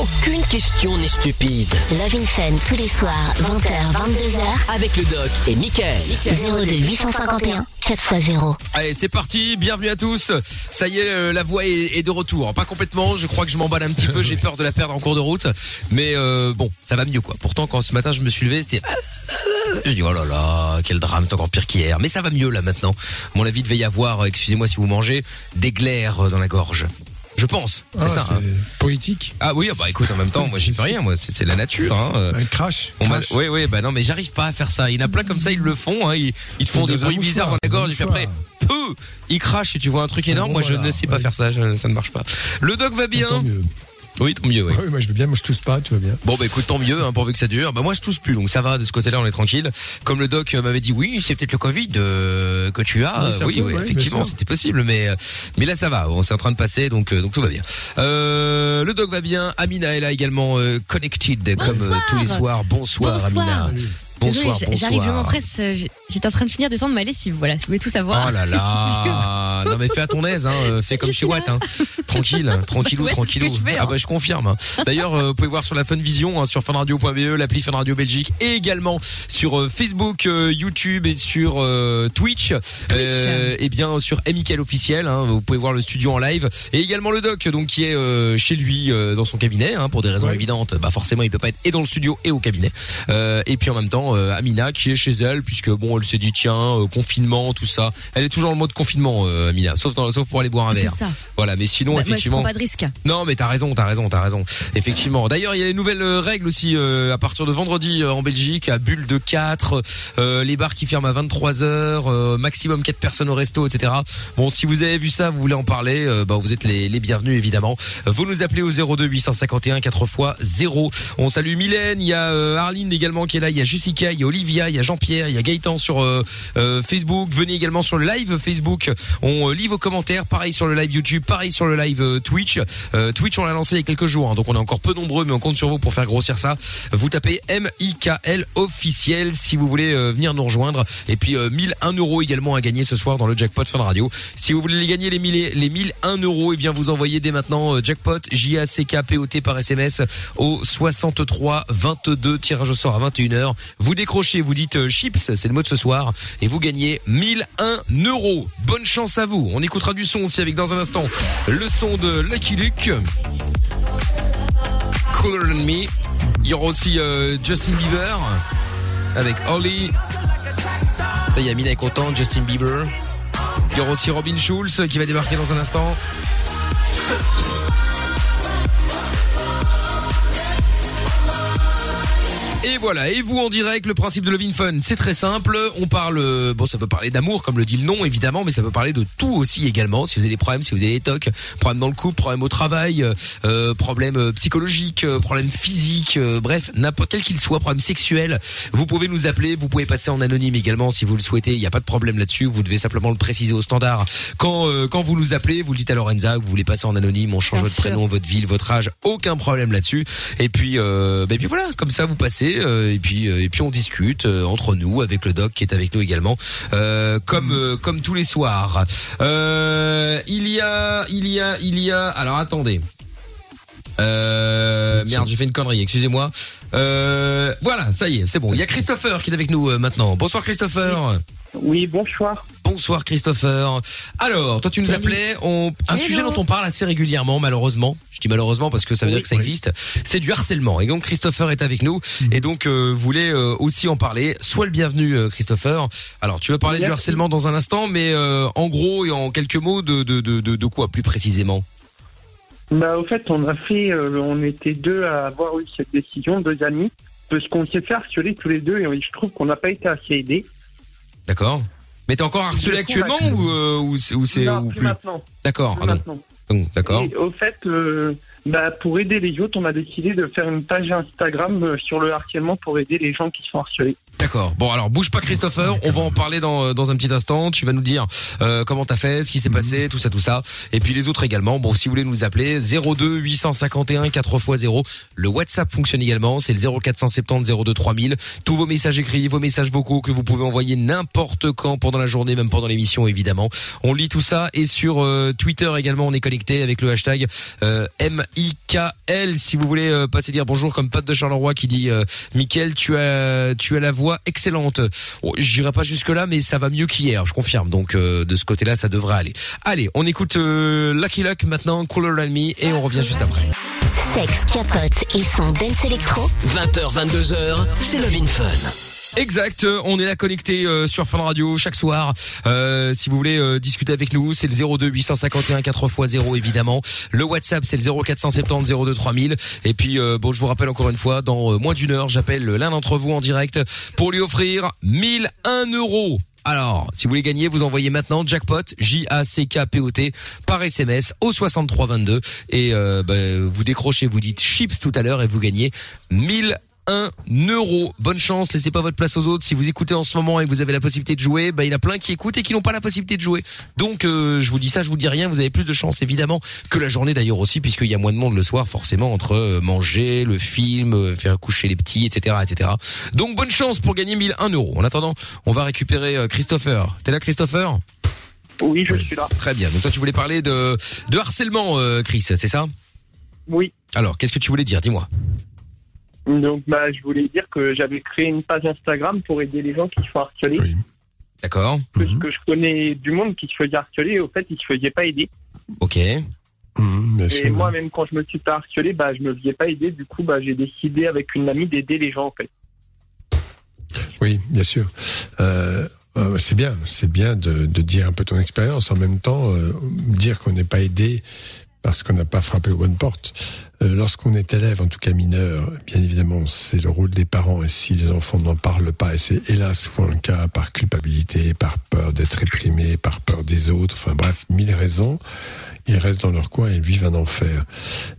Aucune question n'est stupide. Love in Fun tous les soirs, 20h, 22h. Avec le doc et Michael. 02 851 4x0. Allez, c'est parti. Bienvenue à tous. Ça y est, euh, la voix est, est de retour. Pas complètement. Je crois que je m'emballe un petit peu. J'ai peur de la perdre en cours de route. Mais euh, bon, ça va mieux quoi. Pourtant, quand ce matin je me suis levé, c'était je dis oh là là, quel drame, c'est encore pire qu'hier. Mais ça va mieux là maintenant. Mon avis, il devait y avoir, euh, excusez-moi si vous mangez, des glaires euh, dans la gorge. Je pense, c'est Ah, ça. hein. Poétique. Ah oui, ah bah écoute, en même temps, moi j'y peux rien, moi c'est c'est la nature. Hein. Un crash. On m'a- crash. Oui, oui, bah non, mais j'arrive pas à faire ça. Il y en a plein comme ça, ils le font. Hein. Ils, ils te font des bruits bizarres dans la gorge et puis après, peu, ils crachent et tu vois un truc énorme. bon, moi, je ne sais pas ouais. faire ça. je- ça ne marche pas. Le doc va bien. Mieux. Oui, tant mieux. Oui. Ah oui, moi je veux bien, moi je tousse pas, tout va bien. Bon bah écoute tant mieux hein, pourvu que ça dure. Bah moi je tousse plus donc ça va de ce côté-là on est tranquille. Comme le doc euh, m'avait dit oui c'est peut-être le Covid euh, que tu as. Oui, oui peut, oui, ouais, effectivement c'était possible mais euh, mais là ça va on s'est en train de passer donc euh, donc tout va bien. Euh, le doc va bien. Amina est là également euh, connected comme euh, Bonsoir. tous les soirs. Bonsoir, Bonsoir. Amina. Bonsoir j- j'arrive, je bonsoir. m'empresse. J'étais en train de finir d'étendre ma lessive. Voilà, si vous voulez tout savoir. Oh là là Non mais fais à ton aise, hein. euh, fais comme chez Watt, hein. tranquille, tranquillou, Ouais, tranquillou. fais, hein. Ah bah je confirme. D'ailleurs, euh, vous pouvez voir sur la Funvision, hein, sur funradio.be, l'appli Fun Radio Belgique, et également sur euh, Facebook, euh, YouTube et sur euh, Twitch. Euh, et bien sur Amical officiel, hein, vous pouvez voir le studio en live, et également le doc, donc qui est euh, chez lui euh, dans son cabinet, hein, pour des raisons évidentes. Bah forcément, il peut pas être et dans le studio et au cabinet. Euh, et puis en même temps, euh, Amina qui est chez elle, puisque bon, elle s'est dit tiens, euh, confinement, tout ça. Elle est toujours en mode confinement, euh, Amina, sauf dans, sauf pour aller boire un C'est verre. ça. Voilà, mais sinon Bah, moi, je effectivement. prends pas de risque. Non, mais t'as raison, t'as raison, t'as raison. Effectivement. D'ailleurs, il y a les nouvelles euh, règles aussi euh, à partir de vendredi euh, en Belgique, à bulle de 4, euh, les bars qui ferment à 23 heures, euh, maximum 4 personnes au resto, etc. Bon, si vous avez vu ça, vous voulez en parler, euh, bah, vous êtes les, les bienvenus évidemment. Vous nous appelez au 02 851 4 x 0. On salue Mylène, il y a euh, Arline également qui est là, il y a Jessica, il y a Olivia, il y a Jean-Pierre, il y a Gaëtan sur euh, euh, Facebook. Venez également sur le live Facebook. On euh, lit vos commentaires. Pareil sur le live YouTube, pareil sur le live Twitch. Twitch, on l'a lancé il y a quelques jours, hein, donc on est encore peu nombreux, mais on compte sur vous pour faire grossir ça. Vous tapez M-I-K-L officiel si vous voulez venir nous rejoindre. Et puis euh, 1001 euros également à gagner ce soir dans le jackpot Fun Radio. Si vous voulez les gagner les 1000 les 1001 euros, et bien vous envoyez dès maintenant jackpot J A C K P O T par SMS au 63 22 tirage au sort à 21h. Vous décrochez, vous dites chips, c'est le mot de ce soir, et vous gagnez 1001 euros. Bonne chance à vous. On écoutera du son aussi avec dans un instant le son de Lucky Luke. Cooler Than Me. Il y aura aussi euh, Justin Bieber avec Holly. Ça y est, Amina est contente, Justin Bieber. Il y aura aussi Robin Schulz qui va débarquer dans un instant. Et voilà, et vous en direct, le principe de Lovin Fun, c'est très simple. On parle, bon, ça peut parler d'amour, comme le dit le nom, évidemment, mais ça peut parler de tout aussi également. Si vous avez des problèmes, si vous avez des tocs, problèmes dans le couple, problèmes au travail, euh, problèmes euh, psychologiques, euh, problèmes physiques, euh, bref, n'importe quel qu'il soit, problème sexuel, vous pouvez nous appeler, vous pouvez passer en anonyme également si vous le souhaitez. Il n'y a pas de problème là-dessus. Vous devez simplement le préciser au standard. Quand euh, quand vous nous appelez, vous le dites à Lorenza, que vous voulez passer en anonyme, on change Bien votre sûr. prénom, votre ville, votre âge, aucun problème là-dessus. Et puis, euh, bah, et puis voilà, comme ça vous passez, euh, et puis euh, et puis on discute euh, entre nous avec le doc qui est avec nous également, comme comme tous les soirs. Il y a il y a il y a alors attendez. Merde, j'ai fait une connerie, excusez-moi. Voilà, ça y est, c'est bon. Il y a Christopher qui est avec nous maintenant. Bonsoir Christopher. Bonsoir. Bonsoir Christopher. Alors, toi tu nous Salut. appelais, on, un Hello. sujet dont on parle assez régulièrement malheureusement. Je dis malheureusement parce que ça veut dire que ça oui. existe. C'est du harcèlement. Et donc Christopher est avec nous et donc euh, voulait euh, aussi en parler. Sois le bienvenu euh, Christopher. Alors, tu veux parler du harcèlement dans un instant mais en gros et en quelques mots de de de de, de quoi plus précisément? Bah, au fait, on a fait, on était deux à avoir eu cette décision, deux amis, parce qu'on s'est fait harceler tous les deux et je trouve qu'on n'a pas été assez aidés. D'accord Mais t'es encore harcelé actuellement ou euh, ou c'est ou c'est non, ou plus. D'accord. D'accord. Et au fait, euh, bah, pour aider les autres, on a décidé de faire une page Instagram euh, sur le harcèlement pour aider les gens qui sont harcelés. D'accord. Bon alors bouge pas Christopher, on va en parler dans dans un petit instant. Tu vas nous dire euh, comment t'as fait, ce qui s'est passé, tout ça, tout ça. Et puis les autres également. Bon, si vous voulez nous appeler 02 851 4 x 0. Le WhatsApp fonctionne également, c'est le 0470 02 3000. Tous vos messages écrits, vos messages vocaux que vous pouvez envoyer n'importe quand pendant la journée, même pendant l'émission évidemment. On lit tout ça et sur euh, Twitter également, on est connecté avec le hashtag euh, IKL. Si vous voulez euh, passer dire bonjour comme Pat de Charleroi qui dit euh, Mickaël, tu as tu as la voix excellente. Oh, J'irai pas jusque là, mais ça va mieux qu'hier, je confirme. Donc euh, de ce côté-là, ça devrait aller. Allez, on écoute euh, Lucky Luck maintenant, Cooler Than Me, et on revient juste après. Sexe, capote et son dance électro. 20h, 22h, c'est Love in Fun. Exact, euh, on est là connecté euh, sur Fun Radio chaque soir. Euh, si vous voulez discuter avec nous, c'est le 02 851 4x0 évidemment. Le WhatsApp c'est le 0470 02 3000 et puis bon, je vous rappelle encore une fois dans moins d'une heure, j'appelle l'un d'entre vous en direct pour lui offrir 1001 euros. Alors, si vous voulez gagner, vous envoyez maintenant jackpot J A C K P O T par SMS au 6322 et bah, vous décrochez, vous dites chips tout à l'heure et vous gagnez 1000 1 euro. Bonne chance, laissez pas votre place aux autres. Si vous écoutez en ce moment et que vous avez la possibilité de jouer, bah, il y en a plein qui écoutent et qui n'ont pas la possibilité de jouer. Donc euh, je vous dis ça, je vous dis rien, vous avez plus de chance évidemment que la journée d'ailleurs aussi, puisqu'il y a moins de monde le soir forcément entre euh, manger, le film, euh, faire coucher les petits, etc., etc. Donc bonne chance pour gagner 1001 euros. En attendant, on va récupérer Christopher. T'es là Christopher? Oui, je suis là. Très bien. Donc toi tu voulais parler de, de harcèlement, euh, Chris, c'est ça? Oui. Alors qu'est-ce que tu voulais dire? Dis-moi. Donc, bah, je voulais dire que j'avais créé une page Instagram pour aider les gens qui se font harceler. Oui. D'accord Parce que je connais du monde qui se faisait harceler et au fait, ils se faisaient pas aider. Ok. Mmh, bien Et moi, même quand je me suis fait harceler, bah, je me faisais pas aider. Du coup, bah, j'ai décidé avec une amie d'aider les gens, en fait. Oui, bien sûr. Euh, euh, c'est bien, c'est bien de, de dire un peu ton expérience. En même temps, euh, dire qu'on n'est pas aidé parce qu'on n'a pas frappé aux bonnes portes. Euh, Lorsqu'on est élève, en tout cas mineur, bien évidemment, c'est le rôle des parents. Et si les enfants n'en parlent pas, et c'est hélas souvent le cas, par culpabilité, par peur d'être réprimé, par peur des autres, enfin bref, mille raisons, ils restent dans leur coin et ils vivent un enfer.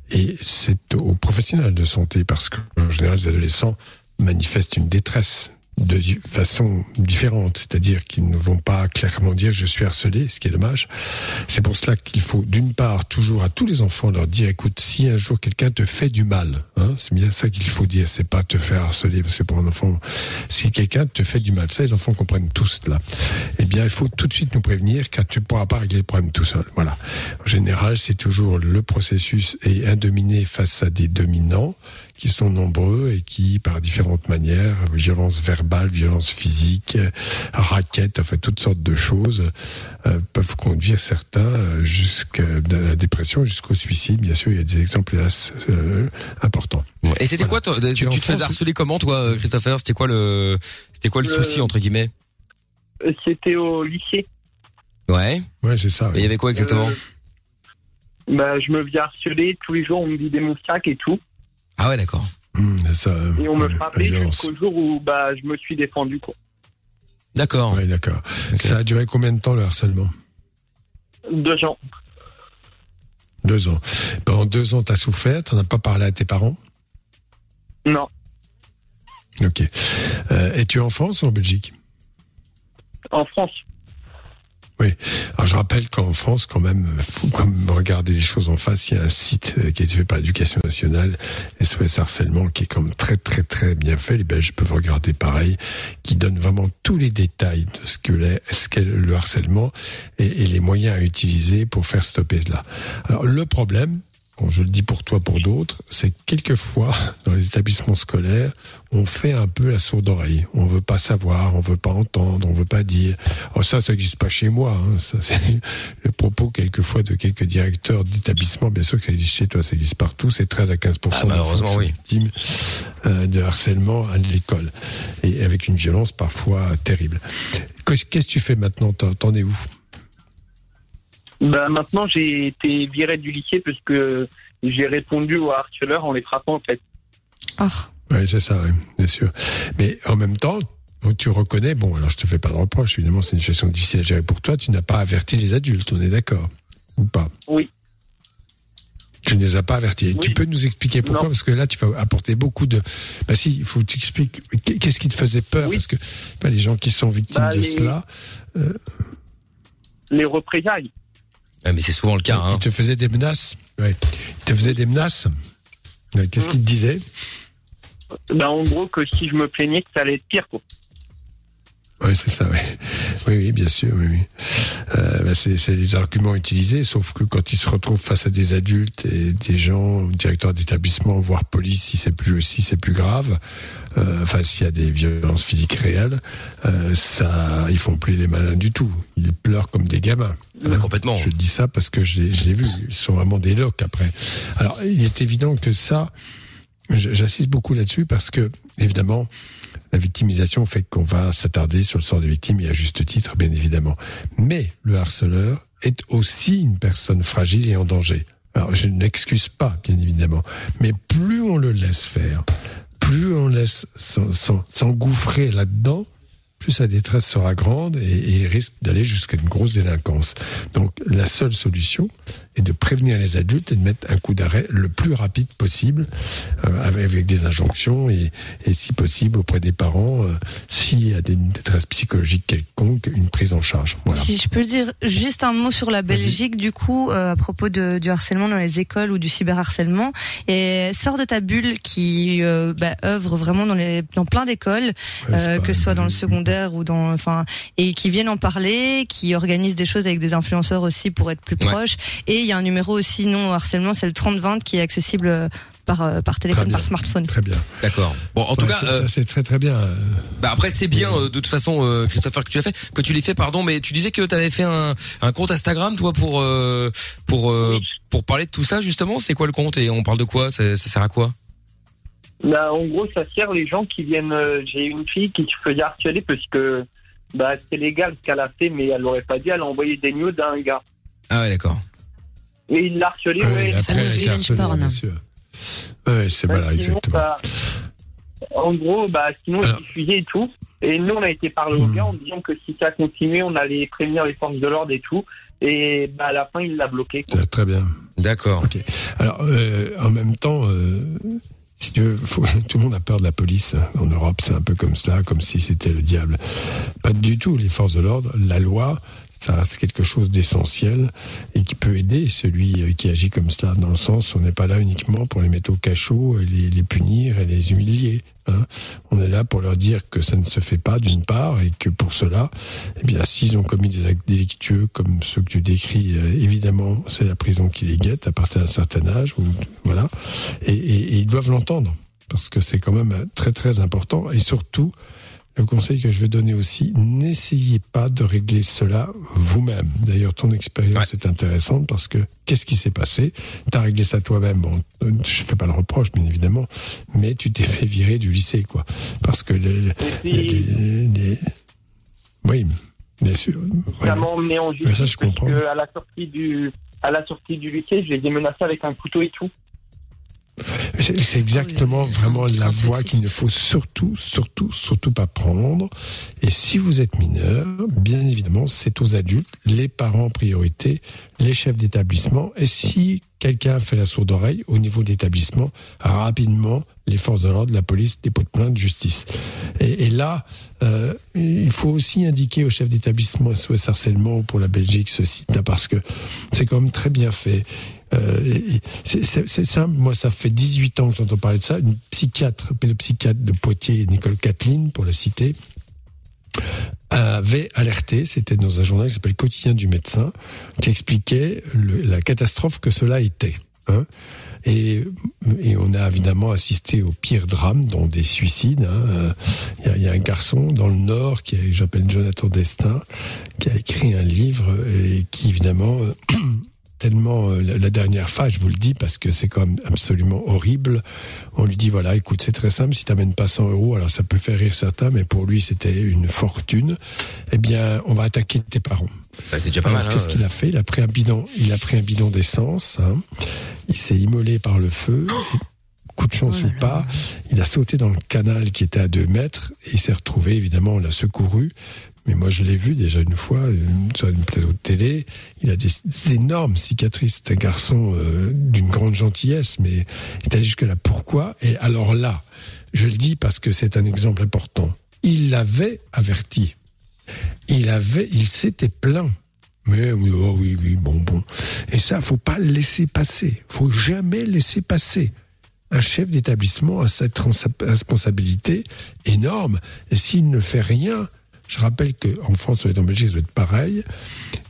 Et c'est aux professionnels de santé, parce qu'en général, les adolescents manifestent une détresse de façon différente, c'est-à-dire qu'ils ne vont pas clairement dire je suis harcelé, ce qui est dommage. C'est pour cela qu'il faut d'une part toujours à tous les enfants leur dire écoute si un jour quelqu'un te fait du mal, hein, c'est bien ça qu'il faut dire, c'est pas te faire harceler parce que pour un enfant si quelqu'un te fait du mal, ça les enfants comprennent tous cela. Eh bien il faut tout de suite nous prévenir car tu pourras pas régler le problème tout seul. Voilà. En général c'est toujours le processus et un dominé face à des dominants qui sont nombreux et qui, par différentes manières, violence verbale, violence physique, raquettes, enfin toutes sortes de choses, euh, peuvent conduire certains euh, jusqu'à la dépression, jusqu'au suicide. Bien sûr, il y a des exemples hélas euh, importants. Et c'était Voilà. quoi toi, tu, te faisais harceler comment toi Christopher? C'était quoi le c'était quoi le Euh, souci entre guillemets? C'était au lycée. Ouais. Ouais, c'est ça. Et il y avait quoi exactement? Euh, bah, je me faisais harceler. Tous les jours, on me vidait mon sac et tout. Ah ouais, d'accord. Ça. euh, Et on me ouais, la frappait jusqu'au jour où bah, je me suis défendu. Quoi. D'accord. Ouais, d'accord. Ok. Ça a duré combien de temps le harcèlement? Deux gens. Deux ans. Pendant deux ans, t'as souffert, t'en as pas parlé à tes parents? Non, Ok. Euh, Es-tu en France ou en Belgique? En France. Alors je rappelle qu'en France, quand même, faut quand même regarder les choses en face. Il y a un site euh, qui été fait par l'Éducation nationale, SOS Harcèlement, qui est même très très très bien fait. Les Belges peuvent regarder pareil, qui donne vraiment tous les détails de ce que ce qu'est le harcèlement et les moyens à utiliser pour faire stopper cela. Alors le problème, bon, je le dis pour toi, pour d'autres, c'est que quelquefois dans les établissements scolaires, on fait un peu la sourde oreille. On veut pas savoir, on veut pas entendre, on veut pas dire. Oh, ça, ça n'existe pas chez moi. Hein. Ça, c'est le propos quelquefois de quelques directeurs d'établissements. Bien sûr que ça existe chez toi, ça existe partout. C'est 13 à 15 Ah, malheureusement, oui. victimes euh, de harcèlement à l'école et avec une violence parfois terrible. Qu'est-ce que tu fais maintenant? T'en t'en es où? Bah, maintenant, j'ai été viré du lycée parce que j'ai répondu aux harceleurs en les frappant, en fait. Oh. Oui, c'est ça, oui, bien sûr. Mais en même temps, tu reconnais, bon, alors je te fais pas de reproche, évidemment, c'est une situation difficile à gérer pour toi, tu n'as pas averti les adultes, on est d'accord Ou pas? Oui. Tu ne les as pas avertis. Oui. Tu peux nous expliquer pourquoi? Non. Parce que là, tu vas apporter beaucoup de... Bah si, il faut que tu expliques qu'est- qu'est-ce qui te faisait peur? Oui. Parce que bah, les gens qui sont victimes Bah, de les- cela, Les représailles. Ouais, mais c'est souvent le cas. Hein. ils te faisaient des menaces. Ouais. Ils te faisaient des menaces. Qu'est-ce Mmh. qu'ils te disaient Bah, en gros, que si je me plaignais, que ça allait être pire, quoi. Oui, c'est ça, oui. Oui, oui, bien sûr, oui, oui. Euh, bah, c'est, c'est les arguments utilisés, sauf que quand ils se retrouvent face à des adultes et des gens, directeurs d'établissement, voire police, si c'est plus, si c'est plus grave, euh, enfin, s'il y a des violences physiques réelles, euh, ça, ils font plus les malins du tout. Ils pleurent comme des gamins. Ah bah, complètement. Je dis ça parce que j'ai, j'ai vu. Ils sont vraiment des locs après. Alors, il est évident que ça, j- j'insiste beaucoup là-dessus parce que, évidemment, la victimisation fait qu'on va s'attarder sur le sort des victimes et à juste titre, bien évidemment. Mais le harceleur est aussi une personne fragile et en danger. Alors, je n'excuse pas, bien évidemment, mais plus on le laisse faire, plus on laisse s'en- s'en- s'engouffrer là-dedans, plus sa détresse sera grande et il risque d'aller jusqu'à une grosse délinquance. Donc la seule solution est de prévenir les adultes et de mettre un coup d'arrêt le plus rapide possible euh, avec, des injonctions et, et si possible auprès des parents euh, s'il y a des une détresse psychologique quelconque, une prise en charge. Voilà. Si je peux dire juste un mot sur la Belgique, du coup, euh, à propos de, du harcèlement dans les écoles ou du cyberharcèlement, et sors de ta bulle qui bah, œuvre vraiment dans, les, dans plein d'écoles, Ouais, que ce soit dans le secondaire ou dans, enfin, et qui viennent en parler, qui organisent des choses avec des influenceurs aussi pour être plus Ouais. proches. Et y a un numéro aussi non harcèlement, c'est le 3020 qui est accessible euh, par euh, par téléphone, bien. par smartphone. Très bien. D'accord. Bon, en tout cas, euh, c'est très très bien. bah après c'est bien euh, de toute façon, euh, Christopher, que tu l'as fait, que tu l'aies fait, pardon, mais tu disais que tu avais fait un, un compte Instagram, toi, pour euh, pour euh, pour parler de tout ça justement. C'est quoi le compte et on parle de quoi? Ça, ça sert à quoi? Bah, en gros, ça sert les gens qui viennent. euh, J'ai une fille qui se faisait harceler parce que bah, c'est légal ce qu'elle a fait, mais elle l'aurait pas dit. Elle a envoyé des news d'un gars. Ah ouais, d'accord. Et il l'a harcelé, ouais, ouais. après, elle a harcelée, porn. bien sûr. Ouais, c'est Bah, voilà, exactement. bah, en gros, bah, sinon, Alors. il diffusait et tout. Et nous, on a été parler au Hmm. gars en disant que si ça continuait, on allait prévenir les forces de l'ordre et tout. Et bah, à la fin, il l'a bloqué. quoi. Très, Très bien. D'accord. Alors, euh, en même temps, euh, si tu veux, faut- tout le monde a peur de la police en Europe. C'est un peu comme cela, comme si c'était le diable. Pas du tout. Les forces de l'ordre, la loi, ça reste quelque chose d'essentiel et qui peut aider celui euh, qui agit comme cela. Dans le sens, on n'est pas là uniquement pour les mettre au cachot, et les, les punir et les humilier. hein. On est là pour leur dire que ça ne se fait pas d'une part et que pour cela, eh bien, s'ils ont commis des actes délictueux comme ceux que tu décris, euh, évidemment, c'est la prison qui les guette à partir d'un certain âge, ou, voilà. Et, ils doivent l'entendre parce que c'est quand même euh, très très important. Et surtout, le conseil que je veux donner aussi, n'essayez pas de régler cela vous-même. D'ailleurs, ton expérience est intéressante parce que qu'est-ce qui s'est passé? T'as réglé ça toi-même. Bon, euh, je fais pas le reproche, bien évidemment, mais tu t'es fait virer du lycée, quoi. Parce que les, les- Et puis, les- les- oui, bien sûr. ça m'a emmené en justice ça, je parce que à la sortie du à la sortie du lycée, je les ai menacés avec un couteau et tout. C'est exactement oui, vraiment la voie qu'il ne faut surtout, surtout, surtout pas prendre. Et si vous êtes mineur, bien évidemment, c'est aux adultes, les parents en priorité, les chefs d'établissement. Et si quelqu'un fait la sourde oreille au niveau d'établissement, rapidement, les forces de l'ordre, la police, dépôt de plainte, justice. Et, et là, euh, il faut aussi indiquer au chef d'établissement SOS harcèlement ou pour la Belgique ceci, parce que c'est quand même très bien fait. Euh, c'est- simple, moi ça fait 18 ans que j'entends parler de ça. Une psychiatre, pédopsychiatre de Poitiers, Nicole Kathleen, pour la citer, avait alerté, c'était dans un journal qui s'appelle Quotidien du médecin, qui expliquait la catastrophe que cela était. Hein. Et, on a évidemment assisté au pire drame, dont des suicides. hein. Il y, a, il y a un garçon dans le Nord, qui j'appelle Jonathan Destin, qui a écrit un livre et qui évidemment tellement euh, la, dernière phase, je vous le dis parce que c'est quand même absolument horrible. On lui dit voilà, écoute, c'est très simple, si t'amènes pas 100 euros, alors ça peut faire rire certains, mais pour lui c'était une fortune. Eh bien, on va attaquer tes parents. Bah, c'est déjà pas Alors, mal. Hein, qu'est-ce qu'il a fait? Il a pris un bidon, il a pris un bidon d'essence. hein. Il s'est immolé par le feu. et coup de chance Oh ou pas, il a sauté dans le canal qui était à deux mètres et il s'est retrouvé. Évidemment, on l'a secouru. Mais moi, je l'ai vu déjà une fois sur une plateau de télé. Il a des, énormes cicatrices. C'est un garçon euh, d'une grande gentillesse, mais il est allé jusque là. Pourquoi? Et alors là, je le dis parce que c'est un exemple important. Il l'avait averti. Il avait, il s'était plaint. Mais oui, oh oui, oui, bon, bon. Et ça, faut pas laisser passer. Faut jamais laisser passer. Un chef d'établissement a cette responsabilité énorme. Et s'il ne fait rien, je rappelle que en France en Belgique, ça doit être pareil.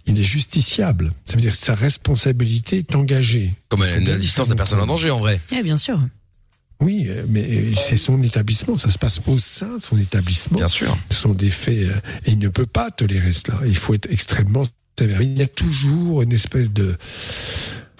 Il est justiciable. Ça veut dire que sa responsabilité est engagée. Comme une bien distance à personne en danger en vrai. Eh bien sûr. Oui, mais euh, c'est son établissement, ça se passe au sein de son établissement. Bien sûr. Ce sont des faits euh, et il ne peut pas tolérer cela. Il faut être extrêmement sévère. Il y a toujours une espèce de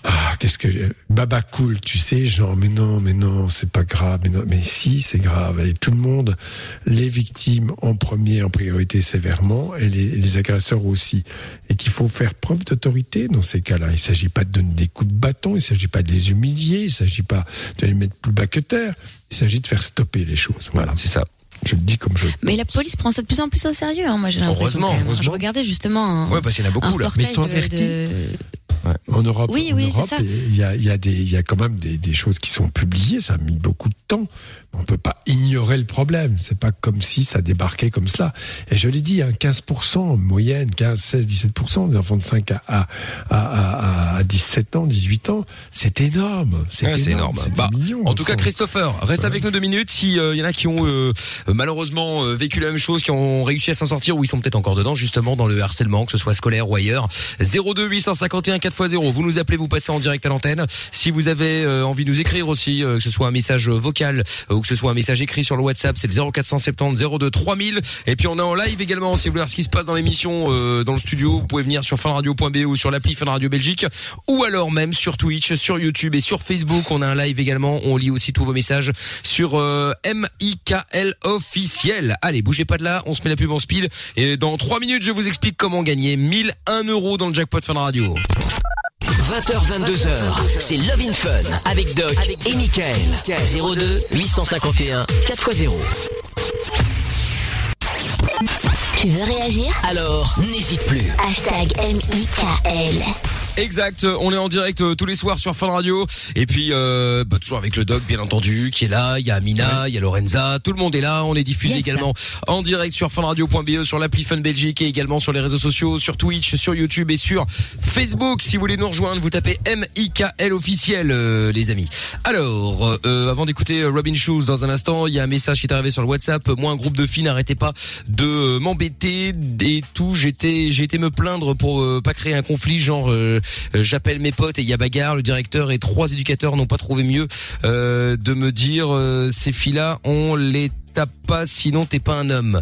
ah, qu'est-ce que Baba cool, tu sais, genre mais non, mais non, c'est pas grave, mais non, mais si, c'est grave. Et tout le monde, les victimes en premier, en priorité sévèrement, et les, les agresseurs aussi. Et qu'il faut faire preuve d'autorité dans ces cas-là. Il s'agit pas de donner des coups de bâton, il s'agit pas de les humilier, il s'agit pas de les mettre plus bas que terre. Il s'agit de faire stopper les choses. Voilà, C'est ça. je le dis comme je. Mais la police prend ça de plus en plus au sérieux, hein, moi j'ai l'impression. Heureusement, heureusement. Je regardais justement un, Ouais, parce qu'il y en a beaucoup là. Mais ils sont de- avertis. de- En Europe, Oui, en oui, c'est Europe, ça. il y a, il y a des, il y a quand même des, des choses qui sont publiées. Ça a mis beaucoup de temps. On peut pas ignorer le problème. C'est pas comme si ça débarquait comme cela. Et je l'ai dit, hein, 15% en moyenne, 15, 16, 17% des enfants de 5 à, à, à, à, à 17 ans, 18 ans, c'est énorme. Ouais, c'est énorme. C'est des Bah, millions en tout cas. Christopher, reste avec nous deux minutes. Si il y en a qui ont euh, malheureusement euh, vécu la même chose, qui ont réussi à s'en sortir, ou ils sont peut-être encore dedans, justement dans le harcèlement, que ce soit scolaire ou ailleurs. 02 851 4x0. Vous nous appelez, vous passez en direct à l'antenne. Si vous avez euh, envie de nous écrire aussi, euh, que ce soit un message vocal euh, ou que ce soit un message écrit sur le WhatsApp, c'est le 0470 02 3000. Et puis on est en live également. Si vous voulez voir ce qui se passe dans l'émission, dans le studio, vous pouvez venir sur funradio.be ou sur l'appli Fun Radio Belgique, ou alors même sur Twitch, sur YouTube et sur Facebook. On a un live également. On lit aussi tous vos messages sur MIKL officiel. Allez, bougez pas de là. On se met la pub en speed. Et dans 3 minutes, je vous explique comment gagner 1001 euros dans le jackpot Fun Radio. 20h, 22h, c'est Love in Fun avec Doc et Michael. 02 851 4x0. Tu veux réagir? Alors, n'hésite plus. Hashtag M-I-K-L. Exact, on est en direct euh, tous les soirs sur Fun Radio. Et puis euh, bah, toujours avec le doc bien entendu qui est là, il y a Amina, il y a Lorenza, tout le monde est là, on est diffusé Yes. également en direct sur funradio.be, sur l'appli Fun Belgique et également sur les réseaux sociaux, sur Twitch, sur YouTube et sur Facebook. Si vous voulez nous rejoindre, vous tapez MIKL officiel euh, les amis. Alors, euh, avant d'écouter Robin Shoes dans un instant, il y a un message qui est arrivé sur le WhatsApp, moi un groupe de filles n'arrêtait pas de m'embêter. Et tout, j'étais j'ai été me plaindre pour pas créer un conflit genre j'appelle mes potes et il y a bagarre, le directeur et trois éducateurs n'ont pas trouvé mieux euh, de me dire euh, ces filles-là, on les tape pas sinon t'es pas un homme.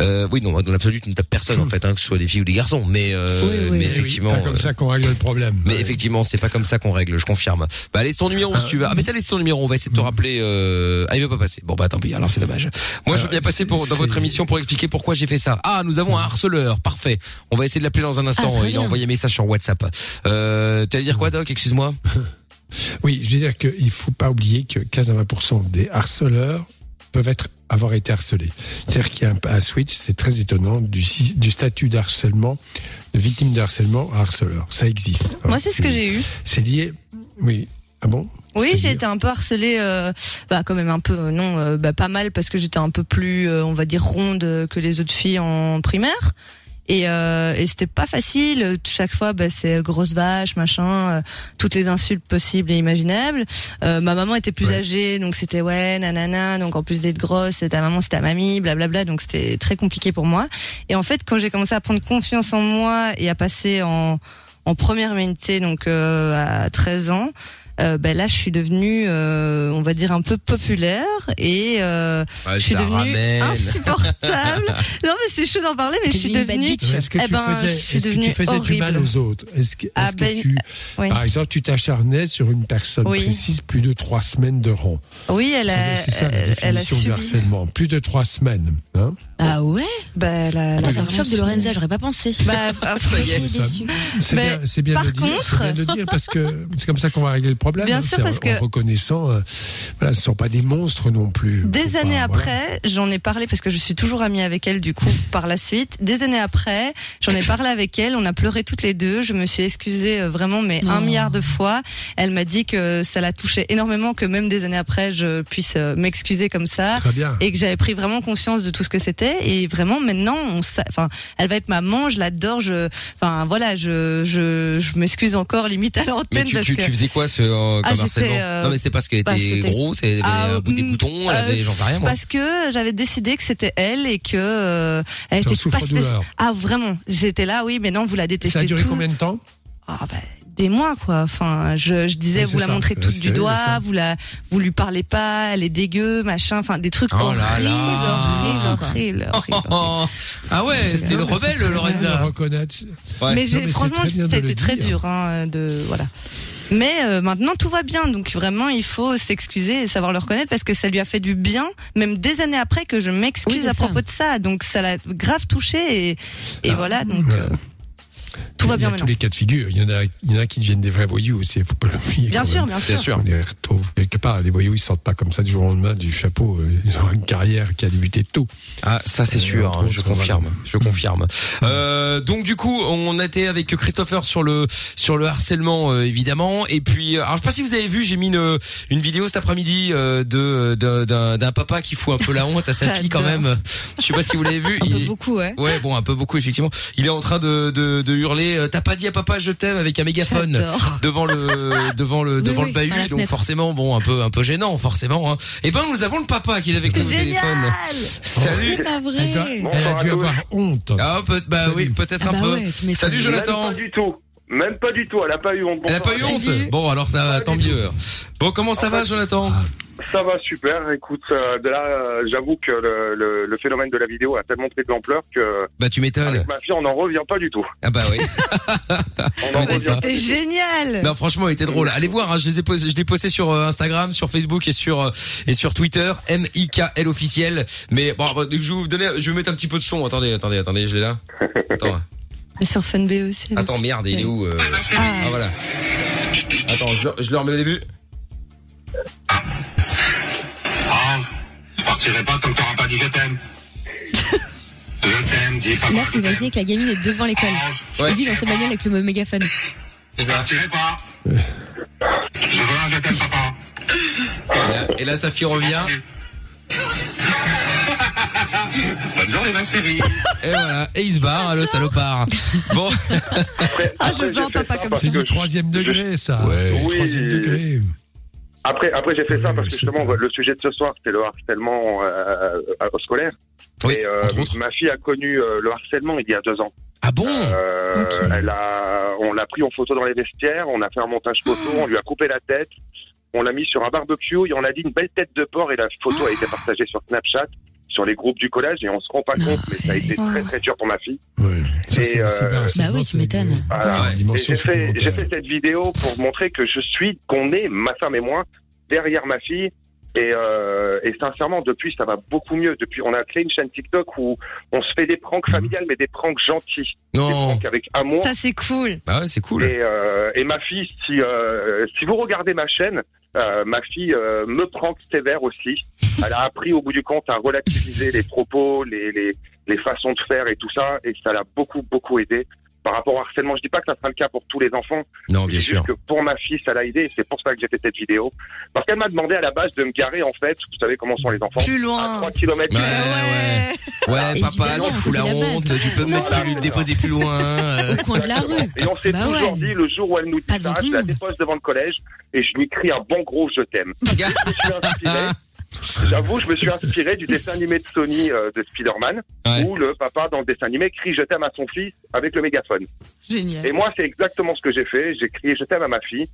Euh, oui, non, dans l'absolu, tu ne tapes personne en fait, hein, que ce soit des filles ou des garçons. Mais, euh, Oui, oui. mais Oui, effectivement, Pas comme euh, ça qu'on règle le problème. mais effectivement, c'est pas comme ça qu'on règle, je confirme. Bah laisse ton numéro si tu veux. Ah mais t'as laissé ton numéro, on va essayer de te rappeler. Euh... Ah il veut pas passer. Bon bah tant pis, alors c'est dommage. Moi je veux Euh, bien passer pour dans votre émission pour expliquer pourquoi j'ai fait ça. Ah nous avons un harceleur, parfait. On va essayer de l'appeler dans un instant. Ah, il a envoyé un message sur WhatsApp. Euh, T'allais dire quoi Doc? Excuse-moi. Oui, je veux dire qu'il faut pas oublier que 15 à 20% des harceleurs peuvent être avoir été harcelés. C'est-à-dire qu'il y a un, un switch, c'est très étonnant, du, statut d'harcèlement, de victime de harcèlement à harceleur. Ça existe. Moi, c'est ce que j'ai eu. C'est lié. Oui. Ah bon? Oui, j'ai été un peu harcelée, euh, bah quand même un peu, euh, non, euh, bah pas mal parce que j'étais un peu plus, euh, on va dire ronde que les autres filles en primaire. Et, euh, et c'était pas facile. Chaque fois, bah, c'est grosse vache, machin, euh, toutes les insultes possibles et imaginables. Euh, ma maman était plus Ouais. âgée, donc c'était ouais, nanana. Donc en plus d'être grosse, ta maman c'est ta mamie, blablabla. Donc c'était très compliqué pour moi. Et en fait, quand j'ai commencé à prendre confiance en moi et à passer en en première unité, donc euh, à 13 ans, euh, ben là je suis devenue, euh, on va dire un peu populaire et euh, Ouais, je suis la devenue ramène. insupportable. non mais c'est chaud d'en parler, mais je suis devenue bitch. Est-ce que, Eh tu ben, faisais, je suis est-ce que tu faisais du mal horrible. aux autres? Est-ce que, est-ce Ah, que ben, tu, oui. par exemple, tu t'acharnais sur une personne Oui. précise plus de trois semaines de rang? Oui, elle a, C'est c'est ça la elle, elle a définition du subi. harcèlement. Plus de trois semaines. Hein? Ah ouais? Bah, elle a, elle a Attends, c'est un vraiment choc de. Lorenza, j'aurais pas pensé. Bah, ah, Ça est. C'est bien, c'est bien par de dire. contre- C'est bien de le dire parce que c'est comme ça qu'on va régler le problème. Bien hein. sûr, parce en, que- en reconnaissant, euh, voilà, ce sont pas des monstres non plus. Des années pas- voilà. après, j'en ai parlé parce que je suis toujours amie avec elle du coup par la suite. Des années après, j'en ai parlé avec elle, on a pleuré toutes les deux, je me suis excusée euh, vraiment mais un Oh. milliard de fois. Elle m'a dit que ça la touchait énormément que même des années après je puisse euh, m'excuser comme ça Très bien. et que j'avais pris vraiment conscience de tout ce que c'était et vraiment maintenant on sa- enfin elle va être maman, je l'adore, je enfin voilà, je je, je m'excuse encore limite à Mais l'antenne tu, parce tu, que tu faisais quoi ce, euh, Ah, comme j'étais, harcèlement euh, Non mais c'est parce qu'elle bah, était c'était- grosse, elle avait Ah, un bout des mm, boutons, elle avait euh, j'en sais rien moi. Parce que j'avais décidé que c'était elle et que euh, elle était pas spéc- souffre-douleur. Ah vraiment, j'étais là, oui, mais non, vous la détestez Ça a duré tout. combien de temps Ah bah des mois quoi. Enfin, je, je disais vous la ça. montrez toute du doigt, vous la vous lui parlez pas, elle est dégueu, machin, enfin des trucs Oh là horribles, là. horribles, horribles, horribles, horribles. ah ouais, c'est le rebelle Lorenza. reconnaître. Ouais. Mais, mais franchement, été très dur hein, de voilà. Mais euh, maintenant tout va bien, donc vraiment il faut s'excuser et savoir le reconnaître parce que ça lui a fait du bien, même des années après que je m'excuse à ça. propos de ça. Donc ça l'a grave touché et, et Ah, voilà. Donc voilà. Tout va Il y bien a tous les cas de figure. Il y en a, il y en a qui deviennent des vrais voyous aussi. Faut pas l'oublier. Bien sûr, même. bien Bien sûr. sûr. On les retrouve quelque part. Les voyous, ils sortent pas comme ça du jour au lendemain du chapeau. Euh, Ils ont une carrière qui a débuté tôt. Ah, ça c'est Euh, sûr, hein, autres, je confirme, voilà. je confirme. Euh, donc du coup, on était avec Christopher sur le sur le harcèlement euh, évidemment, et puis euh, alors je sais pas si vous avez vu, j'ai mis une une vidéo cet après-midi euh, de d'un d'un papa qui fout un peu la honte à sa fille quand même. Je sais pas si vous l'avez vu. Un peu il- beaucoup, ouais. Ouais, bon, un peu beaucoup effectivement. Il est en train de de, de hurler. euh, T'as pas dit à papa je t'aime avec un mégaphone devant le devant le devant oui, le bahut. Donc forcément, bon, un peu un peu gênant forcément. Hein. Et ben nous avons le papa qui est avec nous au téléphone. Salut. C'est pas vrai. elle a dû avoir honte. Ah, peut, bah Salut. oui, peut-être Ah un bah peu. ouais. Salut Jonathan. pas du tout. Même pas du tout. Elle a pas eu honte. Elle a pas eu honte. Salut. Bon, alors ça tant mieux. Bon, comment ça En va, fait- Jonathan Ça va super. Écoute, euh, de là, euh, j'avoue que le, le, le phénomène de la vidéo a tellement pris de l'ampleur que Bah, tu m'étonnes. ma fille, on n'en revient pas du tout. Ah bah oui. C'était génial. Non, franchement, il était drôle. Allez voir, hein, je les ai posés, je l'ai posté sur euh, Instagram, sur Facebook et sur euh, et sur Twitter, M I K L officiel. Mais bon, bah, je vais vous donner, je vais mettre un petit peu de son. Attendez, attendez, attendez, je l'ai là. Attends, Et sur Funb aussi. attends, merde, il est où euh Ah, Ah voilà. Attends, je, le- je le remets au début. Ah, je partirai pas tant que t'auras pas dit je t'aime. je t'aime, dis papa. Là, faut imaginer que la gamine est devant l'école. t'aime. Ouais. Et lui dans sa bagnole avec le mégaphone. Je partirai pas. Je veux un je t'aime, papa. Et là, et là, sa fille revient. Bonne journée, ma chérie. Et voilà. Et il se barre, hein, le salopard. Bon. Après, Ah, je papa ça comme parce C'est du troisième degré, ça. Ouais. Oui. troisième degré. Après, après j'ai fait ça parce que justement, le sujet de ce soir, c'était le harcèlement euh, au scolaire. Oui, Et euh, ma fille a connu euh, le harcèlement il y a deux ans. Ah bon Euh, Ok. elle a, on l'a pris en photo dans les vestiaires, on a fait un montage photo, on lui a coupé la tête, on l'a mis sur un barbecue et on a dit une belle tête de porc et la photo a été partagée sur Snapchat, sur les groupes du collège et on se rend pas compte, mais ça a été très très dur pour ma fille. Ouais. Ça, Et, c'est- euh, Bah oui, tu m'étonnes. Voilà. j'ai fait, j'ai supplémentaire. fait cette vidéo pour montrer que je suis, qu'on est, ma femme et moi, derrière ma fille. Et, euh, et sincèrement, depuis, ça va beaucoup mieux. Depuis, on a créé une chaîne TikTok où on se fait des pranks familiales, mais des pranks gentils, des Non. pranks avec amour. ça c'est cool. Bah ouais, c'est cool. Et, euh, et ma fille, si euh, si vous regardez ma chaîne, euh, ma fille euh, me prank sévère aussi. Elle a appris au bout du compte à relativiser les propos, les, les les façons de faire et tout ça, et ça l'a beaucoup beaucoup aidé. Par rapport au harcèlement, je dis pas que ça sera le cas pour tous les enfants, Non, bien sûr. que pour ma fille, ça l'a aidé, c'est pour ça que j'ai fait cette vidéo. Parce qu'elle m'a demandé à la base de me garer, en fait, vous savez comment sont les enfants, Plus à loin. 3 km. Ouais, ouais. Ouais, papa, Évidemment, tu fous la honte, tu peux me mettre plus, déposer plus loin. euh. Au coin de la rue. Et on s'est Bah toujours ouais. dit, le jour où elle nous dit Pas ça, je la dépose devant le collège et je lui crie un bon gros je t'aime. je me suis inspiré, j'avoue, je me suis inspiré du dessin animé de Sony euh, de Spider-Man, Ouais. où le papa dans le dessin animé crie je t'aime à son fils avec le mégaphone. Génial. Et moi, c'est exactement ce que j'ai fait. J'ai crié je t'aime à ma fille.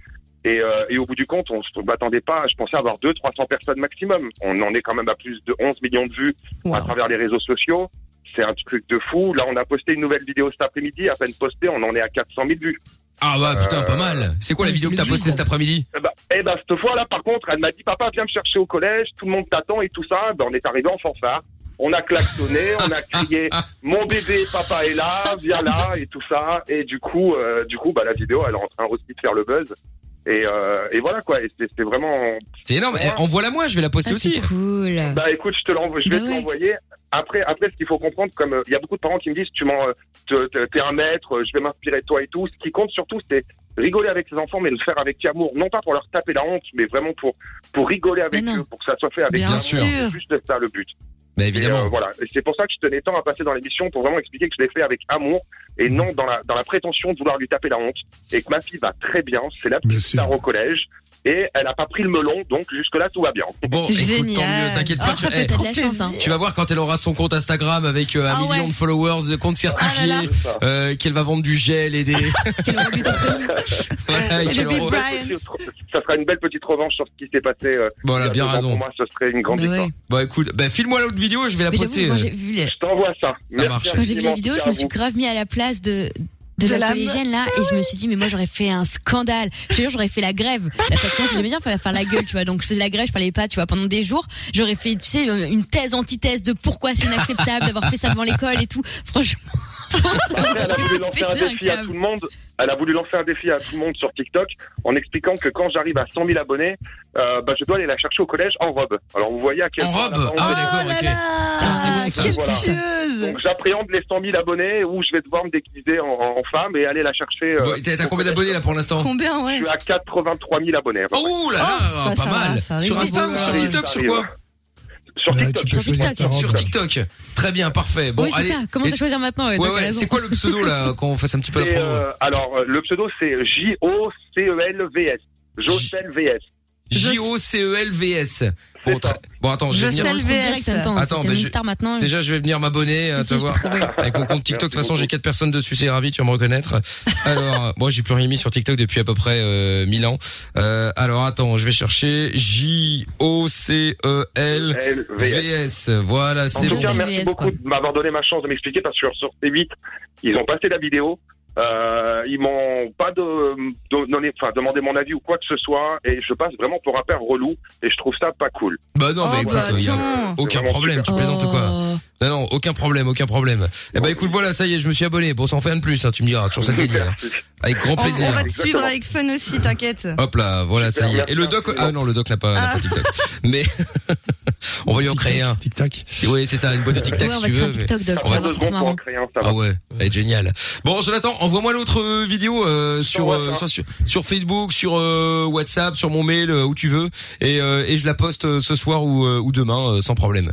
Et, euh, et au bout du compte, on ne m'attendait pas. Je pensais avoir 200, 300 personnes maximum. On en est quand même à plus de 11 millions de vues à travers les réseaux sociaux. C'est un truc de fou. Là, on a posté une nouvelle vidéo cet après-midi. À peine postée, on en est à 400 000 vues. Ah bah putain, pas mal. C'est quoi la vidéo que t'as postée cet après-midi Eh ben, eh ben, cette fois-là, par contre, elle m'a dit, papa, viens me chercher au collège, tout le monde t'attend et tout ça. Ben, on est arrivé en fanfare. On a klaxonné, on a crié, mon bébé, papa est là, viens là, et tout ça. Et du coup, euh, du coup, bah, la vidéo, elle est en train aussi de faire le buzz. Et, euh, et voilà, quoi. C'est vraiment, C'est énorme. Eh, Envoie-la moi, je vais la poster Ah, aussi. c'est cool. bah, écoute, je te l'envoie, je vais Bah te ouais. l'envoyer. Après, après, ce qu'il faut comprendre, comme euh, il y a beaucoup de parents qui me disent, tu m'en, euh, te- te- t'es un maître, euh, je vais m'inspirer de toi et tout. Ce qui compte surtout, c'est rigoler avec ses enfants, mais le faire avec amour. Non pas pour leur taper la honte, mais vraiment pour, pour rigoler avec non. eux, pour que ça soit fait avec Bien amour. sûr. C'est juste ça le but. Mais Et, évidemment. euh, voilà. C'est pour ça que je tenais tant à passer dans l'émission pour vraiment expliquer que je l'ai fait avec amour et non dans la, dans la prétention de vouloir lui taper la honte. Et que ma fille va très bien. C'est la petite star au collège. Et elle a pas pris le melon, donc jusque là tout va bien. Bon, écoute, tant Génial. mieux, t'inquiète pas. Oh, tu, ça eh, chance, hein. tu vas voir quand elle aura son compte Instagram avec euh, un Ah million ouais. de followers, compte certifié, là là. C'est ça. euh, qu'elle va vendre du gel et des. Voilà, et aura-. Ça sera une belle petite revanche sur ce qui s'est passé. euh, Voilà, bien raison. Pour moi, ce serait une grande Bah victoire. ouais. Bon, écoute, bah, file-moi l'autre vidéo, je vais la Mais poster. euh. Je t'envoie ça. Merci marche. quand j'ai vu la vidéo, je me suis grave mis à la place de de De la collégienne là et je me suis dit mais moi j'aurais fait un scandale. Je te jure j'aurais fait la grève. Là, parce que moi j'aimais bien faire, faire la gueule tu vois donc je faisais la grève je parlais pas tu vois pendant des jours. J'aurais fait tu sais une thèse antithèse de pourquoi c'est inacceptable d'avoir fait ça devant l'école et tout. Franchement. Après, elle a voulu lancer un Péter un défi à câble. tout le monde. Elle a voulu lancer un défi à tout le monde sur TikTok en expliquant que quand j'arrive à 100 000 abonnés, euh, bah, je dois aller la chercher au collège en robe. Alors vous voyez à quel En point robe a pas Ah Oh là ok. là, Ah, bon, Voilà. Donc j'appréhende les 100 000 abonnés où je vais devoir me déguiser en, en femme et aller la chercher. euh, Bon, t'as combien d'abonnés là pour l'instant Combien, Je ouais. suis à 83 000 abonnés. à. Oh là là, Oh, bah, pas mal. Sur Insta ou sur TikTok, sur quoi Sur TikTok. Sur TikTok. Sur. Très bien, parfait. Bon, oui c'est allez. ça. À choisir maintenant. Ouais, Ouais, c'est quoi le pseudo là, qu'on fasse un petit peu la promo euh, alors euh, le pseudo c'est J O C E L V S. Jocel VS. J-O-C-E-L-V-S. Bon, C'est bon, attends, je vais venir. direct. Attends, Attends, mais je- maintenant. Déjà, je vais venir m'abonner, Si, à si, voir. Avec mon compte TikTok, de toute façon, j'ai quatre personnes dessus, c'est ravi, tu vas me reconnaître. Alors, moi, j'ai plus rien mis sur TikTok depuis à peu près euh, 1000 ans. Euh, alors, attends, je vais chercher J-O-C-E-L-V-S. Voilà, En c'est tout bon. cas, C'est merci VS, beaucoup quoi. de m'avoir donné ma chance de m'expliquer parce que sur C8, ils ont passé la vidéo. Euh, ils m'ont pas de, de- donné, enfin, demandé mon avis ou quoi que ce soit, et je passe vraiment pour un père relou, et je trouve ça pas cool. Bah non, Oh, mais écoute, bah, il y a aucun problème, tu plaisantes ou quoi Oh. Non, non, aucun problème, aucun problème. Eh ben, écoute, voilà, ça y est, je me suis abonné. Bon, ça en fait un de plus, hein, tu me diras, sur cette. Merci. Avec grand On, plaisir. on va te Exactement. suivre avec fun aussi, t'inquiète. Hop là, voilà, ça y est. Et le doc, ah non, le doc n'a pas, Ah. pas TikTok. Mais, on va lui en créer un. Tic tac. Oui, c'est ça, une boîte de on si va tu créer veux. TikTok, secondes pour marrant. en créer un, ça va. Ah ouais, elle est géniale. Bon, Jonathan, envoie-moi l'autre euh, vidéo euh, sur, euh, sur sur Facebook, sur euh, WhatsApp, sur mon mail, euh, où tu veux, et euh, et je la poste ce soir ou euh, ou demain euh, sans problème.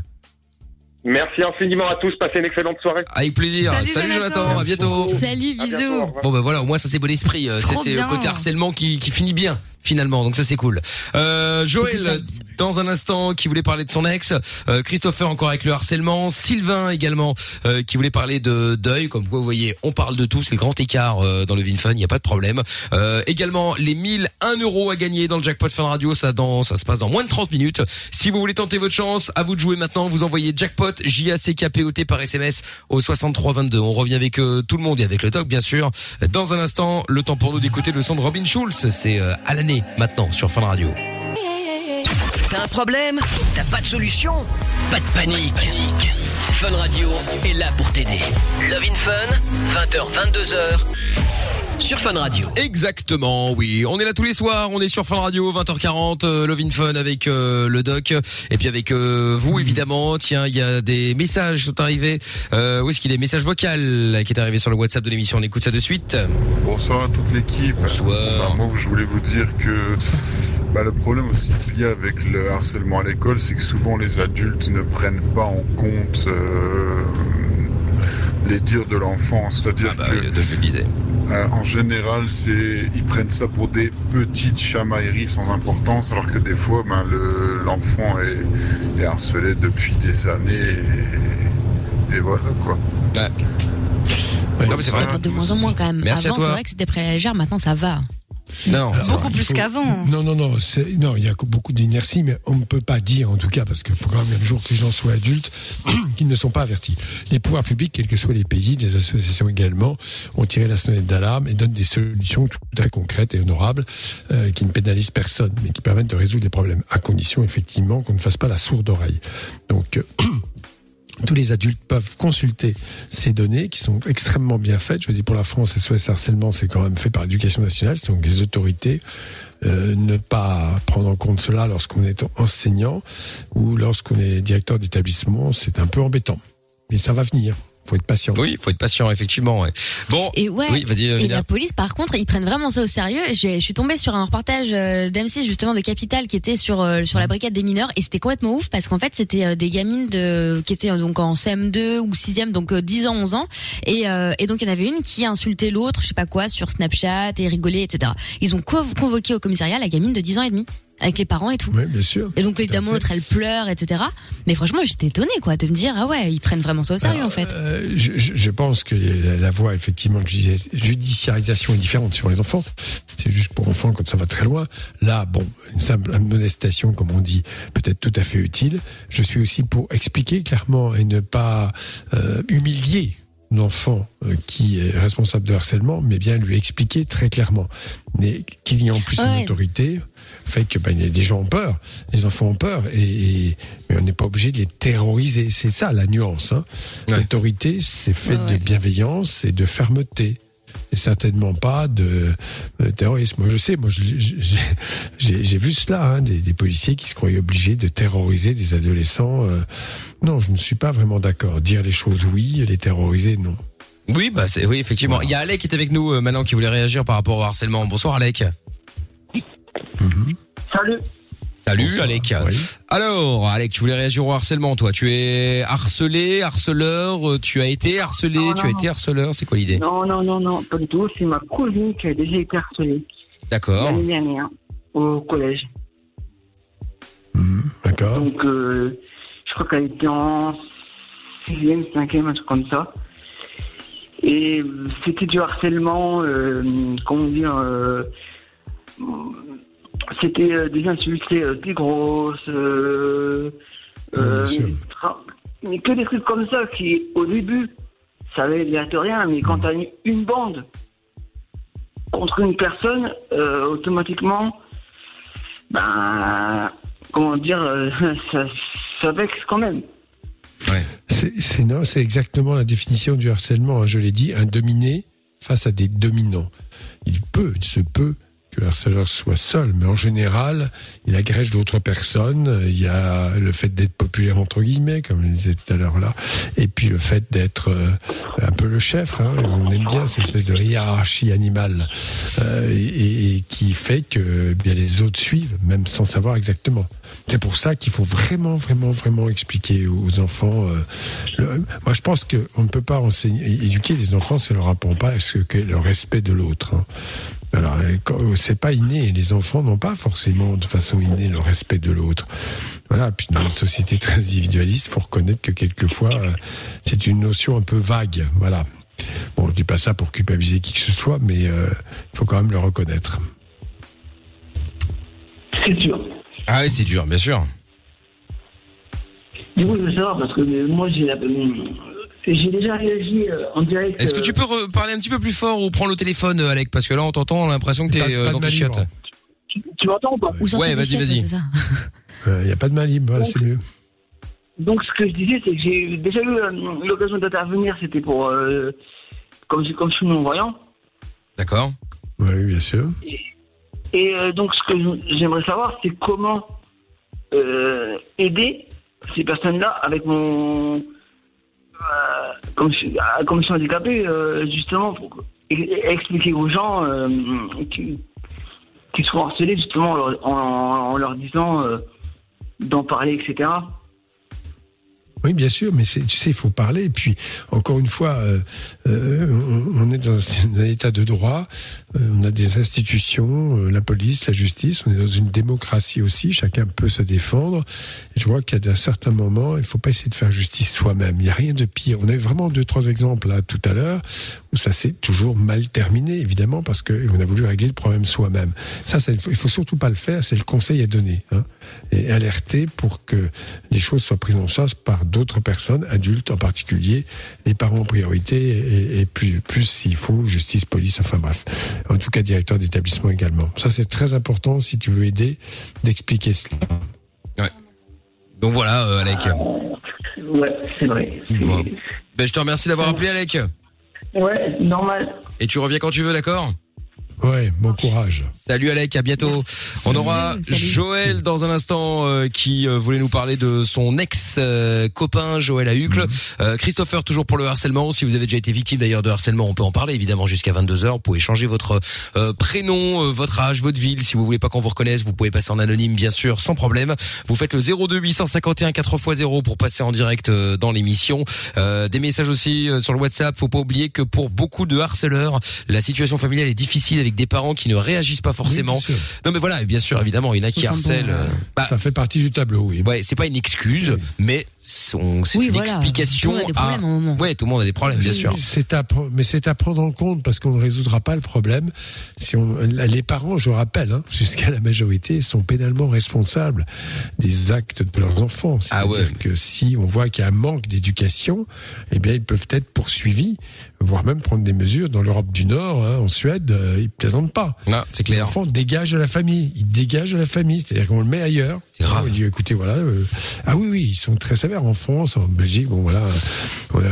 Merci infiniment à tous, passez une excellente soirée. Avec plaisir. Salut, Salut, Jonathan. Jonathan, à bientôt. Salut, bientôt, bisous. Bon bah voilà, au moins ça c'est bon esprit. C'est le côté harcèlement qui qui finit bien finalement. Donc ça c'est cool. Euh, Joël dans un instant qui voulait parler de son ex, euh, Christopher encore avec le harcèlement, Sylvain également euh, qui voulait parler de deuil. Comme vous voyez, on parle de tout, c'est le grand écart euh, dans le Vin Fun, il y a pas de problème. Euh, également les 1001 euros à gagner dans le jackpot Fun Radio, ça dans ça se passe dans moins de 30 minutes. Si vous voulez tenter votre chance, à vous de jouer maintenant. Vous envoyez jackpot J A C K P O T par SMS au 63 22. On revient avec euh, tout le monde et avec le doc bien sûr. Dans un instant, le temps pour nous d'écouter le son de Robin Schulz. C'est euh, à l'année maintenant sur Fun Radio. T'as un problème T'as pas de solution Pas de panique. Fun Radio est là pour t'aider. Love in Fun, 20h, 22h, sur Fun Radio. Exactement, oui. On est là tous les soirs, on est sur Fun Radio, 20h40, euh, Love in Fun avec euh, le doc, et puis avec euh, vous évidemment. Tiens, il y a des messages qui sont arrivés. Euh, où est-ce qu'il est? Message vocal qui est arrivé sur le WhatsApp de l'émission. On écoute ça de suite. Bonsoir à toute l'équipe. Bonsoir. Bah, moi, je voulais vous dire que bah, le problème aussi qu'il y a avec le harcèlement à l'école, c'est que souvent les adultes ne prennent pas en compte euh, les dires de l'enfant. C'est-à-dire Ah bah que oui, le doc le disait. Euh, en général, c'est ils prennent ça pour des petites chamailleries sans importance, alors que des fois, ben, le- l'enfant est, est harcelé depuis des années. Et, et voilà quoi. Ouais. Ouais. Non, mais c'est vrai. De moins en moins quand même. Merci à Avant, toi. c'est vrai que c'était pris à la légère, maintenant ça va. Non, c'est Beaucoup plus qu'avant. Non, non, non, c'est- non, il y a beaucoup d'inertie, mais on ne peut pas dire, en tout cas, parce qu'il faut quand même un jour que les gens soient adultes, qu'ils ne sont pas avertis. Les pouvoirs publics, quels que soient les pays, les associations également, ont tiré la sonnette d'alarme et donnent des solutions tout à fait concrètes et honorables, euh, qui ne pénalisent personne, mais qui permettent de résoudre les problèmes, à condition effectivement qu'on ne fasse pas la sourde oreille. Donc, euh, tous les adultes peuvent consulter ces données qui sont extrêmement bien faites. Je veux dire, pour la France, SOS Harcèlement, c'est quand même fait par l'éducation nationale, c'est donc les autorités. Euh, ne pas prendre en compte cela lorsqu'on est enseignant ou lorsqu'on est directeur d'établissement, c'est un peu embêtant. Mais ça va venir. Faut être patient. Oui, faut être patient, effectivement. ouais. Bon, Et ouais. oui, vas-y, euh, Et la police, par contre, ils prennent vraiment ça au sérieux. Je suis tombée sur un reportage euh, d'M6 justement de Capital qui était sur euh, sur la brigade des mineurs et c'était complètement ouf parce qu'en fait c'était euh, des gamines de qui étaient donc en CM2 ou 6e donc euh, 10 ans 11 ans et euh, et donc il y en avait une qui insultait l'autre je sais pas quoi sur Snapchat et rigolait etc. Ils ont conv- convoqué au commissariat la gamine de 10 ans et demi avec les parents et tout. Oui, bien sûr. Et donc évidemment l'autre elle pleure etc. Mais franchement j'étais étonnée quoi de me dire ah ouais ils prennent vraiment ça au sérieux en fait. Euh, je, pense que la, voie effectivement de judi- judiciarisation est différente sur les enfants. C'est juste pour enfants quand ça va très loin. Là, bon, une simple amonestation, comme on dit, peut-être tout à fait utile. Je suis aussi pour expliquer clairement et ne pas euh, humilier l'enfant euh, qui est responsable de harcèlement, mais bien lui expliquer très clairement. Mais qu'il y ait en plus une autorité fait que ben, il y a des gens ont peur, les enfants ont peur, et, et- mais on n'est pas obligé de les terroriser. C'est ça la nuance. Hein. Ouais. L'autorité, c'est fait Ouais, ouais. de bienveillance et de fermeté. Et certainement pas de, de terrorisme. Moi, je sais, moi, j'ai vu cela, hein, des, des policiers qui se croyaient obligés de terroriser des adolescents. euh. Non, je ne suis pas vraiment d'accord. Dire les choses, oui, les terroriser, non. Oui, bah c'est oui, effectivement. Il y a Alec qui est avec nous euh, maintenant qui voulait réagir par rapport au harcèlement. Bonsoir Alec. Salut. Salut Bonsoir. Alec. Oui. Alors Alec, tu voulais réagir au harcèlement toi. Tu es harcelé, harceleur, euh, tu as été harcelé, Non, tu as non, été harceleur, c'est quoi l'idée? Non, non, non, non, pas du tout. C'est ma cousine qui a déjà été harcelée D'accord. l'année dernière au collège. Mhm, D'accord. Donc, euh, crois qu'elle était en sixième, cinquième, un truc comme ça. Et c'était du harcèlement, euh, comment dire, euh, c'était euh, des insultes, t'es grosse, Ouais, bien sûr. tra- mais que des trucs comme ça qui, au début, ça avait l'air de rien, mais quand t'as une, une bande contre une personne, automatiquement, ben, comment dire, ça, ça vexe quand même. Non, c'est exactement la définition du harcèlement. hein. Je l'ai dit, un dominé face à des dominants. Il peut, il se peut que le harceleur soit seul, mais en général, il agrège d'autres personnes. Il y a le fait d'être populaire entre guillemets, comme je disais tout à l'heure là, et puis le fait d'être euh, un peu le chef. hein. On aime bien cette espèce de hiérarchie animale euh, et, et qui fait que eh bien les autres suivent, même sans savoir exactement. C'est pour ça qu'il faut vraiment, vraiment, vraiment expliquer aux enfants. euh, moi, je pense qu'on ne peut pas enseigner, éduquer les enfants si on leur apprend pas ce que le respect de l'autre. hein. Alors, euh, quand- c'est pas inné. Les enfants n'ont pas forcément de façon innée le respect de l'autre. Voilà. Puis dans une société très individualiste, faut reconnaître que quelquefois, euh, c'est une notion un peu vague. Voilà. Bon, je dis pas ça pour culpabiliser qui que ce soit, mais euh, il faut quand même le reconnaître. C'est sûr. Ah oui, c'est dur, bien sûr. Du coup, je veux savoir, parce que euh, moi, j'ai la- euh, j'ai déjà réagi euh, en direct. Est-ce que euh, tu peux parler un petit peu plus fort ou prendre le téléphone, euh, Alec? Parce que là, on t'entend, on a l'impression que t'es euh, de dans tes chiottes. Tu, tu m'entends ou pas? Ou Ouais, vas-y, vas-y. Il n'y a pas de main libre, voilà, Donc- c'est mieux. Donc, ce que je disais, c'est que j'ai déjà eu euh, l'occasion d'intervenir, c'était pour. euh, comme, comme je suis non-voyant. D'accord. Oui, bien sûr. Et euh, donc, ce que j'aimerais savoir, c'est comment euh, aider ces personnes-là avec mon. Euh, comme, comme je suis handicapé, euh, justement, pour expliquer aux gens euh, qui, sont harcelés, justement, en, leur- disant d'en parler, etc. Oui, bien sûr, mais tu sais, il faut parler. Et puis, encore une fois, on, est dans un état de droit, on a des institutions, euh, la police, la justice, on est dans une démocratie aussi, chacun peut se défendre. Je y a un certain moment, il faut pas essayer de faire justice soi-même. Il n'y a rien de pire. On a eu vraiment deux, trois exemples là tout à l'heure où ça s'est toujours mal terminé, évidemment, parce qu'on a voulu régler le problème soi-même. Ça, il il faut surtout pas le faire. C'est le conseil à donner hein, et alerter pour que les choses soient prises en charge par d'autres personnes, adultes en particulier, les parents en priorité, et, et plus, plus s'il faut, justice, police, enfin bref. En tout cas, directeur d'établissement également. Ça, c'est très important si tu veux aider d'expliquer cela. Donc voilà, euh, Alec. Ouais, c'est vrai. Bon. Ben, je te remercie d'avoir appelé, Alec. Ouais, normal. Et tu reviens quand tu veux, d'accord? Ouais, bon courage. Salut Alec, à bientôt. On aura Joël dans un instant euh, qui euh, voulait nous parler de son ex euh, copain Joël à Hucle. Mhm. Euh, Christopher toujours pour le harcèlement. Si vous avez déjà été victime d'ailleurs de harcèlement, on peut en parler évidemment jusqu'à 22h. Vous pouvez changer votre euh, prénom, euh, votre âge, votre ville. Si vous voulez pas qu'on vous reconnaisse, vous pouvez passer en anonyme bien sûr sans problème. Vous faites le 02 851 4x0 pour passer en direct euh, dans l'émission. Euh, des messages aussi euh, sur le WhatsApp. Faut pas oublier que pour beaucoup de harceleurs, la situation familiale est difficile avec des parents qui ne réagissent pas forcément. Oui, non mais voilà, bien sûr, évidemment, il y en a qui bon, harcèlent. euh, euh, bah, ça fait partie du tableau, oui. Ouais, c'est pas une excuse, mais son- c'est Oui, une voilà. explication. Tout le monde a des à- problèmes à un moment. Ouais, tout le monde a des problèmes, bien sûr. C'est à, mais c'est à prendre en compte parce qu'on ne résoudra pas le problème si on, les parents, je rappelle, hein, jusqu'à la majorité, sont pénalement responsables des actes de leurs enfants. Ah C'est-à-dire que si on voit qu'il y a un manque d'éducation, eh bien, ils peuvent être poursuivis, voire même prendre des mesures. Dans l'Europe du Nord, hein, en Suède, euh, ils plaisantent pas. Non, c'est clair. L'enfant dégage de la famille. Il dégage de la famille. C'est-à-dire qu'on le met ailleurs. C'est grave. Dit, écoutez, voilà. euh, ah oui, oui, ils sont très sévères en France, en Belgique. Bon, voilà.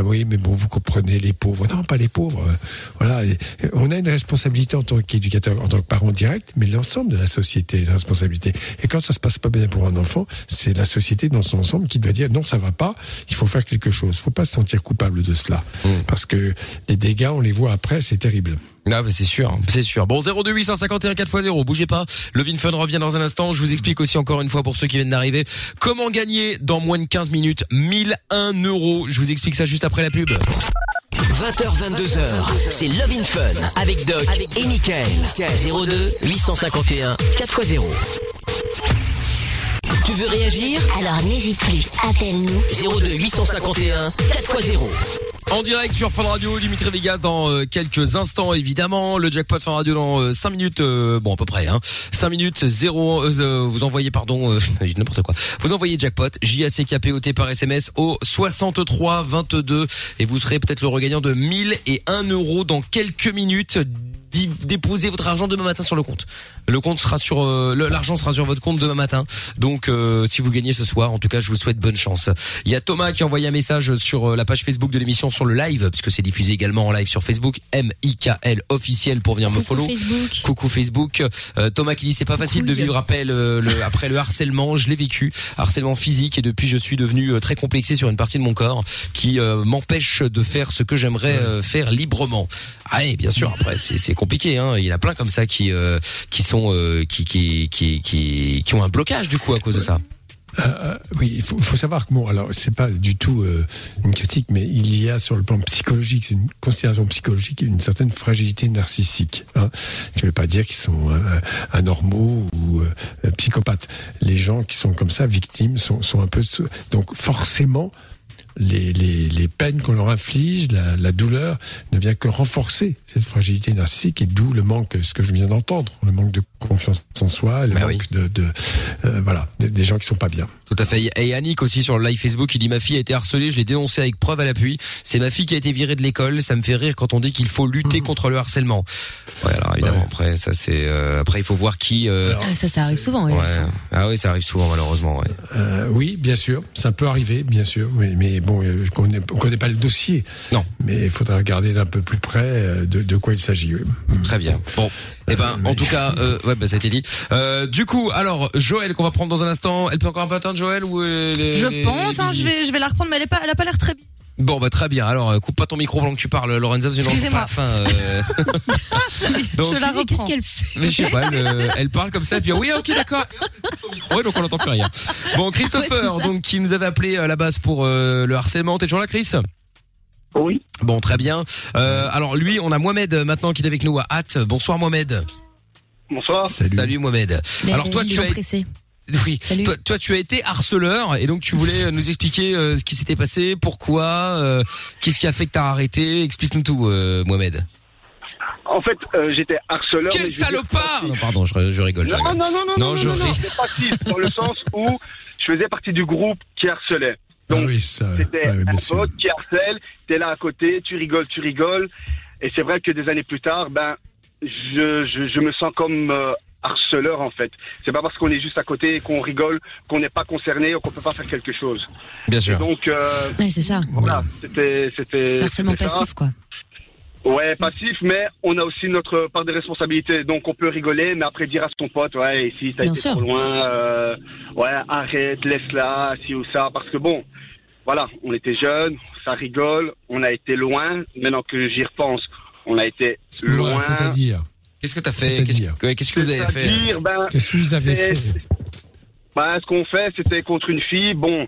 Oui, mais bon, vous comprenez les pauvres. Non, pas les pauvres. euh, Voilà. Et, euh, on a une responsabilité en tant qu'éducateur, en tant que parent direct, mais l'ensemble de la société a une responsabilité. Et quand ça se passe pas bien pour un enfant, c'est la société dans son ensemble qui doit dire non, ça va pas. Il faut faire quelque chose. Il faut pas se sentir coupable de cela, parce que les dégâts, on les voit après, c'est terrible. Ah bah c'est sûr, c'est sûr. Bon 02 851 4x0, bougez pas. Levin Fun revient dans un instant. Je vous explique aussi encore une fois pour ceux qui viennent d'arriver comment gagner dans moins de 15 minutes 1001 euros. Je vous explique ça juste après la pub. 20h, 22h, c'est Love in Fun avec Doc et Michael. 02 851 4x0. Tu veux réagir? Alors n'hésite plus, appelle-nous. 02 851 4x0. En direct sur Fun Radio, Dimitri Vegas dans euh, quelques instants évidemment. Le jackpot Fun Radio dans 5 minutes, euh, bon à peu près. Hein. 5 minutes 0, euh, vous envoyez pardon, euh, n'importe quoi. Vous envoyez jackpot J A C K P O T par SMS au 63 22 et vous serez peut-être le regagnant de 1000 et 1 euro dans quelques minutes. Déposez votre argent demain matin sur le compte. Le compte sera sur euh, l'argent sera sur votre compte demain matin. Donc euh, si vous gagnez ce soir, en tout cas, je vous souhaite bonne chance. Il y a Thomas qui a envoyé un message sur euh, la page Facebook de l'émission sur le live puisque c'est diffusé également en live sur Facebook M I K L officiel pour venir me Coucou follow. Facebook. Coucou Facebook. Euh, Thomas qui dit c'est pas facile de vivre après le, le- après le harcèlement. Je l'ai vécu, harcèlement physique et depuis je suis devenu euh, très complexé sur une partie de mon corps qui euh, m'empêche de faire ce que j'aimerais euh, faire librement. Ah oui, bien sûr. Après c'est c'est compliqué. Hein. Il y en a plein comme ça qui euh, qui sont euh, qui, qui qui qui ont un blocage du coup à cause de ça. Euh, oui, il faut, savoir que bon, alors c'est pas du tout une critique, mais il y a sur le plan psychologique, c'est une considération psychologique, une certaine fragilité narcissique. Hein. Je ne veux pas dire qu'ils sont anormaux ou psychopathes. Les gens qui sont comme ça, victimes, sont, sont un peu donc forcément. Les, les, les peines qu'on leur inflige, la, la douleur, ne vient que renforcer cette fragilité narcissique et d'où le manque, ce que je viens d'entendre, le manque de confiance en soi, le Bah manque de, de euh, voilà, des- des gens qui sont pas bien. Tout à fait. Et Annick aussi sur le live Facebook, il dit ma fille a été harcelée, je l'ai dénoncée avec preuve à l'appui. C'est ma fille qui a été virée de l'école. Ça me fait rire quand on dit qu'il faut lutter contre le harcèlement. Ouais, alors évidemment après ça c'est euh, après il faut voir qui. euh, Ah, ça, ça arrive souvent. oui, ouais. ça. Ah oui, ça arrive souvent malheureusement. Ouais. Euh, oui, bien sûr, ça peut arriver, bien sûr, mais, mais bon, euh, je connais, on connaît pas le dossier. Non. Mais il faudra regarder d'un peu plus près euh, de, de quoi il s'agit. oui. Très bien. Bon, eh ben en tout cas, euh, ouais, bah ça a été dit. Euh, du coup, alors Joël qu'on va prendre dans un instant. Elle peut encore un peu attendre Joël ou elle est- Je pense, hein, je vais, je vais la reprendre, mais elle, est pas, elle a pas l'air très bien. Bon bah très bien. Alors euh, coupe pas ton micro pendant que tu parles, Lorenzo, sinon on Excusez-moi. pas la fin. euh. Donc, je la Mais Qu'est-ce qu'elle fait Mais je sais pas, elle, euh, elle parle comme ça, et puis oui, ok, d'accord. Ouais, donc on n'entend plus rien. Bon, Christopher, donc qui nous avait appelé à la base pour euh, le harcèlement, t'es toujours là, Chris? Oui. Bon, très bien. Euh, alors lui, on a Mohamed euh, maintenant qui est avec nous à Hâte. Bonsoir Mohamed. Bonsoir. Salut. Mohamed. Les- alors toi, tu as pressés. Oui, toi, toi, tu as été harceleur et donc tu voulais euh, nous expliquer euh, ce qui s'était passé, pourquoi, euh, qu'est-ce qui a fait que t'as arrêté? Explique-nous tout, euh, Mohamed. En fait, euh, j'étais harceleur. Quel mais salopard. Non, pardon, je, je rigole. je Non, non, rigole. non, non, non, Non, non, je non, non, passif dans le sens où je faisais partie du groupe qui harcelait. Ah Donc, oui, ça, C'était ouais, bien un pote qui harcèle, t'es là à côté, tu rigoles, tu rigoles. Et c'est vrai que des années plus tard, ben, je, je, je me sens comme euh, harceleur en fait. C'est pas parce qu'on est juste à côté et qu'on rigole qu'on n'est pas concerné ou qu'on peut pas faire quelque chose. Bien sûr. Donc euh, Ouais, c'est ça. voilà, c'était c'était Harcèlement passif, quoi. Ouais, passif, mais on a aussi notre part de responsabilité. Donc on peut rigoler, mais après dire à son pote, ouais, ici t'as été sûr. trop loin, euh, ouais, arrête, laisse-la, ci ou ça, parce que bon, voilà, on était jeunes, ça rigole, on a été loin. Maintenant que j'y repense, on a été loin. C'est-à-dire Qu'est-ce que t'as fait Qu'est-ce ouais, que vous avez fait ben, Qu'est-ce que vous avez fait Ben, ce qu'on fait, c'était contre une fille, bon,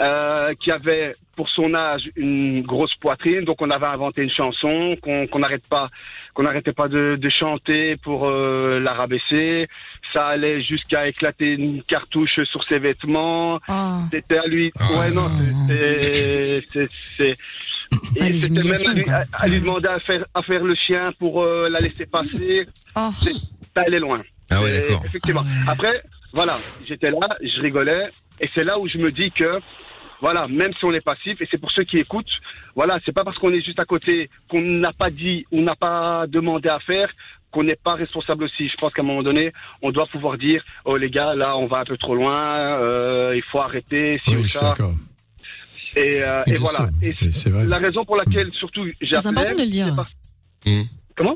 euh, qui avait pour son âge une grosse poitrine, donc on avait inventé une chanson qu'on n'arrête pas, qu'on n'arrêtait pas de, de chanter pour euh, la rabaisser. Ça allait jusqu'à éclater une cartouche sur ses vêtements. Oh. C'était à lui. ouais, non, c'est, c'est, c'est. Et Ah, c'était même à lui, quoi. à- à lui demander à faire, à faire le chien pour euh, la laisser passer. Oh. Ça allait loin. Ah ouais, d'accord. Effectivement. Après, voilà, j'étais là, je rigolais, et c'est là où je me dis que, voilà, même si on est passif, et c'est pour ceux qui écoutent, voilà, c'est pas parce qu'on est juste à côté, qu'on n'a pas dit, on n'a pas demandé à faire, qu'on n'est pas responsable aussi. Je pense qu'à un moment donné, on doit pouvoir dire, oh les gars, là, on va un peu trop loin, euh, il faut arrêter, si Oui, ou je suis ça. Et, euh, Oui, et voilà. Et c'est- vrai. la raison pour laquelle, surtout, j'ai C'est important de le dire. parce- Hmm. Comment?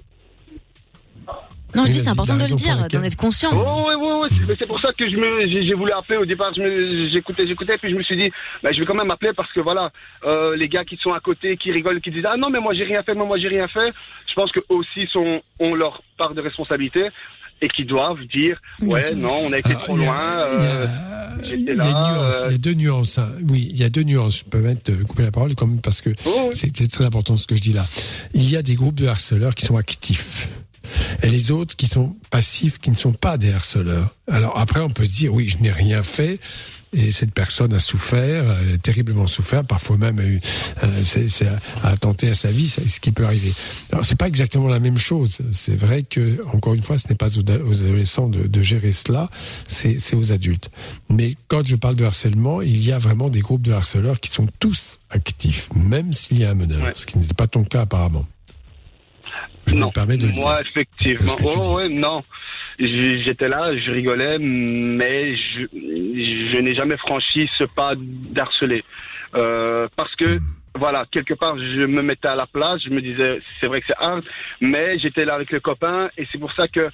Non, je Oui, dis c'est important de le dire, d'en être conscient. Oh, ouais, ouais, ouais. c'est- mais C'est pour ça que je me, j'ai voulu appeler au départ. je J'écoutais, j'écoutais, puis je me suis dit, bah, je vais quand même appeler parce que voilà, euh, les gars qui sont à côté, qui rigolent, qui disent ah non mais moi j'ai rien fait, moi moi j'ai rien fait. Je pense que aussi sont ont leur part de responsabilité et qui doivent dire ouais non on a été Alors, trop loin. il y a- deux nuances. hein. Oui, il y a deux nuances. Je peux te couper la parole comme parce que Oh, oui. c'est très important ce que je dis là. Il y a des groupes de harceleurs qui sont actifs. Et les autres qui sont passifs, qui ne sont pas des harceleurs. Alors après, on peut se dire, oui, je n'ai rien fait, et cette personne a souffert, euh, terriblement souffert, parfois même a, eu, euh, a attenté à sa vie, ce qui peut arriver. Alors c'est pas exactement la même chose. C'est vrai que, encore une fois, ce n'est pas aux, aux adolescents de, de gérer cela, c'est aux adultes. Mais quand je parle de harcèlement, il y a vraiment des groupes de harceleurs qui sont tous actifs, même s'il y a un meneur, Ouais. ce qui n'était pas ton cas apparemment. Je non. me permets de le Moi, dire. effectivement. Oh, ouais, non. J'étais là, je rigolais, mais je, je n'ai jamais franchi ce pas d'harceler. Euh, parce que, voilà, quelque part, je me mettais à la place, je me disais, c'est vrai que c'est hard, mais j'étais là avec le copain, et c'est pour ça que,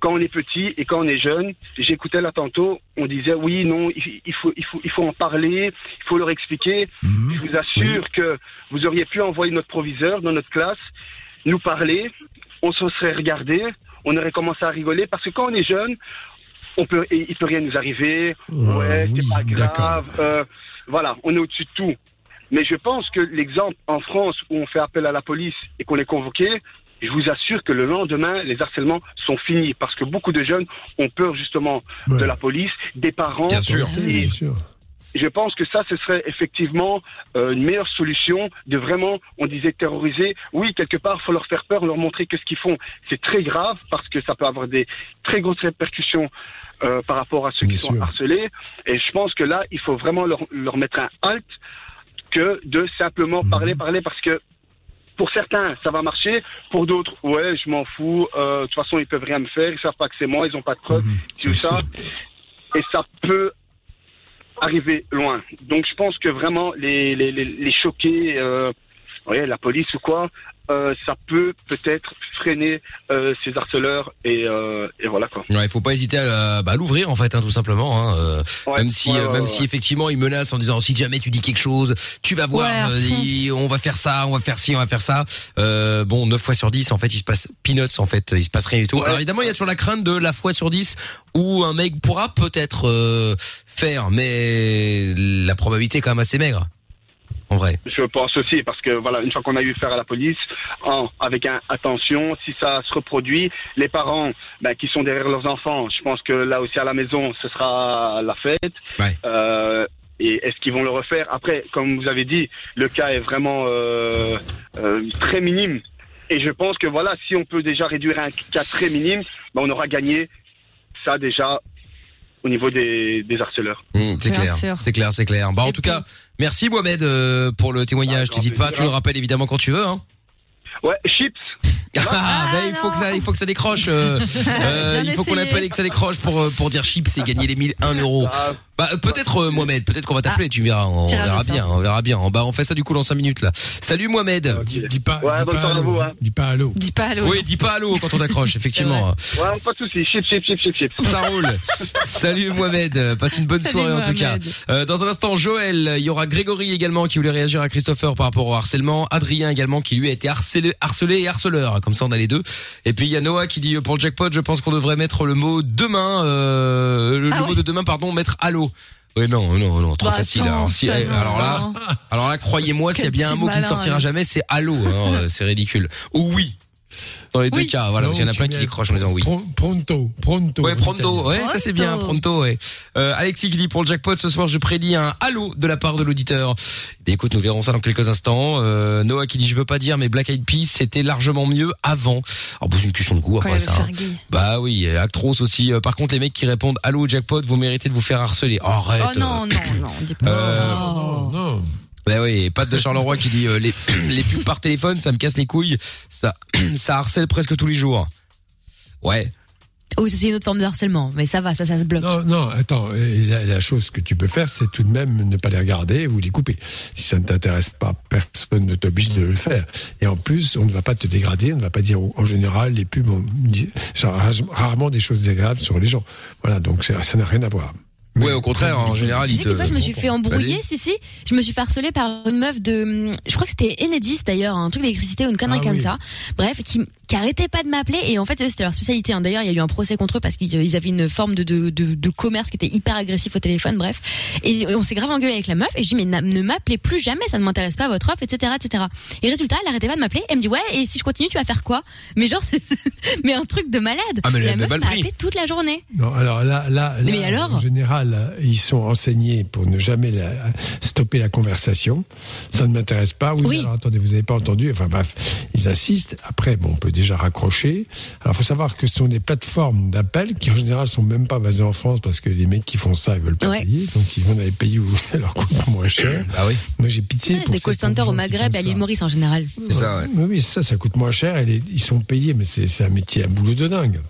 quand on est petit et quand on est jeune, j'écoutais là tantôt, on disait oui, non, il, il faut, il faut, il faut en parler, il faut leur expliquer. Mhm. Je vous assure que vous auriez pu envoyer notre proviseur dans notre classe, nous parler, on se serait regardé, on aurait commencé à rigoler parce que quand on est jeune, on peut, et il peut rien nous arriver. Ouais, oui, c'est pas grave. euh, voilà, on est au-dessus de tout. Mais je pense que l'exemple en France où on fait appel à la police et qu'on est convoqué, je vous assure que le lendemain, les harcèlements sont finis parce que beaucoup de jeunes ont peur justement Ouais. de la police, des parents. Bien sûr. Et Bien sûr. Je pense que ça, ce serait effectivement euh, une meilleure solution de vraiment, on disait terroriser. Oui, quelque part, faut leur faire peur, leur montrer que ce qu'ils font, c'est très grave parce que ça peut avoir des très grosses répercussions euh, par rapport à ceux Bien qui sont harcelés. Et je pense que là, il faut vraiment leur, leur mettre un halt que de simplement Mhm. parler, parler parce que pour certains, ça va marcher. Pour d'autres, ouais, je m'en fous. Euh, De toute façon, ils peuvent rien me faire. Ils savent pas que c'est moi. Ils ont pas de preuves. Mhm. ci ou ça. Et ça peut arriver loin. Donc, je pense que vraiment, les, les, les, choquer, euh, la police ou quoi, euh, ça peut peut-être freiner euh, ces harceleurs. Et, euh, et voilà, quoi. Ouais, il faut pas hésiter à, bah, à l'ouvrir en fait, hein, tout simplement. Hein, euh, Ouais, même si, ouais, euh, même ouais, si ouais. effectivement il menace en disant si jamais tu dis quelque chose, tu vas voir, euh, on va faire ça, on va faire ci, on va faire ça. Euh, bon, 9 fois sur 10 en fait, il se passe peanuts en fait, il se passe rien du tout. Ouais. Alors évidemment, il y a toujours la crainte de la fois sur 10 où un mec pourra peut-être euh, faire, mais la probabilité est quand même assez maigre. En vrai. Je pense aussi, parce que voilà, une fois qu'on a eu affaire à la police, en, avec un attention, si ça se reproduit, les parents ben, qui sont derrière leurs enfants, je pense que là aussi à la maison, ce sera la fête. Ouais. Euh, et est-ce qu'ils vont le refaire? Après, comme vous avez dit, le cas est vraiment euh, euh, très minime. Et je pense que voilà, si on peut déjà réduire un cas très minime, ben, on aura gagné ça déjà au niveau des, des harceleurs. Mmh, c'est clair, c'est clair, c'est clair. Bah en Et tout puis- cas, merci Mohamed euh, pour le témoignage. T'hésites pas, tu le rappelles évidemment quand tu veux. Hein. Ouais, chips Ah, ben, il faut que ça, il faut que ça décroche. euh, euh, il faut qu'on appelle et que ça décroche pour euh, pour dire chips et gagner les 1001 euros. Bah euh, peut-être euh, Mohamed, peut-être qu'on va t'appeler, tu verras, on verra bien, on verra bien. Bah on fait ça du coup dans 5 minutes là. Salut Mohamed. Dis, dis pas, Ouais, dis pas allô. vous, hein. Dis pas allô. Dis pas allô. Oui, dis pas allô quand on t'accroche, effectivement. Ouais, pas de soucis. Chips, chips, chips, chips, chips. Ça roule. Salut Mohamed, passe une bonne Salut, soirée en tout cas. Euh, dans un instant, Joël, il y aura Grégory également qui voulait réagir à Christopher par rapport au harcèlement, Adrien également qui lui a été harcelé, harcelé et harceleur, comme ça on a les deux. Et puis il y a Noah qui dit euh, pour le jackpot, je pense qu'on devrait mettre le mot demain, euh, le Ah mot de demain, pardon, mettre allô. Ouais non non non trop Bah, facile. attends, alors, si, ça, eh, alors là alors là croyez-moi s'il y a bien un mot qui ne sortira jamais c'est allô hein, euh, c'est ridicule. Ou oui. Dans les deux Oui. cas voilà Non, qu'il y en a plein qui décrochent en disant oui. Pro- Pronto, pronto. Ouais, pronto. Ouais, ça c'est bien, pronto. Ouais. Euh, Alexis qui dit pour le jackpot ce soir, je prédis un halo de la part de l'auditeur. Eh écoute, nous verrons ça dans quelques instants. Euh, Noah qui dit je veux pas dire, mais Black Eyed Peas c'était largement mieux avant. Alors bon, c'est une question de goût il après ça. hein. Bah oui, Actros aussi. Euh, par contre, les mecs qui répondent allô au jackpot, vous méritez de vous faire harceler. Arrête. Oh non, non, non, dis pas. Euh, Oh. Non. Bah oui, Pat de Charleroi qui dit euh, les les pubs par téléphone, ça me casse les couilles. Ça ça harcèle presque tous les jours. Ouais. Oui, c'est une autre forme de harcèlement, mais ça va, ça, ça se bloque. Non, non, attends. et La, la chose que tu peux faire, c'est tout de même ne pas les regarder ou les couper. Si ça ne t'intéresse pas, personne ne t'oblige de le faire. Et en plus, on ne va pas te dégrader. On ne va pas dire, en général, les pubs ont dit- genre, rarement des choses désagréables sur les gens. Voilà, donc ça n'a rien à voir. Ouais, au contraire, en général, sais te fois, je me suis fait embrouiller, si, si. Je me suis fait harceler par une meuf de, je crois que c'était Enedis d'ailleurs, un truc d'électricité ou une connerie Ah comme oui. ça. Bref, qui, qui arrêtait pas de m'appeler et en fait, eux, c'était leur spécialité. hein. D'ailleurs, il y a eu un procès contre eux parce qu'ils ils avaient une forme de, de, de, de commerce qui était hyper agressif au téléphone, bref. Et on s'est grave engueulé avec la meuf et je dis, mais ne m'appelez plus jamais, ça ne m'intéresse pas votre offre, etc., etc. Et résultat, elle arrêtait pas de m'appeler. Elle me dit, ouais, et si je continue, tu vas faire quoi? Mais genre, c'est- mais un truc de malade. Ah, mais elle la meuf m'a appelé toute la journée. Non, alors là, là, là, Mais alors en général, ils sont enseignés pour ne jamais la- stopper la conversation. Ça ne m'intéresse pas. Oui, Oui. alors attendez, vous n'avez pas entendu. Enfin bref, ils assistent. Après, bon, on peut déjà raccrocher. Alors, faut savoir que ce sont des plateformes d'appel qui en général sont même pas basées en France parce que les mecs qui font ça, ils veulent pas Ouais. payer. Donc ils vont dans les pays où ça leur coûte moins cher. Ah oui. Moi, j'ai pitié. Ouais, pour c'est des call centers au Maghreb et à l'île Maurice en général. C'est ça, ouais. Oui, ça, ça coûte moins cher. Et les- ils sont payés, mais c'est c'est un métier, un boulot de dingue.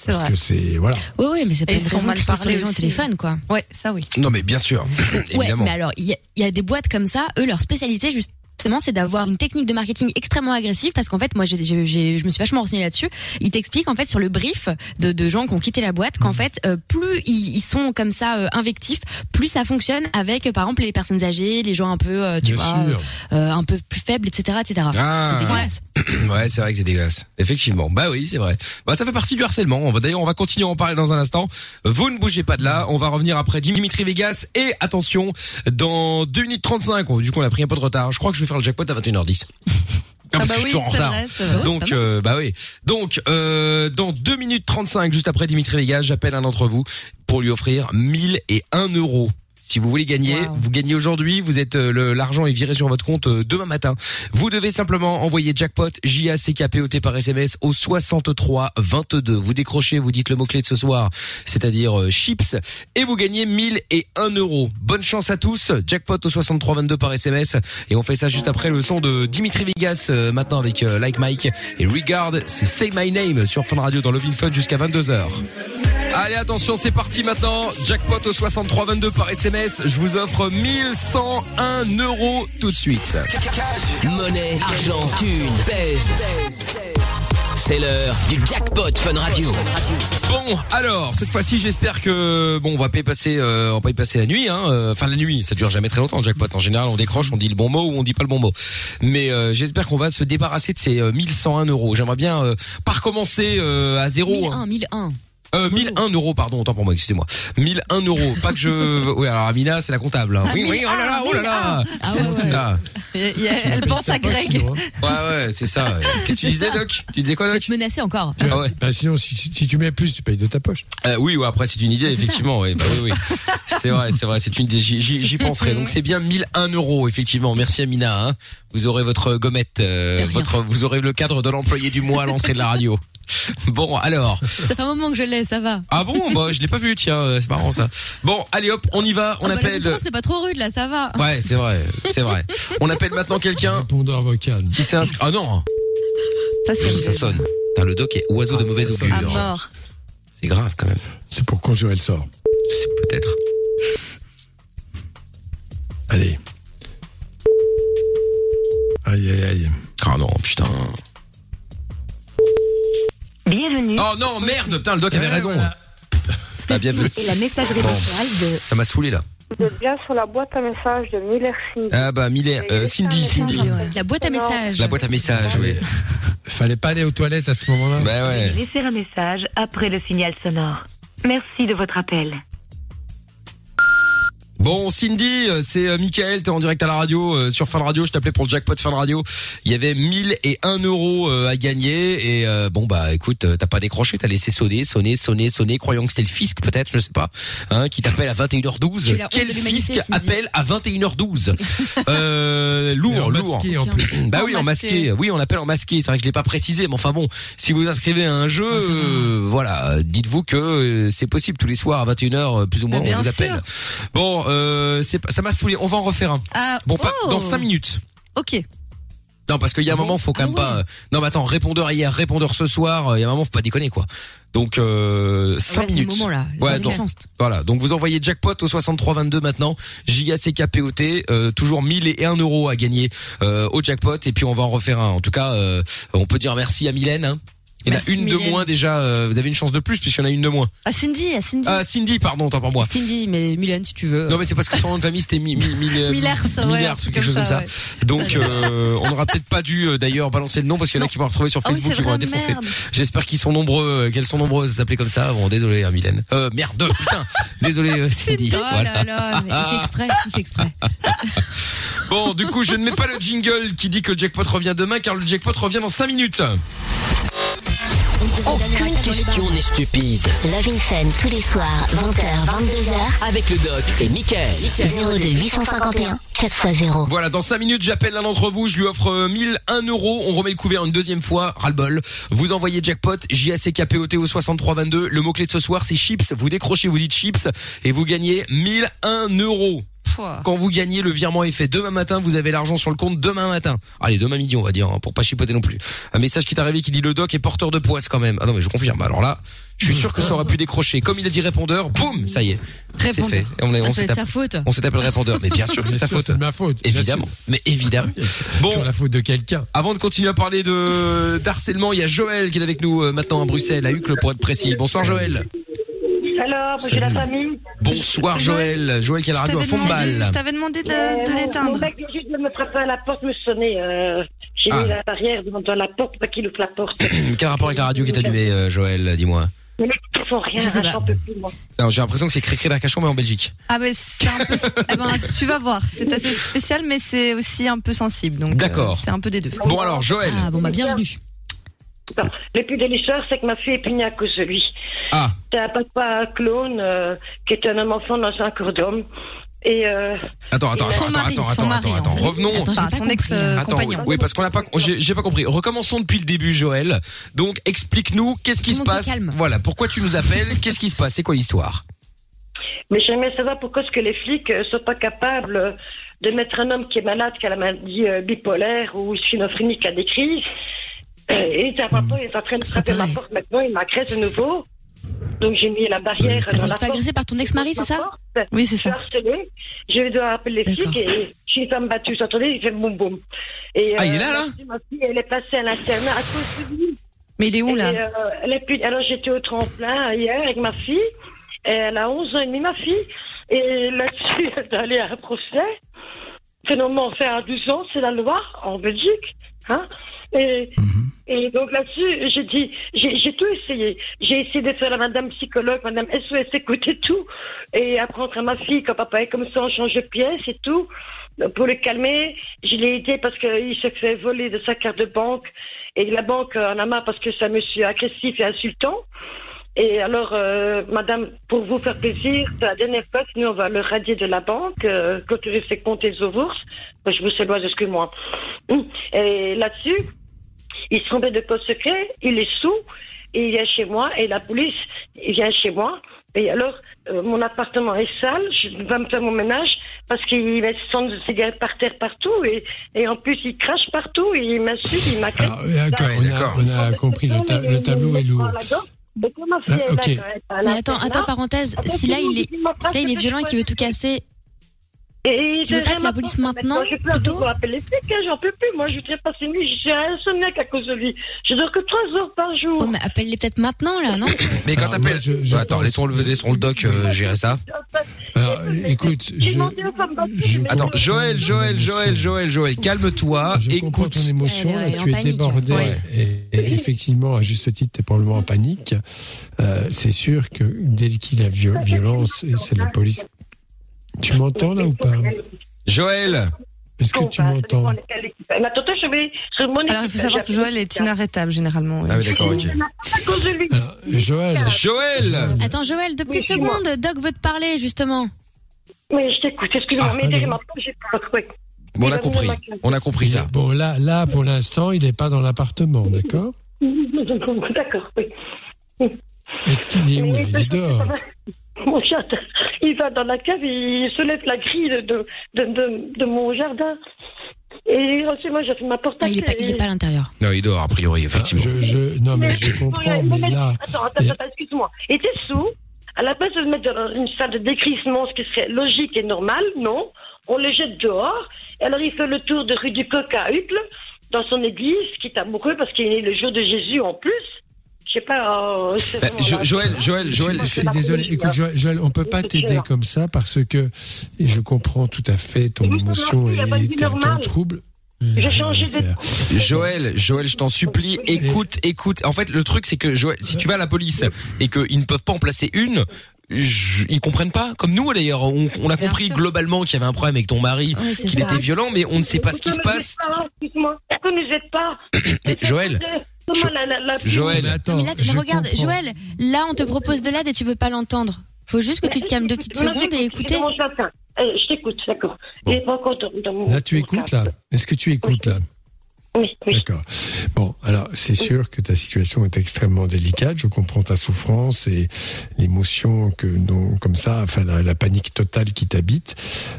C'est Parce vrai. que c'est voilà. Oui, oui, mais c'est pas une raison mal gens au téléphone, quoi. Ouais, ça oui. Non mais bien sûr, Ouais, évidemment. mais alors, il y y a des boîtes comme ça, eux, leur spécialité, justement, c'est d'avoir une technique de marketing extrêmement agressive parce qu'en fait, moi, j'ai, j'ai- j'ai- je me suis vachement renseignée là-dessus. Ils t'expliquent, en fait, sur le brief de, de gens qui ont quitté la boîte, qu'en fait, euh, plus ils, ils sont comme ça, euh, invectifs, plus ça fonctionne avec, euh, par exemple, les personnes âgées, les gens un peu, euh, tu Bien vois, euh, un peu plus faibles, etc., etc. Ah. C'est dégueulasse. Ouais, c'est vrai que c'est dégueulasse. Effectivement. Bah oui, c'est vrai. Bah ça fait partie du harcèlement. On va d'ailleurs on va continuer à en parler dans un instant. Vous ne bougez pas de là. On va revenir après Dimitri Vegas et attention, dans 2 minutes 35, oh, du coup on a pris un peu de retard. Je crois que je vais faire le jackpot à 21h10. Ah, parce bah que je suis en retard. vrai. Donc euh, bah oui. Donc euh, dans 2 minutes 35 juste après Dimitri Vegas, j'appelle un d'entre vous pour lui offrir 1001 euros. Si vous voulez gagner, Wow. vous gagnez aujourd'hui, vous êtes euh, le- l'argent est viré sur votre compte euh, demain matin. Vous devez simplement envoyer jackpot J A C K P O T par SMS au 63 22. Vous décrochez, vous dites le mot clé de ce soir, c'est-à-dire euh, chips et vous gagnez 1001 euros. Bonne chance à tous. Jackpot au 63 22 par SMS et on fait ça juste après le son de Dimitri Vegas euh, maintenant avec euh, Like Mike et Regard, c'est Say My Name sur Fun Radio dans Love in Fun jusqu'à 22h. Allez, attention, c'est parti maintenant. Jackpot au 6322 par SMS. Je vous offre 1101 euros tout de suite. Monnaie, argent, thune, pèse. C'est l'heure du jackpot Fun Radio. Bon, alors cette fois-ci, j'espère que bon, on va pas y passer, euh, on va pas y passer la nuit. Hein, euh, enfin la nuit, ça dure jamais très longtemps. le Jackpot. En général, on décroche, on dit le bon mot ou on dit pas le bon mot. Mais euh, j'espère qu'on va se débarrasser de ces euh, 1101 euros. J'aimerais bien euh, pas recommencer euh, à zéro. hein. 1001, 1001. Euh, 1001 euros, pardon, autant pour moi, excusez-moi. 1001 euros, pas que je... Oui, alors Amina, c'est la comptable. hein. Oui, oui, oh là là, oh là là Ah ouais, Elle pense à Greg. Ouais, ouais, c'est ça. Qu'est-ce que tu disais, ça. Doc? Tu disais quoi, Doc? Menacé encore. Ah ouais. Ben, sinon, si, si tu mets plus, tu payes de ta poche. Euh, oui, ouais, après c'est une idée, effectivement. Oui, bah oui, oui. C'est vrai, c'est vrai, c'est une idée. J'y, j'y- j'y penserai. Donc c'est bien 1001 euros, effectivement. Merci Amina. Hein. Vous aurez votre gommette, euh, votre, vous aurez le cadre de l'employé du mois à l'entrée de la radio. Bon, alors. Ça fait un moment que je l'ai, ça va. Ah bon, bah je l'ai pas vu. Tiens, euh, c'est marrant ça. Bon, allez hop, on y va. On Ah bah, appelle. n'est pas trop rude là, ça va. Ouais, c'est vrai, c'est vrai. On appelle maintenant quelqu'un Répondeur vocal. qui s'est inscrit. Ah non. Ça sonne. Putain, le doc est oiseau de mauvaise augure. mort. C'est grave quand même. C'est pour conjurer le sort. C'est peut-être. Allez. Aïe, aïe, aïe. Ah non, putain. Bienvenue. Oh non, merde, putain, le doc avait raison. Ah, bienvenue. Et la messagerie Bon. vocale de Ça m'a saoulé là. Vous êtes bien sur la boîte à messages de Miller Cindy. Ah bah Miller, euh, Cindy, Cindy. La boîte à messages. La boîte à messages, oui. Fallait pas aller aux toilettes à ce moment-là. Bah ouais. laisser un message après le signal sonore. Merci de votre appel. Bon, Cindy, euh, c'est euh, Michael, t'es en direct à la radio, euh, sur Fun Radio, je t'appelais pour le jackpot Fun Radio. Il y avait 1001 euros euh, à gagner et euh, bon bah écoute, t'as pas décroché, t'as laissé sonner, sonner, sonner, sonner, croyant que c'était le fisc peut-être, je sais pas, hein, qui t'appelle à Tu 21h12. es la honte Quel fisc appelle à 21h12 euh, Lourd, lourd. masqué, en plus. Bah En oui, en masqué. masqué. Oui, on appelle en masqué. C'est vrai que je l'ai pas précisé, mais enfin bon, si vous inscrivez à un jeu, euh, voilà, dites-vous que c'est possible tous les soirs à 21h, plus ou moins, Mais on vous sûr. appelle. Bon, euh, c'est pas- ça m'a saoulé. On va en refaire un. Ah, Bon, pas oh. dans 5 minutes. Ok. Non, parce qu'il y a un moment, faut quand même pas. euh, Non, mais attends, répondeur hier, répondeur ce soir. euh, Il y a un moment, faut pas déconner quoi. Donc euh, 5 Ah ouais, c'est le minutes. moment, là. Ouais, donc, voilà. Donc vous envoyez jackpot au 6322 maintenant. JACKPOT, euh, toujours 1000 et 1 euros à gagner euh, au jackpot. Et puis on va en refaire un. En tout cas, euh, on peut dire merci à Mylène. Hein. Il y en a une de moins déjà. euh, vous avez une chance de plus puisqu'il y en a une de moins. Ah, Cindy, ah, Cindy. Ah Cindy, pardon, tant pour moi. Cindy, mais Mylène, si tu veux. Non mais c'est parce que son nom de famille c'était Mi- Mi- Mi- Millers, ouais, Millers ou quelque chose comme ça. Donc euh, on n'aura peut-être pas dû euh, d'ailleurs balancer le nom parce qu'il y en a qui vont retrouver sur Ah oui, Facebook qui vont vrai, défoncer. J'espère qu'ils sont nombreux, qu'elles sont nombreuses à s'appeler comme ça. Bon désolé hein, Mylène. Euh merde, putain. désolé Cindy. Oh Voilà. là là, mais il fait exprès, il fait exprès. Bon du coup je ne mets pas le jingle qui dit que le jackpot revient demain car le jackpot revient dans 5 minutes. Aucune question n'est stupide. Love in Fun tous les soirs, 20h, 22h. Avec le doc et Michael. 02 851 4x0. Voilà, dans 5 minutes, j'appelle l'un d'entre vous, je lui offre euh, 1001 euros, on remet le couvert une deuxième fois, ras-le-bol. Vous envoyez jackpot, J-A-C-K-P-O-T au 6322. Le mot-clé de ce soir, c'est chips. Vous décrochez, vous dites chips, et vous gagnez 1001 euros. Quand vous gagnez, le virement est fait demain matin, vous avez l'argent sur le compte demain matin. Allez, demain midi, on va dire, hein, pour pas chipoter non plus. Un message qui est arrivé qui dit le doc est porteur de poisse quand même. Ah non, mais je confirme. Alors là, je suis sûr que ça aurait pu décrocher. Comme il a dit répondeur, boum, ça y est. C'est fait. Et on, est- Ça, on ça s'est sa faute. on s'est le répondeur. Mais bien sûr que c'est sa sûr, faute. Ma faute. Évidemment. Mais évidemment. Bon, Sur la faute de quelqu'un. avant de continuer à parler de d'harcèlement, il y a Joël qui est avec nous euh, maintenant à Bruxelles, à Uccle pour être précis. Bonsoir Joël. Alors, monsieur la famille Bonsoir Joël. Joël qui à la radio à t'avais demandé, Fontbal. je t'avais demandé de, Euh, de l'éteindre. Mon mec vient juste de me frapper à la porte, me sonner. Euh, J'ai Ah. mis la barrière devant la porte, pas qu'il ouvre la porte. Quel rapport avec la radio qui est allumée, euh, Joël Dis-moi? Mais les ils font rien, Je sais pas. j'en peux plus, moi. J'ai l'impression que c'est Cricri d'Arcachon mais en Belgique. Ah, mais c'est un peu. eh ben, tu vas voir. C'est assez spécial, mais c'est aussi un peu sensible. Donc, euh, D'accord. c'est un peu des deux. Bon alors Joël. Ah bon, bah bienvenue. Non, Le plus délicieux, c'est que ma fille est punie à cause de lui. Ah. C'est un papa clone euh, qui est un homme enfant dans un corps d'homme. Et euh, Attends, attends, attends, mari, attends, attends, mari, attends, attends. en fait. Revenons. Attends, pas son compris. ex-compagnon. Attends, oui, oui, parce qu'on n'a pas, j'ai pas compris. Recommençons depuis le début, Joël. Donc, explique-nous qu'est-ce qui se passe. calme. Voilà, pourquoi tu nous appelles Qu'est-ce qui se passe C'est quoi l'histoire Mais j'aimerais savoir pourquoi est-ce que les flics ne sont pas capables euh, de mettre un homme qui est malade, qui a la maladie euh, bipolaire ou schizophrénique, qui a des crises. Euh, et un papa il est en train de pas frapper ma porte maintenant, il m'agresse de nouveau. Donc j'ai mis la barrière Attends, dans tu la te fais porte. agresser par ton ex-mari, c'est ça porte. Oui, c'est Je suis ça. harcelée. Je dois appeler les flics et je suis une femme battue. Vous entendez Il fait boum boum. Et, Ah, il est là, là Ma fille, elle est placée à l'internat à cause de lui. Mais il est où, là Et, euh, elle est Alors j'étais au tremplin hier avec ma fille. Et elle a 11 ans et demi, ma fille. Et là-dessus, elle doit aller à un procès. Finalement, faire à 12 ans, c'est la loi en Belgique. Hein et, et donc là-dessus, j'ai dit, j'ai tout essayé. J'ai essayé de faire la madame psychologue, madame SOS, écouter tout. Et apprendre à ma fille, quand papa est comme ça, on change de pièce et tout. Pour le calmer, je l'ai aidé parce qu'il se fait voler de sa carte de banque. Et la banque en a marre parce que c'est un monsieur agressif et insultant. Et alors, euh, madame, pour vous faire plaisir, la dernière fois, sinon on va le radier de la banque, euh, clôturer ses comptes et aux bourses. Moi, je vous sais loin, excuse-moi. Et là-dessus, il se trompait de code secret, il est sous, et il vient chez moi, et la police, il vient chez moi. Et alors, euh, mon appartement est sale, je vais me faire mon ménage, parce qu'il met son cigarette par terre partout et, et en plus il crache partout et il m'insulte, il m'a Alors, euh, d'accord, on, a, on a compris, le, ta- le tableau est lourd. Mais comment Ah, elle Mais attends, attends, parenthèse, Ah, si là il est, si là il est violent et qu'il veut tout casser, Et Tu veux je pas que la police maintenant, Je peux plutôt appeler flics, hein, j'en peux plus. Moi, je voudrais passer une nuit. J'ai un insomniaque à cause de lui. Je dors que trois heures par jour. oh mais appelle-les peut-être maintenant là, non Mais quand t'appelles, je- je Bah, attends, laissons le, laissons le doc euh, gérer ça. Alors, écoute, J'ai je, Attends, Joël, Joël, Joël, Joël, Joël, calme-toi, écoute. ton émotion, là, tu es débordé Ouais. et, et effectivement, à juste titre, tu es probablement en panique. Euh, c'est sûr que dès qu'il y a viol- violence, c'est la police. Tu m'entends là ou pas Joël, Est-ce que Bon, tu bah, m'entends mon Alors il faut savoir que Joël est inarrêtable généralement. Ah oui, d'accord, ok. Lui. Alors, Joël, Joël, Attends Joël, deux petites secondes, Doc veut te parler justement. Mais je t'écoute, excuse-moi. Ah, mais derrière j'ai peur. Bon, on a compris, on a compris ça. bon là, là pour l'instant, il n'est pas dans l'appartement, d'accord D'accord, oui. Est-ce qu'il est où Il est dehors. Mon jardin. Il va dans la cave, il se lève la grille de, de, de, de mon jardin. Et ensuite, moi, j'ai fait ma porte Ah, il est pas, il est pas à l'intérieur. Non, il dort a priori, effectivement. Je, je, non mais je comprends, mais là, Attends, attends, attends, excuse-moi. Et t'es sous À la place de le mettre dans une salle de décrissement, ce qui serait logique et normal, non. On le jette dehors. Et alors, il fait le tour de rue du Coq à Hucle, dans son église, qui est amoureux parce qu'il est le jour de Jésus en plus. Sais pas. euh, Bah, Jo- là. Joël, Joël, Joël, Je désolé. Écoute, Joël, Joël, on peut pas t'aider comme ça parce que et je comprends tout à fait ton émotion et ton, trouble. J'ai changé de. Joël, Joël, je t'en supplie, écoute, écoute. En fait, le truc, c'est que Joël, si tu vas à la police et qu'ils ne peuvent pas en placer une, je- ils comprennent pas. Comme nous, d'ailleurs, on, on a compris globalement qu'il y avait un problème avec ton mari, Oui, qu'il était violent, mais on ne sait pas ce qui se passe. Excuse-moi, pourquoi nous êtes pas Mais Joël, Comment Jo- la- la- la- Joël, Mais attends, mais là, tu je mais regarde, comprends. Joël, là on te propose de l'aide et tu veux pas l'entendre. Faut juste que tu te calmes deux petites Non, secondes et j'écoute, écouter. je. Eh, Je t'écoute, d'accord. Bon. Il est pas encore dans, dans mon- Là, tu écoutes là. Est-ce que tu écoutes là? Oui, oui. D'accord. Bon, alors c'est sûr que ta situation est extrêmement délicate. Je comprends ta souffrance et l'émotion que, comme ça, enfin la, la panique totale qui t'habite.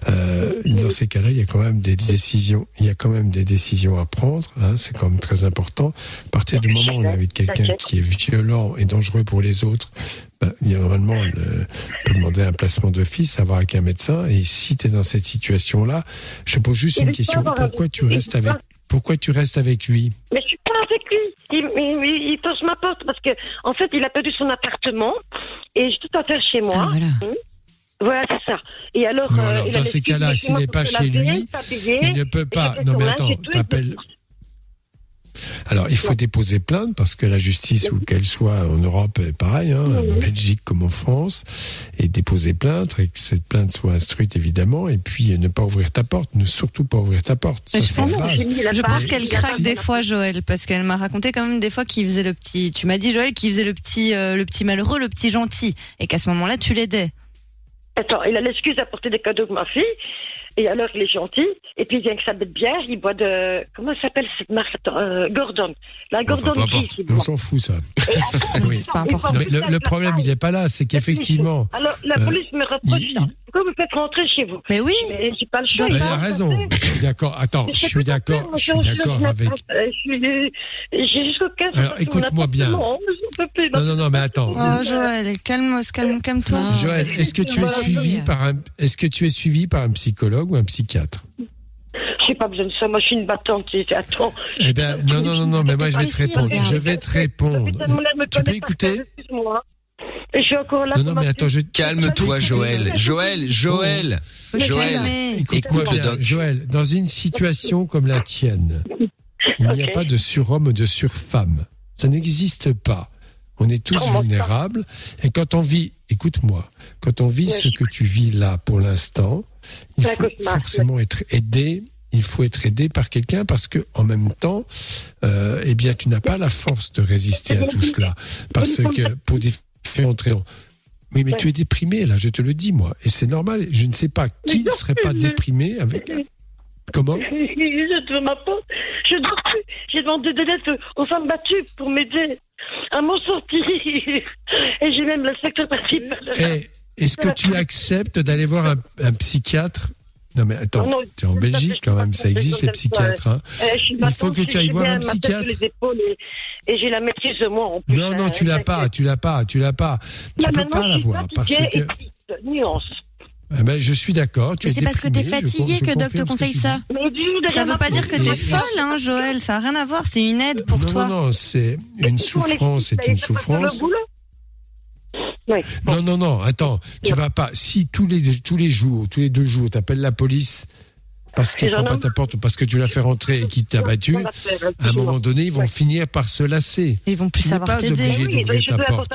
Euh, dans ces cas-là, il y a quand même des décisions. Il y a quand même des décisions à prendre. Hein, c'est quand même très important. À partir du moment où on avec quelqu'un qui est violent et dangereux pour les autres, ben, a normalement, le, on peut demander un placement d'office, avoir avec un médecin. Et si tu es dans cette situation-là, je pose juste une question. Pourquoi tu restes avec pourquoi tu restes avec lui Mais je suis pas avec lui. Il, il, il, il force ma porte parce que, en fait, il a perdu son appartement et j'ai tout à faire chez moi. Ah, voilà. Hum. Voilà, c'est ça. Et alors, Non, euh, alors, dans ces cas-là, s'il n'est pas chez lui. Il ne peut pas. Non, mais attends, t'appelles. Alors, il faut déposer plainte parce que la justice, où qu'elle soit en Europe, est pareil, hein, en Belgique comme en France, et déposer plainte et que cette plainte soit instruite évidemment, et puis euh, ne pas ouvrir ta porte, ne surtout pas ouvrir ta porte. Ça, Mais je c'est pense, la base. je pense qu'elle craque des fois, Joël, parce qu'elle m'a raconté quand même des fois qu'il faisait le petit. Tu m'as dit Joël qu'il faisait le petit, euh, le petit malheureux, le petit gentil, et qu'à ce moment-là, tu l'aidais. Attends, il a l'excuse d'apporter des cadeaux de ma fille. Et alors, il est gentil. Et puis, il vient avec sa bête bière. Il boit de. Comment ça s'appelle cette marque euh, Gordon. La Gordon peu Gris, il On boit. s'en fout ça. oui. pas important. Mais le, le problème, il n'est pas là, c'est qu'effectivement. Alors, la euh, police me reproche ça. Pourquoi vous faites rentrer chez vous Mais oui. Mais j'ai pas le choix. Elle a raison. Je suis d'accord. Attends, je suis d'accord. Je suis d'accord avec. Euh, suis- J'ai jusqu'au 15. Alors, écoute-moi bien. Non, non, non, mais attends. Oh, Joël, calme, calme, calme-toi. Joël, est-ce que tu es suivi par un, est-ce que tu es suivi par un psychologue ou un psychiatre? J'ai pas besoin de ça. Moi, je suis une battante. Attends. Eh ben, non, non, non, non, mais moi je vais te répondre. Je vais te répondre. Tu peux écouter? Je suis encore là. Non, non, mais ma attends, je. calme-toi, Joël. Joël, Joël, Joël. Écoute-moi Écoute le bien, doc. Joël, dans une situation comme la tienne, il n'y a pas de surhomme ou de surfemme. Ça n'existe pas. On est tous vulnérables. Et quand on vit, écoute-moi, quand on vit Oui. ce que tu vis là pour l'instant, il faut forcément être aidé. Il faut être aidé par quelqu'un parce que en même temps, euh, eh bien, tu n'as pas la force de résister à tout cela. Parce que pour différentes raisons. Oui, mais tu es déprimé là, je te le dis moi, et c'est normal. Je ne sais pas qui ne serait pas déprimé avec. Comment Je te ma porte. Je. J'ai demandé de l'aide aux femmes battues pour m'aider à m'en sortir. Et j'ai même l'inspecteur principal. Eh, Est-ce que tu acceptes d'aller voir un, un psychiatre Non mais attends, tu es en Belgique quand même, ça existe les psychiatres. Hein. Euh, Il faut que tu ailles voir un psychiatre. sur les épaules et, j'ai la maîtrise de moi en plus. Non, non, hein, tu l'as pas, tu l'as pas, tu l'as pas. Tu Là, peux pas l'avoir parce que. Nuance. Ah ben, je suis d'accord. C'est parce que t'es fatigué que Doc te conseille ça. Ça derrière veut pas dire que t'es folle, hein, Joël. Ça a rien à voir. C'est une aide pour non, toi. non, non, c'est une souffrance, c'est une souffrance. Non, non, non, attends, tu vas pas. Si tous les tous les jours, tous les deux jours, t'appelles la police parce qu'ils C'est font pas ta porte ou parce que tu l'as fait rentrer et qu'ils t'a battu, à un moment donné, ils vont Ouais. finir par se lasser. Ils vont plus Tu savoir pas t'aider. obligé Oui, d'ouvrir ta porte.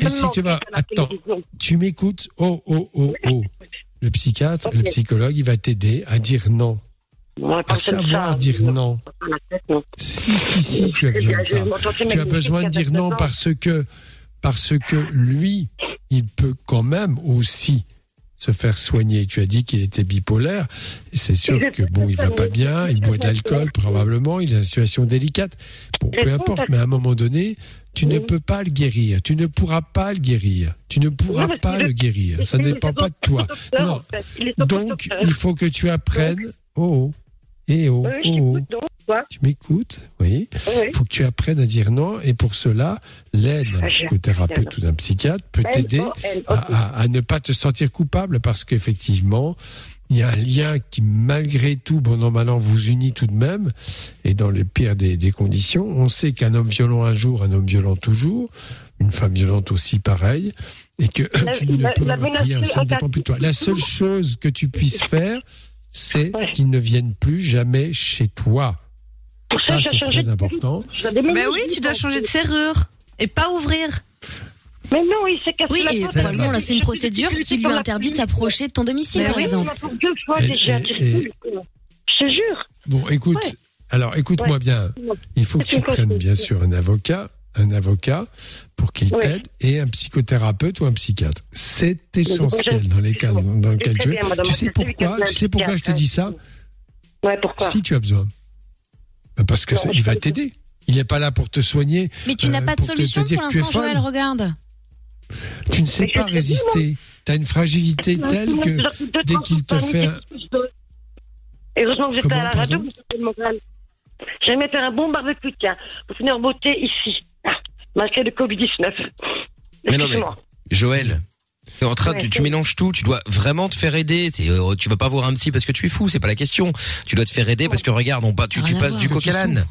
Et si tu vas, attends, tu m'écoutes, oh, oh, oh, oh. Le psychiatre, le psychologue, il va t'aider à dire non. On va À pas savoir ça. dire non. Non. Si, si, si, tu as besoin de ça. Tu as besoin de dire non 14 ans. parce que, parce que lui, il peut quand même aussi se faire soigner. Tu as dit qu'il était bipolaire. C'est sûr que bon, il va pas bien, il boit de l'alcool probablement, il est dans une situation délicate. Bon, peu importe, mais à un moment donné, tu ne peux pas le guérir. Tu ne pourras pas le guérir. Tu ne pourras Non, pas le guérir. Ça ne dépend pas de toi. Non. Donc, il faut que tu apprennes. Oh, oh. Eh oh, Oui, oh, oh. donc. Tu m'écoutes, oui. Oui. Il faut que tu apprennes à dire non. Et pour cela, l'aide d'un Ah, psychothérapeute ou d'un psychiatre peut t'aider à, ok. à- à ne pas te sentir coupable parce qu'effectivement, il y a un lien qui, malgré tout, bon an, mal an, vous unit tout de même. Et dans le pire des, des conditions, on sait qu'un homme violent un jour, un homme violent toujours, une femme violente aussi pareil, et que La- tu ne la- peux la rien, ça ne dépend plus de toi. La seule chose que tu puisses faire, c'est Ouais. qu'ils ne viennent plus jamais chez toi. Pour ça, c'est très important. Ben oui, tu dois changer de serrure et pas ouvrir. Mais non, il s'est cassé Oui, la et porte. probablement là, c'est une procédure qui lui interdit de s'approcher de ton domicile, Mais par oui, exemple. Pour deux fois Et- déjà, et- tu et- sais, Je te jure. Bon, écoute, Ouais. alors écoute-moi Ouais. bien. Il faut que tu prennes bien sûr un avocat, un avocat pour qu'il t'aide et un psychothérapeute ou un psychiatre. C'est essentiel dans les cas dans, lesquels tu es. bien, Tu sais pourquoi plein Tu de sais pourquoi je te dis ça? Ouais, pourquoi? Si tu as besoin. Bah, Parce que Non, ça- je il va t'aider. Il n'est pas là pour te soigner. Mais tu n'as euh, pas de pour te- te solution pour que tu es l'instant, folle. Joël, regarde. Tu ne sais Mais pas résister. Tu as une fragilité telle que dès qu'il te fait un- Heureusement que j'étais à la radio. J'aimais faire un bon barbecue, tiens, pour finir en beauté ici, malgré le Covid-19. Mais non, mais. Joël, t'es en train, Ouais, tu, mélanges tout. Tu dois vraiment te faire aider. Euh, tu vas pas voir un psy parce que tu es fou. C'est pas la question. Tu dois te faire aider parce que regarde, on pas, tu, tu à passes voir, du coq à tu l'âne. souffres.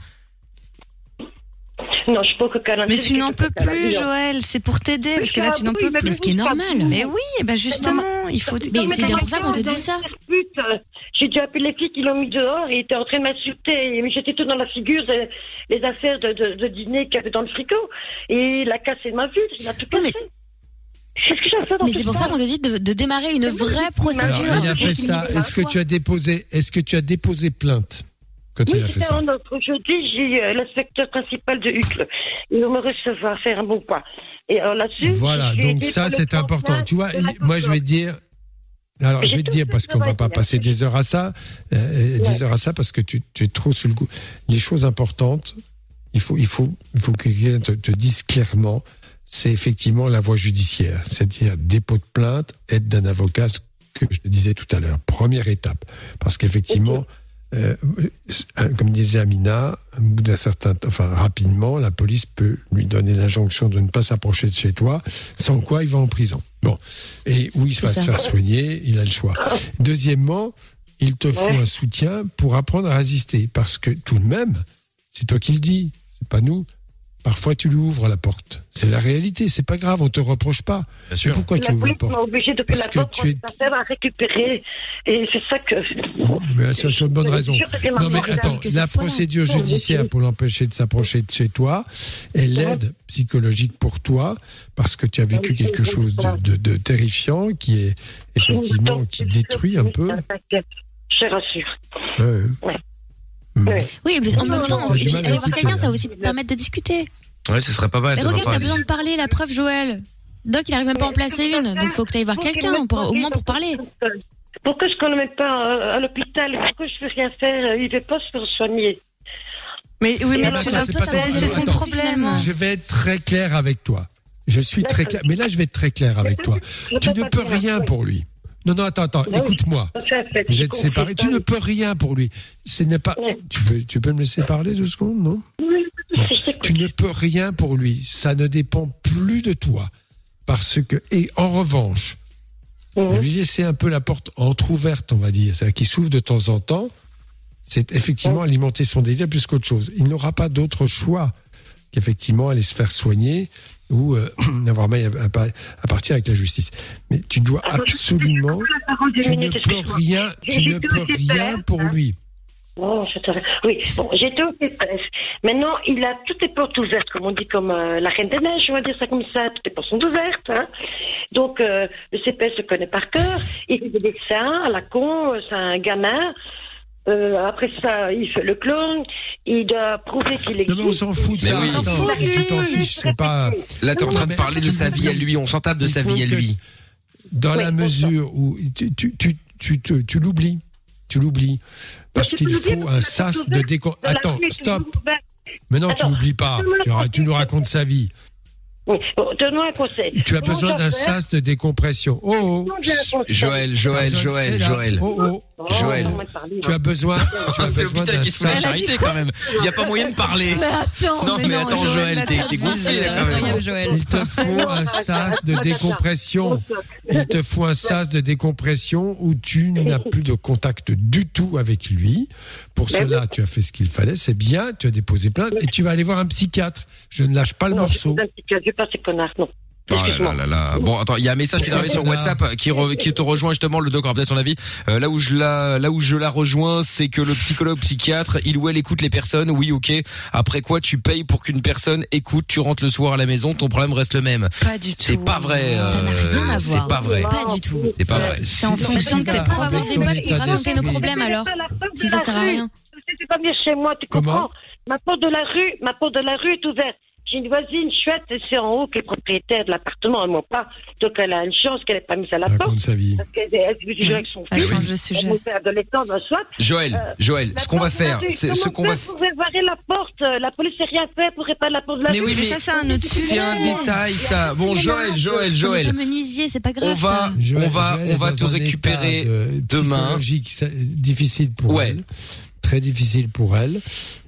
Non, je suis pas au coq à l'âne, Mais tu n'en peux plus. Joël. C'est pour t'aider parce que là, tu n'en peux plus. Mais ce qui est normal. Mais oui, eh ben justement, il faut. Mais c'est bien pour ça qu'on te dit ça. Euh, J'ai dû appeler les filles qui l'ont mis dehors et étaient en train de m'insulter. Jeter tout dans la figure les, les affaires de, de, de dîner qu'il y avait dans le frigo. Et il a cassé ma vue, il a tout mais- cassé. Qu'est-ce que j'ai fait dans Mais c'est pour ça qu'on te dit de, de démarrer une vraie procédure. Alors, il a fait ça. Est-ce que par tu as déposé, est-ce que tu as déposé plainte quand Oui, il a fait ça en autre. Jeudi, j'ai euh, l'inspecteur principal de Hucle. Il va me recevoir, faire un bon pas. Et alors là-dessus. Voilà, donc ça c'est important. Tu vois, moi je vais te dire. Alors je vais te dire parce qu'on va travail, pas passer des heures à ça, euh, des Ouais. heures à ça parce que tu, tu es trop sur le coup. Les choses importantes, il faut il faut il faut que quelqu'un te, te dise clairement. C'est effectivement la voie judiciaire, c'est-à-dire dépôt de plainte, aide d'un avocat, ce que je te disais tout à l'heure. Première étape, parce qu'effectivement. Euh, euh, comme disait Amina, au bout d'un certain temps, enfin rapidement, la police peut lui donner l'injonction de ne pas s'approcher de chez toi, sans quoi il va en prison. Bon, et où il va se faire soigner, il a le choix. Deuxièmement, il te faut un soutien pour apprendre à résister, parce que tout de même, c'est toi qui le dis, c'est pas nous. Parfois, tu lui ouvres la porte. C'est la réalité. C'est pas grave. On te reproche pas. Bien Mais sûr. pourquoi tu La ouvres la porte obligé de Parce la que porte tu es- à récupérer. Et c'est ça que. Mais c'est une bonne raison. Non mais attends, la procédure judiciaire pour l'empêcher de s'approcher de chez toi est l'aide psychologique pour toi parce que tu as vécu quelque chose de, de- de terrifiant qui est effectivement qui détruit un peu. Je rassure. Ouais. Ouais. Ouais. Oui, mais en Non, même temps, non, puis aller voir écouté, quelqu'un, ça hein. va aussi te permettre de discuter. Ouais, ce serait pas mal. Mais regarde, t'as besoin de parler, la preuve, Joël. Doc, il arrive même pas à en placer une, donc faut que tu ailles voir quelqu'un, au moins pour parler. Pourquoi je ne le mets pas euh, à l'hôpital Pourquoi je ne veux rien faire Il ne veut pas se faire soigner. Mais oui, mais c'est son attends. problème. Je vais être très clair avec toi. Je suis très clair. Mais là, je vais être très clair avec toi. Tu ne peux rien pour lui. Non, non, attends, attends, écoute-moi. Vous êtes séparés. Tu ne peux rien pour lui. Ce n'est pas. Tu peux, tu peux me laisser parler deux secondes, non Oui, Bon. Tu ne peux rien pour lui. Ça ne dépend plus de toi. Parce que, et en revanche, lui laisser un peu la porte entrouverte, on va dire, c'est-à-dire qu'il s'ouvre de temps en temps, c'est effectivement alimenter son désir plus qu'autre chose. Il n'aura pas d'autre choix qu'effectivement aller se faire soigner ou euh, avoir maille à, à- à partir avec la justice. Mais tu dois absolument, parole d'une tu ne peux rien, tu ne peux rien pour hein. lui. Te... Oui, bon, j'étais au CPS. Maintenant, il a toutes les portes ouvertes, comme on dit, comme euh, la Reine des Neiges, on va dire ça comme ça. Toutes les portes sont ouvertes. Hein. Donc, euh, le CPS le connaît par cœur. Il fait des dessins à la con, euh, c'est un gamin. Euh, après ça, il fait le clone. Il doit prouver qu'il existe. Non, mais on s'en fout de Mais ça. oui. Attends, tu t'en fiches, c'est pas. Là, t'es en Non, train de mais parler de sa vie à lui. On s'en tape de Il sa vie à lui. Dans Oui, la mesure où tu, tu, tu, tu, tu, tu l'oublies. Tu l'oublies. Parce qu'il faut un sas de la Attends, stop. ouverte. Maintenant, tu n'oublies pas. Tu, nous racontes sa vie. Bon, donne-moi un conseil. Tu as besoin d'un sas de décompression. Oh, oh. Non. Joël, Joël, Joël, Joël. Oh, oh. Oh, Joël. parlé, Tu as besoin, C'est l'hôpital qui se fout la charité quand même. Il y a pas moyen de parler. Mais attends, Non, mais attends, Joël, t'es gonflé là quand même. Joël. Il te faut un sas de décompression. Il te faut un sas de décompression où tu n'as plus de contact du tout avec lui. Pour Mais cela, tu as fait ce qu'il fallait. C'est bien. Tu as déposé plainte et tu vas aller voir un psychiatre. Je ne lâche pas le Non, morceau. je suis pas ces connards, non. Oh là là là là. Bon, attends, il y a un message qui est arrivé sur WhatsApp qui, re- qui te rejoint justement le doc. Alors peut-être son avis. Euh, là où je la, là où je la rejoins, c'est que le psychologue psychiatre, il ou elle écoute les personnes. Oui, ok. Après quoi, tu payes pour qu'une personne écoute. Tu rentres le soir à la maison, ton problème reste le même. Pas du tout. C'est pas vrai. Ça n'a euh, rien à C'est voir. pas vrai. Pas du tout. C'est pas vrai. C'est en fonction de tes on va avoir des qui état racontent nos problèmes alors. Si ça sert à rien. C'est pas venir chez moi, tu Comment? comprends? Ma porte de la rue, ma porte de la rue est ouverte. J'ai une voisine chouette, et c'est en haut qui est propriétaire de l'appartement, et moi pas. Donc elle a une chance qu'elle n'ait pas mis à la porte. Raconte sa vie. Parce qu'elle elle toujours avec son Elle change de sujet. Elle est. Joël, Euh, Joël, ce qu'on va faire, c'est ce qu'on va. faire pour réparer la porte? La police n'a rien fait pour réparer la porte de la Mais rue. oui, mais ça, c'est un autre c'est sujet. un détail ça. Bon, Joël, Joël, est Joël. menuisier, c'est pas grave. On va, on va, Joël on est va te récupérer demain. difficile pour Ouais. Très difficile pour elle.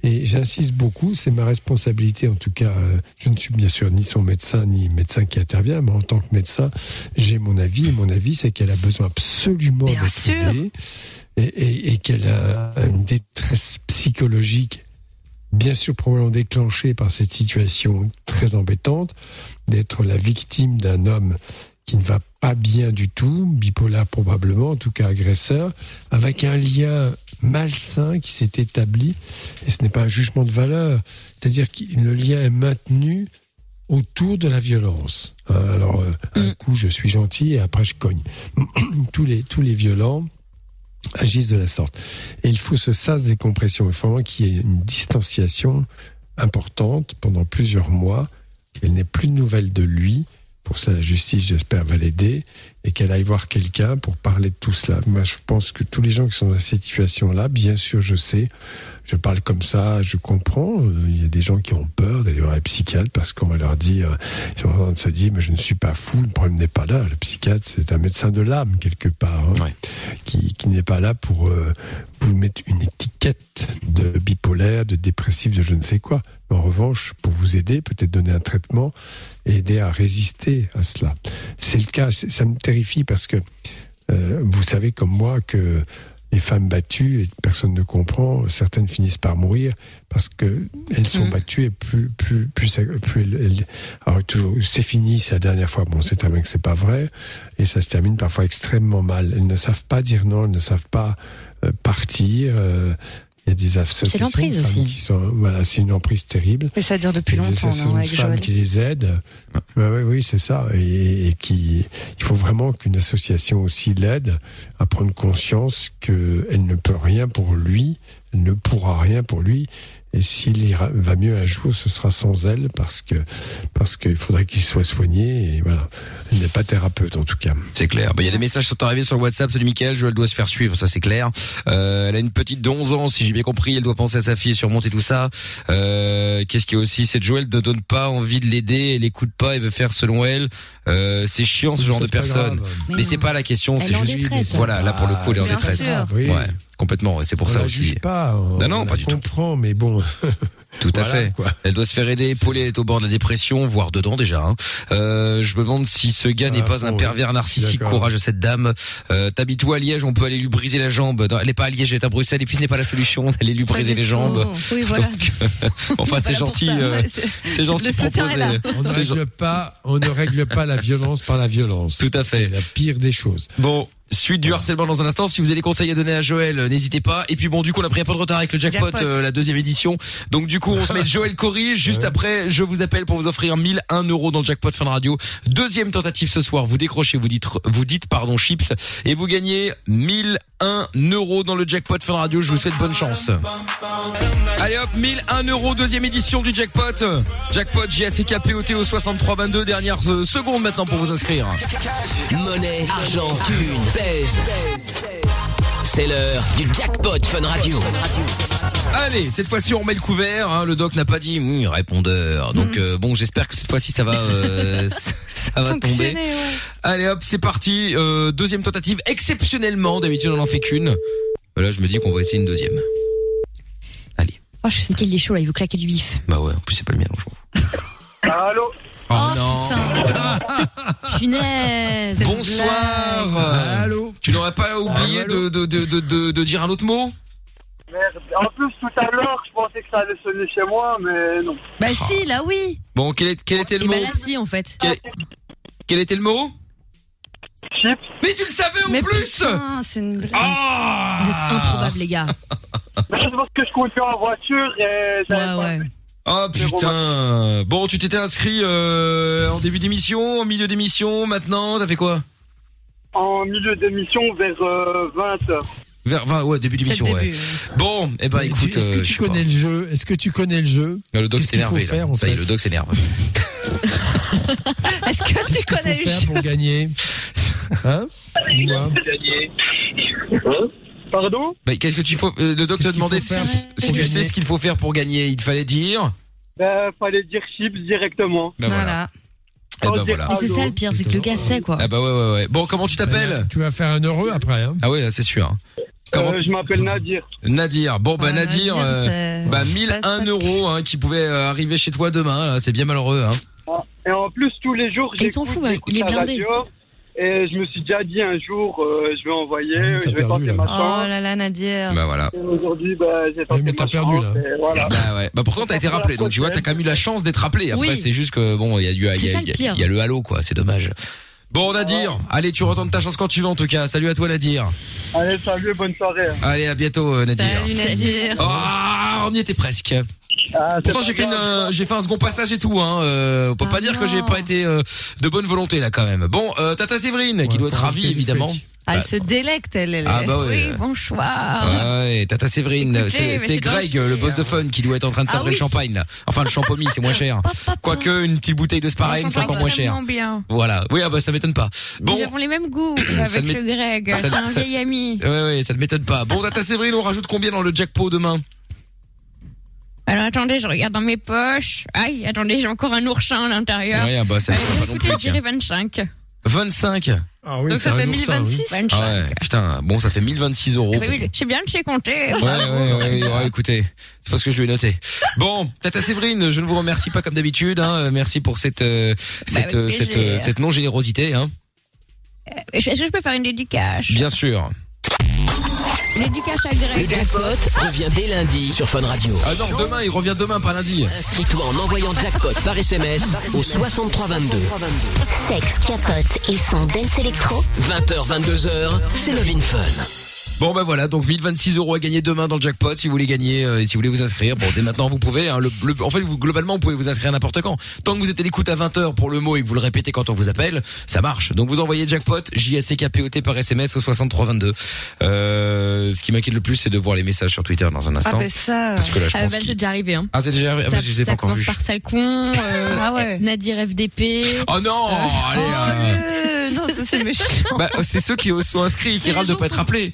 Et j'insiste beaucoup, c'est ma responsabilité en tout cas. euh, Je ne suis bien sûr ni son médecin, ni médecin qui intervient, mais en tant que médecin, j'ai mon avis. Et mon avis, c'est qu'elle a besoin absolument d'être aidée. Et, et- et qu'elle a une détresse psychologique, bien sûr probablement déclenchée par cette situation très embêtante, d'être la victime d'un homme qui ne va pas bien du tout, bipolaire probablement, en tout cas agresseur, avec un lien malsain qui s'est établi, et ce n'est pas un jugement de valeur, c'est-à-dire que le lien est maintenu autour de la violence. Hein, Alors, euh, un coup, je suis gentil et après, je cogne. tous, les, tous les violents agissent de la sorte. Et il faut ce sas des compressions. Il faut vraiment qu'il y ait une distanciation importante pendant plusieurs mois, qu'elle n'ait plus de nouvelles de lui. Pour cela, la justice, j'espère, va l'aider et qu'elle aille voir quelqu'un pour parler de tout cela. Moi, je pense que tous les gens qui sont dans cette situation-là, bien sûr, je sais, je parle comme ça, je comprends. euh, Il y a des gens qui ont peur d'aller voir les psychiatres parce qu'on va leur dire, ils sont en train de se dire, mais je ne suis pas fou, le problème n'est pas là. Le psychiatre, c'est un médecin de l'âme, quelque part, hein, qui, qui n'est pas là pour euh, vous mettre une étiquette de bipolaire, de dépressif, de je ne sais quoi. Mais en revanche, pour vous aider, peut-être donner un traitement et aider à résister à cela. C'est le cas, ça me terrifie parce que euh, vous savez comme moi que les femmes battues, et personne ne comprend, certaines finissent par mourir parce que elles sont Mhm. battues et plus, plus, plus, elles, elles- alors toujours, c'est fini, c'est la dernière fois. Bon, c'est bien que c'est pas vrai et ça se termine parfois extrêmement mal. Elles ne savent pas dire non, elles ne savent pas euh, partir. euh, il y a des associations l'emprise de femmes aussi. qui sont, voilà, c'est une emprise terrible. Et ça dure depuis Il y a des longtemps, associations non, de avec femmes Joël. qui les aident. Ouais, ouais, oui, c'est ça. Et, et qui, il faut vraiment qu'une association aussi l'aide à prendre conscience qu'elle ne peut rien pour lui ne pourra rien pour lui. Et s'il ira, va mieux un jour, ce sera sans elle parce que parce qu'il faudrait qu'il soit soigné. Et voilà, il n'est pas thérapeute en tout cas. C'est clair. Bah, Il y a des messages qui sont arrivés sur le WhatsApp, celui de Mickaël, Joël doit se faire suivre, ça c'est clair. Euh, elle a une petite de 11 ans, si j'ai bien compris, elle doit penser à sa fille, surmonter tout ça. Euh, Qu'est-ce qu'il y a aussi? Cette Joël ne donne pas envie de l'aider, elle écoute pas, elle veut faire selon elle. Euh, c'est chiant ce genre de c'est personne. Mais, Mais c'est pas la question, c'est juste détresse. voilà, là pour le coup elle est en Bien détresse. Ouais, complètement, c'est pour on ça la aussi. juge pas. On, Non, non, on pas la du tout. comprend, mais bon. Tout à Voilà, fait. quoi. Elle doit se faire aider, épauler, elle est au bord de la dépression, voire dedans déjà. hein. Euh, je me demande si ce gars n'est Ah, pas fond, un pervers narcissique. Courage à cette dame. Euh, T'habites où à Liège? On peut aller lui briser la jambe. Non, elle n'est pas à Liège, elle est à Bruxelles. Et puis ce n'est pas la solution d'aller lui briser les jambes. Oui, voilà. Donc, euh, enfin, c'est gentil. euh, c'est gentil là. On ne règle pas, on ne règle pas la violence par la violence. Tout à fait. La pire des choses. Bon, suite du harcèlement dans un instant. Si vous avez des conseils à donner à Joël, euh, n'hésitez pas. Et puis bon, du coup, on a pris un peu de retard avec le jackpot, Jackpot. euh, la deuxième édition. Donc du coup, on se met Joël Corry. Juste après, je vous appelle pour vous offrir 1001 euros dans le jackpot Fun Radio. Deuxième tentative ce soir. Vous décrochez, vous dites, vous dites pardon chips et vous gagnez 1001 euros dans le jackpot Fun Radio. Je vous souhaite bonne chance. Allez hop, 1001 euros, deuxième édition du jackpot. Jackpot au 6322, dernière euh, seconde maintenant pour vous inscrire. Monnaie, argent, thune, pèse. C'est l'heure du jackpot Fun Radio. Allez, cette fois-ci on remet le couvert. hein. Le doc n'a pas dit oui, répondeur. Donc euh, bon, j'espère que cette fois-ci ça va, euh, ça, ça va tomber. Allez hop, c'est parti. Euh, deuxième tentative. Exceptionnellement, d'habitude on en fait qu'une. Euh, Là, je me dis qu'on va essayer une deuxième. Oh, je sais qu'il est chaud là, il veut claquer du bif. Bah ouais, en plus c'est pas le mien, donc je m'en fous. Allô Oh, non. Punaise. Bonsoir. Allô. Tu n'aurais pas oublié de, de, de, de, de, de dire un autre mot Merde. En plus, tout à l'heure, je pensais que ça allait sonner chez moi, mais non. Bah si, là oui. Bon, quel, est, quel était le Et mot bah là, si, en fait. quel, quel était le mot Chips. Mais tu le savais en Mais plus putain, c'est une blague. Ah Vous êtes improbables, les gars. Mais c'est parce que je conduis en voiture et j'avais Ouais, pas ouais. vu. Oh putain. Bon, tu t'étais inscrit euh, en début d'émission, en milieu d'émission, maintenant, t'as fait quoi? En milieu d'émission, vers euh, 20h. Vers 20, ouais, début d'émission, ouais. Bon, eh ben Mais écoute, Est-ce euh, que je tu pas. connais le jeu? Est-ce que tu connais le jeu? Ah, Le doc en Ça y est, le doc s'énerve. Est-ce que tu connais faut le faire jeu? pour gagner? Hein? Dis-moi. Pardon Bah, Qu'est-ce que tu faut euh, Le doc te demandait si, tu sais ce qu'il faut faire pour gagner. Il fallait dire. Ben, fallait dire chips directement. Ben voilà. Voilà. Eh ben dire voilà. Et c'est ça le pire, c'est que le gars sait, quoi. Ah bah ouais ouais ouais. Bon, comment tu t'appelles Tu vas faire un heureux après. Hein Ah ouais, c'est sûr. Comment Euh, je m'appelle Nadir. Nadir. Bon bah Ah, Nadir, Nadir, euh, c'est- bah 1001 euros hein, qui pouvaient euh, arriver chez toi demain. C'est bien malheureux. Hein. Ah, Et en plus, tous les jours, Et il s'en j'écoute- fout, hein, j'écoute il est blindé. radio, Et je me suis déjà dit un jour, euh, je vais envoyer, Ah, je vais perdu, tenter là. ma Oh chance. là là, Nadir. Bah voilà. Aujourd'hui, bah, j'ai tenté mais t'as ma perdu, chance, là. et voilà. Bah ouais. Bah pourtant t'as été rappelé. Donc tu vois, t'as quand même eu la chance d'être rappelé. Après Oui. c'est juste que bon, il y a du, il y y il y a le halo quoi. C'est dommage. Bon Nadir, allez tu retentes ta chance quand tu veux en tout cas. Salut à toi Nadir. Allez, salut, bonne soirée. Allez à bientôt euh, Nadir. Salut Nadir. Ah, on y était presque. Ah, Pourtant j'ai fait une, euh, j'ai fait un second passage et tout. Hein. Euh, on peut Ah pas dire que j'ai pas été euh, de bonne volonté là quand même. Bon, euh, Tata Séverine qui doit être ravie évidemment. Ah, elle Bah, se délecte, elle. elle Ah bah Oui, ouais. bonsoir. Ouais, Tata Séverine, c'est Greg, le boss de fun, qui doit être en train de Ah sabrer le oui. champagne là. Enfin le champomis, c'est moins cher. Quoique une petite bouteille de Sparring, c'est encore moins cher. bien. Voilà. Oui, ah bah ça m'étonne pas. Bon, Nous avons les mêmes goûts avec Greg. C'est un vieil ami. ouais ouais, ça ne m'étonne pas. Bon, Tata Séverine, on rajoute combien dans le jackpot demain? Alors attendez, je regarde dans mes poches. Aïe, attendez, j'ai encore un oursin à l'intérieur. Ouais, ah bah ça fait pas non écoutez, plus. je dirais tiens. 25. 25. Ah oui, Donc ça fait oursin, oui. 1026 Ah 25. ouais, putain. Bon, ça fait 1026 euros. Ah bah oui, j'ai bien le sais compter. Ouais, ouais, ouais, ouais, écoutez, c'est pas ce que je lui ai noté. Bon, Tata Séverine, je ne vous remercie pas comme d'habitude. Hein. Euh, Merci pour cette euh, cette Bah, avec euh, cette, euh, cette non générosité. Hein. Est-ce que je peux faire une dédicace? Bien sûr. Dédicace à Le Greg. jackpot revient dès lundi sur Fun Radio. Ah non, demain, il revient demain, pas lundi. Inscris-toi en envoyant jackpot par SMS au 6322. Sexe, capote et son dance électro. 20h, 22h, c'est Love in Fun. Bon bah voilà, donc 1026 euros à gagner demain dans le jackpot si vous voulez gagner euh, et si vous voulez vous inscrire. Bon dès maintenant vous pouvez. hein, le, le- en fait vous, globalement vous pouvez vous inscrire n'importe quand. Tant que vous êtes à l'écoute à 20h pour le mot et que vous le répétez quand on vous appelle, ça marche. Donc vous envoyez jackpot J A C K P O T par SMS au 6322. Euh, ce qui m'inquiète le plus c'est de voir les messages sur Twitter dans un Ah instant. ben ça. Parce que là je Ah pense bah qu'il- c'est déjà arrivé hein. Ah c'est déjà arrivé. Ah, ça bah, je ai ça pas encore commence vus. par sale con, euh, Ah ouais. Nadir FDP. Oh non, allez. euh, Euh, non, ça c'est méchant. bah, c'est ceux qui sont inscrits et qui râlent de pas être appelés.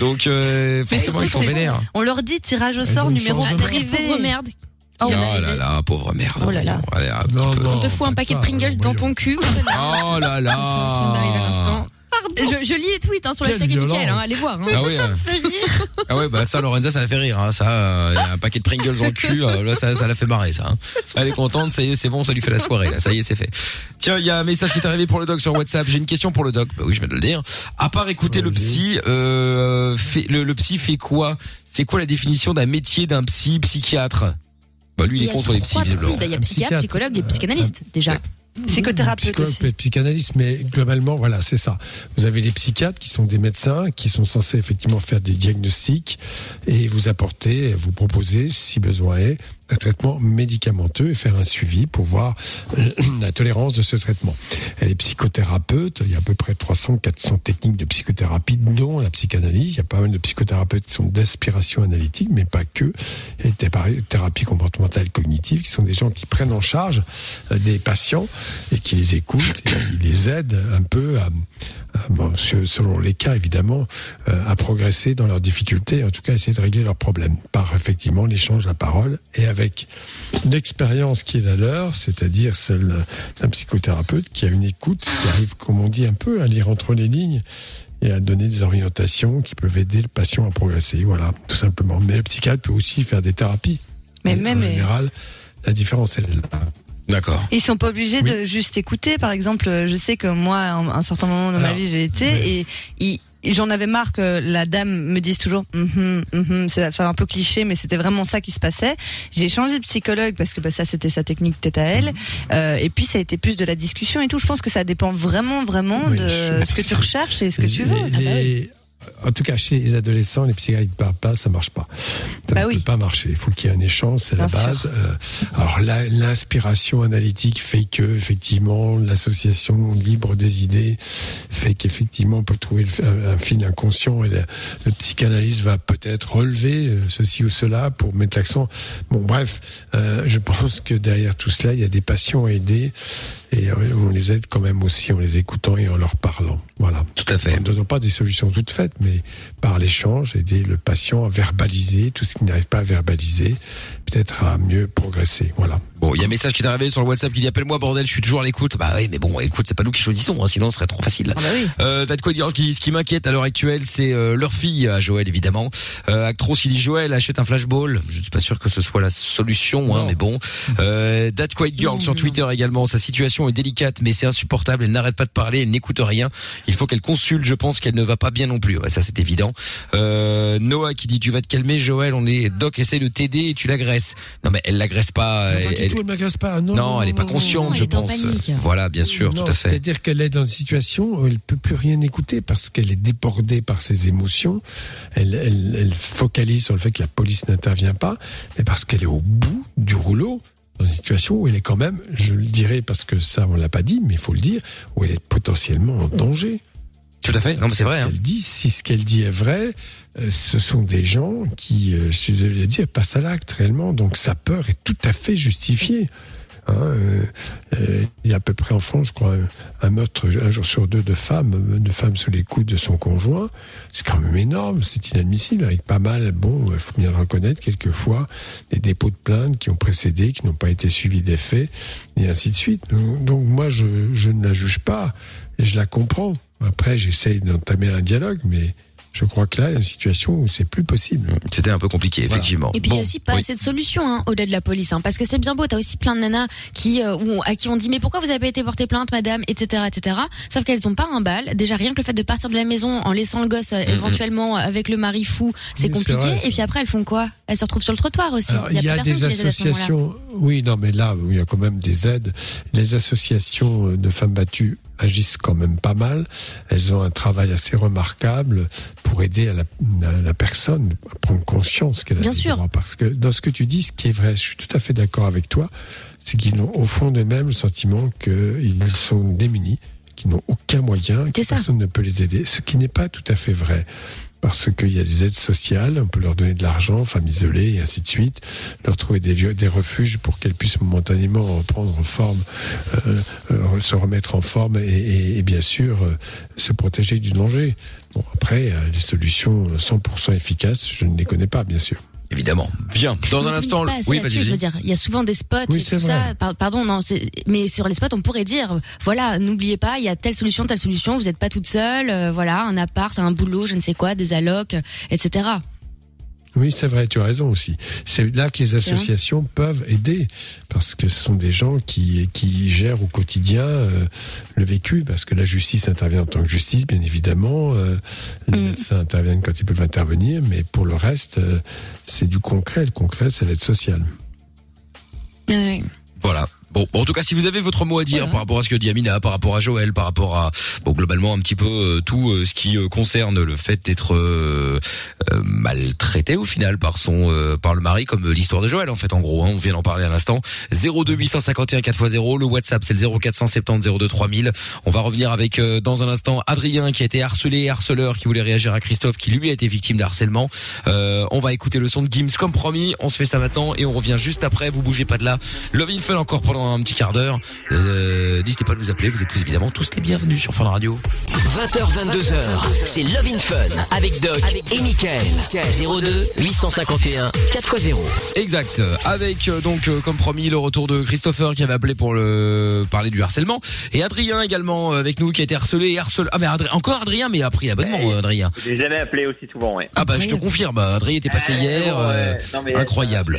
Donc euh, forcément ils sont vénères. On leur dit tirage au sort numéro privé. pauvre merde. Oh, Oh là là, pauvre merde. Oh là là. Bon, allez, un petit Non, peu. non. On te fout un paquet de Pringles dans ton cul. Oh là là. Je, je lis les tweets hein, sur Quelle l'hashtag Mickaël, hein, allez voir. Hein. Ah oui, ah ouais, bah ça, Lorenza, ça la fait rire. Hein. Ça, euh, y a un paquet de Pringles dans le cul, euh, là, ça, ça la fait marrer, ça. hein. Elle est contente, ça y est, c'est bon, ça lui fait la soirée. Là. Ça y est, c'est fait. Tiens, il y a un message qui est arrivé pour le doc sur WhatsApp. J'ai une question pour le doc. Bah oui, je viens de le dire. À part écouter le psy, euh, fait, le, le psy fait quoi? C'est quoi la définition d'un métier d'un psy psychiatre? Bah lui, il, est contre les bah, il y a psychiatre, psychiatre. psychologue et psychanalyste déjà. Psychothérapeute aussi. psychanalyste, mais globalement, voilà, c'est ça. Vous avez les psychiatres qui sont des médecins, qui sont censés effectivement faire des diagnostics et vous apporter, vous proposer, si besoin est, un traitement médicamenteux et faire un suivi pour voir euh, la tolérance de ce traitement. Elle est psychothérapeute, il y a à peu près 300, 400 techniques de psychothérapie, dont la psychanalyse. Il y a pas mal de psychothérapeutes qui sont d'aspiration analytique, mais pas que. Il y a des thérapies comportementales cognitives, qui sont des gens qui prennent en charge euh, des patients et qui les écoutent et qui les aident un peu à- bon, selon les cas évidemment, euh, à progresser dans leurs difficultés, en tout cas essayer de régler leurs problèmes par effectivement l'échange de la parole et avec l'expérience qui est la leur, c'est-à-dire celle d'un psychothérapeute qui a une écoute, qui arrive, comme on dit un peu, à lire entre les lignes et à donner des orientations qui peuvent aider le patient à progresser. Voilà, tout simplement. Mais le psychiatre peut aussi faire des thérapies. Mais même- en général, la différence elle est là. D'accord. Ils sont pas obligés Oui. de juste écouter. Par exemple, euh, je sais que moi, à un, certain moment dans ma vie, j'ai été et, et j'en avais marre que la dame me dise toujours Mhm, mhm c'est enfin, un peu cliché mais c'était vraiment ça qui se passait. J'ai changé de psychologue parce que bah, ça c'était sa technique tête à elle. Euh, et puis ça a été plus de la discussion et tout. Je pense que ça dépend vraiment vraiment Oui, de ce que tu recherches et ce que tu Les- veux bah En tout cas, chez les adolescents, les psychiatres ne parlent pas, ça marche pas. Ça Bah ne oui. peut pas marcher. Il faut qu'il y ait un échange, c'est la base. Euh, alors l'inspiration analytique fait que, effectivement, l'association libre des idées fait qu'effectivement, on peut trouver un, un fil inconscient et le, le psychanalyste va peut-être relever euh, ceci ou cela pour mettre l'accent. Bon, bref, euh, je pense que derrière tout cela, il y a des patients à aider et on les aide quand même aussi en les écoutant et en leur parlant. Voilà. Tout à fait. En ne donnant pas des solutions toutes faites, mais par l'échange, aider le patient à verbaliser tout ce qu'il n'arrive pas à verbaliser, peut-être à mieux progresser. Voilà. Bon, il y a un message qui est arrivé sur le WhatsApp qui dit appelle-moi bordel, je suis toujours à l'écoute. Bah oui, mais bon, écoute, c'est pas nous qui choisissons, hein, sinon ce serait trop facile. Ah bah oui. Euh, t'as de quoi dire qui, ce qui m'inquiète à l'heure actuelle, c'est euh, leur fille à Joël évidemment. Euh, Actros qui dit Joël achète un flashball. Je ne suis pas sûr que ce soit la solution, hein, mais bon. Euh, That Quiet Girl Non, sur non. Twitter également. Sa situation est délicate, mais c'est insupportable. Elle n'arrête pas de parler, elle n'écoute rien. Il faut qu'elle consulte. Je pense qu'elle ne va pas bien non plus. Ouais, ça c'est évident. Euh, Noah qui dit tu vas te calmer, Joël. On est Doc essaie de t'aider et tu l'agresses. Non mais elle l'agresse pas. Non, elle- pas elle- tout, elle m'agresse pas. Non, non, elle est pas consciente, je pense. Voilà, bien sûr, tout à fait. C'est-à-dire qu'elle est dans une situation où elle peut plus rien écouter parce qu'elle est débordée par ses émotions. Elle, elle, elle focalise sur le fait que la police n'intervient pas, mais parce qu'elle est au bout du rouleau dans une situation où elle est quand même, je le dirais parce que ça on l'a pas dit, mais il faut le dire, où elle est potentiellement en danger. Tout à fait. Non, mais c'est vrai. Ce Hein. qu'elle dit, si ce qu'elle dit est vrai, euh, ce sont des gens qui, euh, je suis désolé dire, passent à l'acte réellement. Donc sa peur est tout à fait justifiée. Hein, euh, euh, il y a à peu près en France, je crois, un, un meurtre un jour sur deux de femmes, de femmes sous les coups de son conjoint. C'est quand même énorme, c'est inadmissible, avec pas mal, bon, il faut bien le reconnaître, quelquefois, des dépôts de plaintes qui ont précédé, qui n'ont pas été suivis des faits, et ainsi de suite. Donc, donc moi, je, je ne la juge pas, et je la comprends. Après, j'essaye d'entamer un dialogue, mais je crois que là, il y a une situation où c'est plus possible. C'était un peu compliqué, Voilà. effectivement. Et puis il y Bon, a aussi pas oui. assez de solutions hein, au-delà de la police, hein, parce que c'est bien beau, t'as aussi plein de nanas qui euh, à qui on dit mais pourquoi vous avez pas été porter plainte, madame, etc., etc. Sauf qu'elles ont pas un bal. Déjà rien que le fait de partir de la maison en laissant le gosse euh, Mhm. éventuellement avec le mari fou, c'est compliqué. vrai, et puis après elles font quoi? Elles se retrouvent sur le trottoir aussi. Il y plus a personne des qui les aide à ce moment-là. associations. Oui, non, mais là, il y a quand même des aides. Les associations euh, de femmes battues agissent quand même pas mal. Elles ont un travail assez remarquable pour aider à la, à la personne à prendre conscience qu'elle a Bien des sûr. droits. Parce que dans ce que tu dis, ce qui est vrai, je suis tout à fait d'accord avec toi, c'est qu'ils ont au fond d'eux-mêmes le sentiment qu'ils sont démunis, qu'ils n'ont aucun moyen, que personne ne peut les aider. Ce qui n'est pas tout à fait vrai. Parce qu'il y a des aides sociales, on peut leur donner de l'argent, femmes isolées et ainsi de suite, leur trouver des, refuges pour qu'elles puissent momentanément reprendre forme, euh, euh, se remettre en forme et, bien sûr euh, se protéger du danger. Bon, après, les solutions 100% efficaces, je ne les connais pas, bien sûr. Évidemment. Bien. Dans un instant, pas oui, je veux dire, il y a souvent des spots Oui, et c'est tout vrai. ça. Par- pardon, non, c'est- mais sur les spots, on pourrait dire, voilà, n'oubliez pas, il y a telle solution, telle solution, vous n'êtes pas toute seule, euh, voilà, un appart, un boulot, je ne sais quoi, des allocs, etc. Oui, c'est vrai, tu as raison aussi. C'est là que les associations peuvent aider, parce que ce sont des gens qui, qui gèrent au quotidien euh, le vécu, parce que la justice intervient en tant que justice, bien évidemment, euh, les médecins interviennent quand ils peuvent intervenir, mais pour le reste, euh, c'est du concret. Le concret, c'est l'aide sociale. Voilà. Bon, en tout cas, si vous avez votre mot à dire par rapport à ce que dit Amina, par rapport à Joël, par rapport à bon globalement un petit peu euh, tout euh, ce qui euh, concerne le fait d'être euh, euh, maltraité au final par son euh, par le mari, comme l'histoire de Joël en fait en gros. Hein, on vient d'en parler à l'instant. 02 851 4x0, le WhatsApp c'est le 0470 02 3000. On va revenir avec euh, dans un instant Adrien qui a été harcelé, harceleur, qui voulait réagir à Christophe, qui lui a été victime de harcèlement. Euh, on va écouter le son de Gims comme promis. On se fait ça maintenant et on revient juste après. Vous bougez pas de là. Love in Fun encore pendant un petit quart d'heure. Euh, N'hésitez pas à nous appeler. Vous êtes tous évidemment tous les bienvenus sur Fun Radio. 20h, 22h, c'est Love in Fun avec Doc et Michael. 02 851 4x0. Exact. Avec euh, donc euh, comme promis le retour de Christopher qui avait appelé pour le parler du harcèlement et Adrien également avec nous qui a été harcelé et harcelé. Ah mais Adrien- encore Adrien mais a pris abonnement Adrien. J'ai jamais appelé aussi souvent, ouais. Ah bah je te confirme. Adrien était passé hier. euh, Ouais, non, mais incroyable.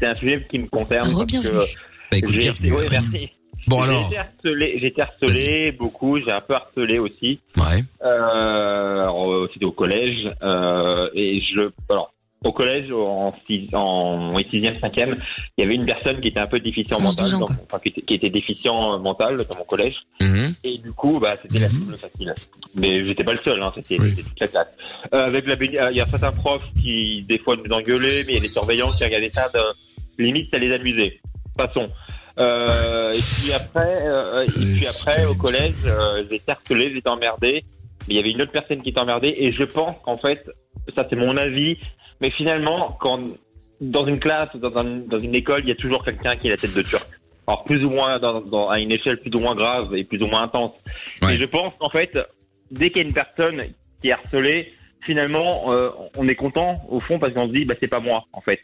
C'est un sujet qui me concerne. parce Re-bienvenue. que Bah, écoute, j'ai- bienvenue, oui, Adrien. merci. Bon, J'ai alors. été harcelé, j'ai été harcelé beaucoup, j'ai un peu harcelé aussi. Ouais. Euh, alors, euh, c'était au collège euh, et je alors au collège en six, en oui, sixième, cinquième, il y avait une personne qui était un peu déficient 11, mental, 12 ans, dans- enfin, qui, était, qui était déficient mental dans mon collège. Mhm. Et du coup, bah, c'était la cible facile. Mais j'étais pas le seul, hein, c'était c'était toute la classe. Euh, avec la, il y a certains profs qui, des fois, nous engueulaient, mais il y a des surveillants qui regardaient ça, de, limite, ça les amusait. Passons. Euh, et puis après, euh, et puis après, au collège, euh, j'ai été harcelé, j'ai été emmerdé. Mais il y avait une autre personne qui était emmerdée, et je pense qu'en fait, ça c'est mon avis, mais finalement, quand dans une classe, dans, un- dans une école, il y a toujours quelqu'un qui a la tête de turc. Alors plus ou moins dans, dans- à une échelle plus ou moins grave et plus ou moins intense. Et je pense qu'en fait, dès qu'il y a une personne qui est harcelée, finalement, euh, on est content au fond parce qu'on se dit, bah c'est pas moi en fait.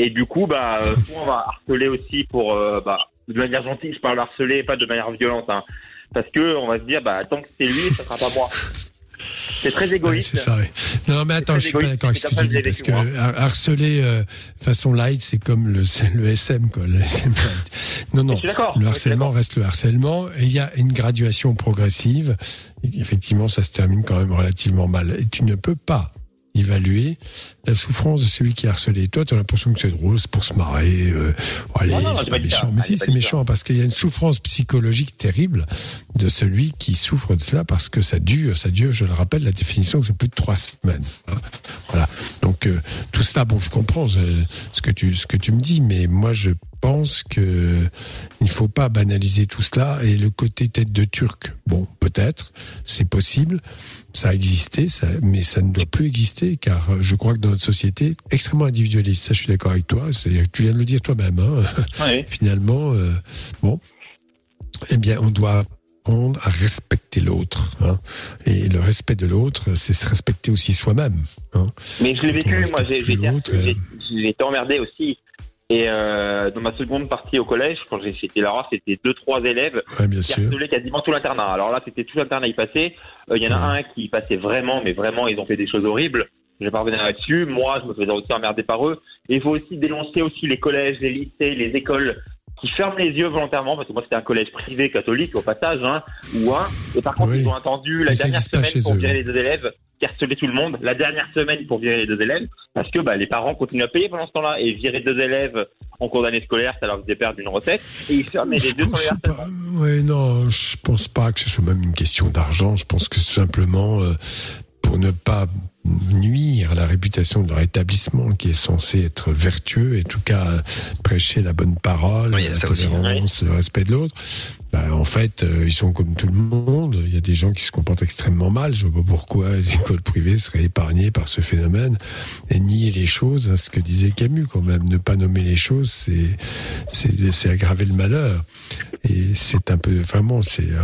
Et du coup, bah euh, on va harceler aussi pour, euh, bah de manière gentille, je parle harceler, pas de manière violente, hein, parce que on va se dire, bah tant que c'est lui, ça sera pas moi. C'est très égoïste. C'est ça, oui. Non, mais attends, je suis pas d'accord avec ce que tu dis, parce je que harceler euh, façon light, c'est comme le, SM, quoi. Le SM light. Non, non. Le harcèlement reste le harcèlement, et il y a une graduation progressive. Et effectivement, ça se termine quand même relativement mal. Et tu ne peux pas évaluer la souffrance de celui qui est harcelé. Toi, tu as l'impression que c'est drôle, c'est pour se marrer. Euh, oh, allez, c'est pas méchant. Mais si, c'est méchant, parce qu'il y a une souffrance psychologique terrible de celui qui souffre de cela, parce que ça dure, ça dure, je le rappelle, la définition, c'est plus de trois semaines. hein. Voilà. Donc, euh, tout cela, bon, je comprends euh, ce que tu, ce que tu me dis, mais moi, je pense que il faut pas banaliser tout cela et le côté tête de turc. Bon, peut-être, c'est possible, ça a existé, ça, mais ça ne doit plus exister car euh, je crois que dans notre société extrêmement individualiste, ça je suis d'accord avec toi, c'est tu viens de le dire toi-même. Hein, Oui. Finalement, euh, bon, eh bien, on doit apprendre à respecter l'autre. Hein, et le respect de l'autre, c'est se respecter aussi soi-même. Hein. Mais je l'ai vécu, moi, euh, j'ai été emmerdé aussi. Et euh, dans ma seconde partie au collège, quand j'ai- j'étais là, c'était deux trois élèves Ouais, bien qui sûr. harcelaient quasiment tout l'internat. Alors là, c'était tout l'internat y passait. Euh, Il y en a un qui passait vraiment, mais vraiment, ils ont fait des choses horribles. Je vais pas revenir là-dessus. Moi, je me faisais aussi emmerder par eux. Et il faut aussi dénoncer aussi les collèges, les lycées, les écoles qui ferment les yeux volontairement, parce que moi c'était un collège privé catholique au passage, hein, ou un, et par contre Oui. ils ont attendu la Mais dernière semaine pour eux. virer les deux élèves, harcelaient tout le monde, la dernière semaine pour virer les deux élèves, parce que bah, les parents continuent à payer pendant ce temps-là, et virer deux élèves en cours d'année scolaire, ça leur faisait perdre une recette, et ils ferment les harcèlements. Oui, non, je pense pas que ce soit même une question d'argent. Je pense que simplement euh, pour ne pas nuire à la réputation de leur établissement qui est censé être vertueux et en tout cas prêcher la bonne parole, Oui, la ça aussi. le respect de l'autre. Bah, en fait, euh, ils sont comme tout le monde. Il y a des gens qui se comportent extrêmement mal. Je vois pas pourquoi les écoles privées seraient épargnées par ce phénomène. Et nier les choses, hein, ce que disait Camus quand même, ne pas nommer les choses, c'est c'est c'est aggraver le malheur. Et c'est un peu vraiment, c'est euh,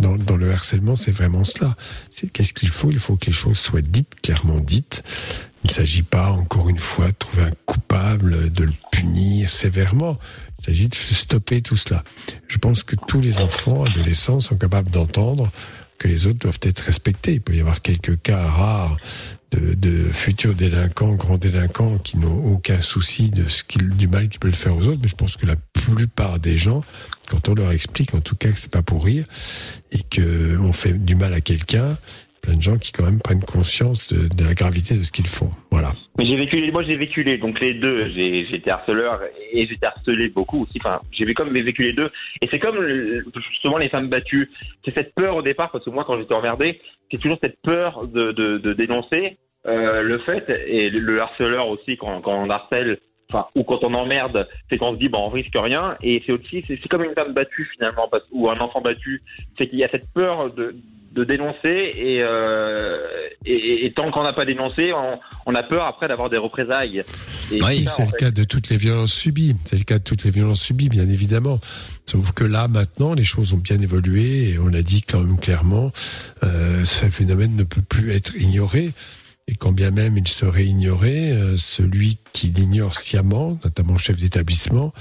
dans, dans le harcèlement, c'est vraiment cela. Qu'est-ce qu'il faut? Il faut que les choses soient dites, clairement dites. Il ne s'agit pas, encore une fois, de trouver un coupable, de le punir sévèrement. Il s'agit de stopper tout cela. Je pense que tous les enfants, adolescents, sont capables d'entendre que les autres doivent être respectés. Il peut y avoir quelques cas rares de, de futurs délinquants, grands délinquants, qui n'ont aucun souci de ce du mal qu'ils peuvent faire aux autres. Mais je pense que la plupart des gens, quand on leur explique, en tout cas, que c'est pas pour rire et que on fait du mal à quelqu'un, plein de gens qui quand même prennent conscience de, la gravité de ce qu'ils font. Voilà. Mais j'ai vécu moi j'ai vécu les, donc les deux. J'étais harceleur et j'étais harcelé beaucoup aussi. Enfin, j'ai comme vécu les deux. Et c'est comme justement les femmes battues. C'est cette peur au départ parce que moi quand j'étais emmerdé, c'est toujours cette peur de, de, dénoncer euh, le fait et le, le harceleur aussi quand, quand on harcèle. Enfin, ou quand on emmerde, c'est qu'on se dit bon on risque rien et c'est aussi c'est, comme une femme battue finalement parce, ou un enfant battu, c'est qu'il y a cette peur de de dénoncer et, euh, et, tant qu'on n'a pas dénoncé, on, on a peur après d'avoir des représailles. Et Oui, c'est le fait, cas de toutes les violences subies. C'est le cas de toutes les violences subies, bien évidemment. Sauf que là, maintenant, les choses ont bien évolué et on l'a dit quand même clairement, euh, ce phénomène ne peut plus être ignoré. Et quand bien même il serait ignoré, euh, celui qui l'ignore sciemment, notamment chef d'établissement,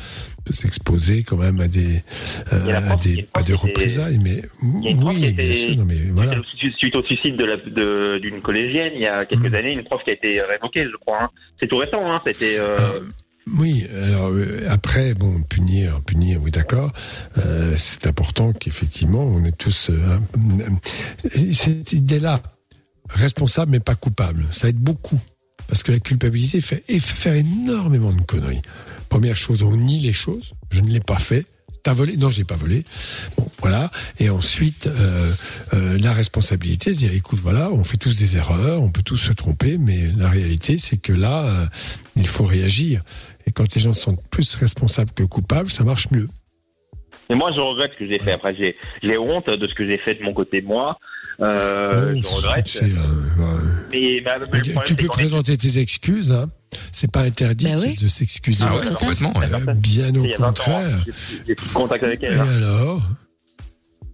peut s'exposer quand même à des, euh, à prof des pas de qui était- représailles, mais oui, bien sûr. Non, mais voilà. suite- au suicide de d'une collégienne il y a Mmh. quelques années, une prof qui a été révoquée, je crois. hein. C'est tout récent, hein. C'était. euh, Oui, alors euh, après, bon, punir, punir, oui, d'accord. Euh, c'est important qu'effectivement, on est tous euh, cette idée-là, responsable mais pas coupable, ça aide beaucoup parce que la culpabilité fait, faire énormément de conneries. Première chose, on nie les choses. Je ne l'ai pas fait. T'as volé? Non, j'ai pas volé. Bon, voilà. Et ensuite, euh, euh, la responsabilité, c'est dire, écoute, voilà, on fait tous des erreurs, on peut tous se tromper, mais la réalité, c'est que là, euh, il faut réagir. Et quand les gens sentent plus responsables que coupables, ça marche mieux. Et moi, je regrette ce que j'ai fait. Après, j'ai honte de ce que j'ai fait de mon côté, moi. Euh, je regrette. Euh, Mais, bah, mais tu problème, c'est peux présenter tes excuses, hein. C'est pas interdit Bah de- oui. de s'excuser. Ah ouais, complètement, ouais. Euh, bien au Il y a 20 ans, contraire. j'ai- plus de contact avec Et elle. hein. alors?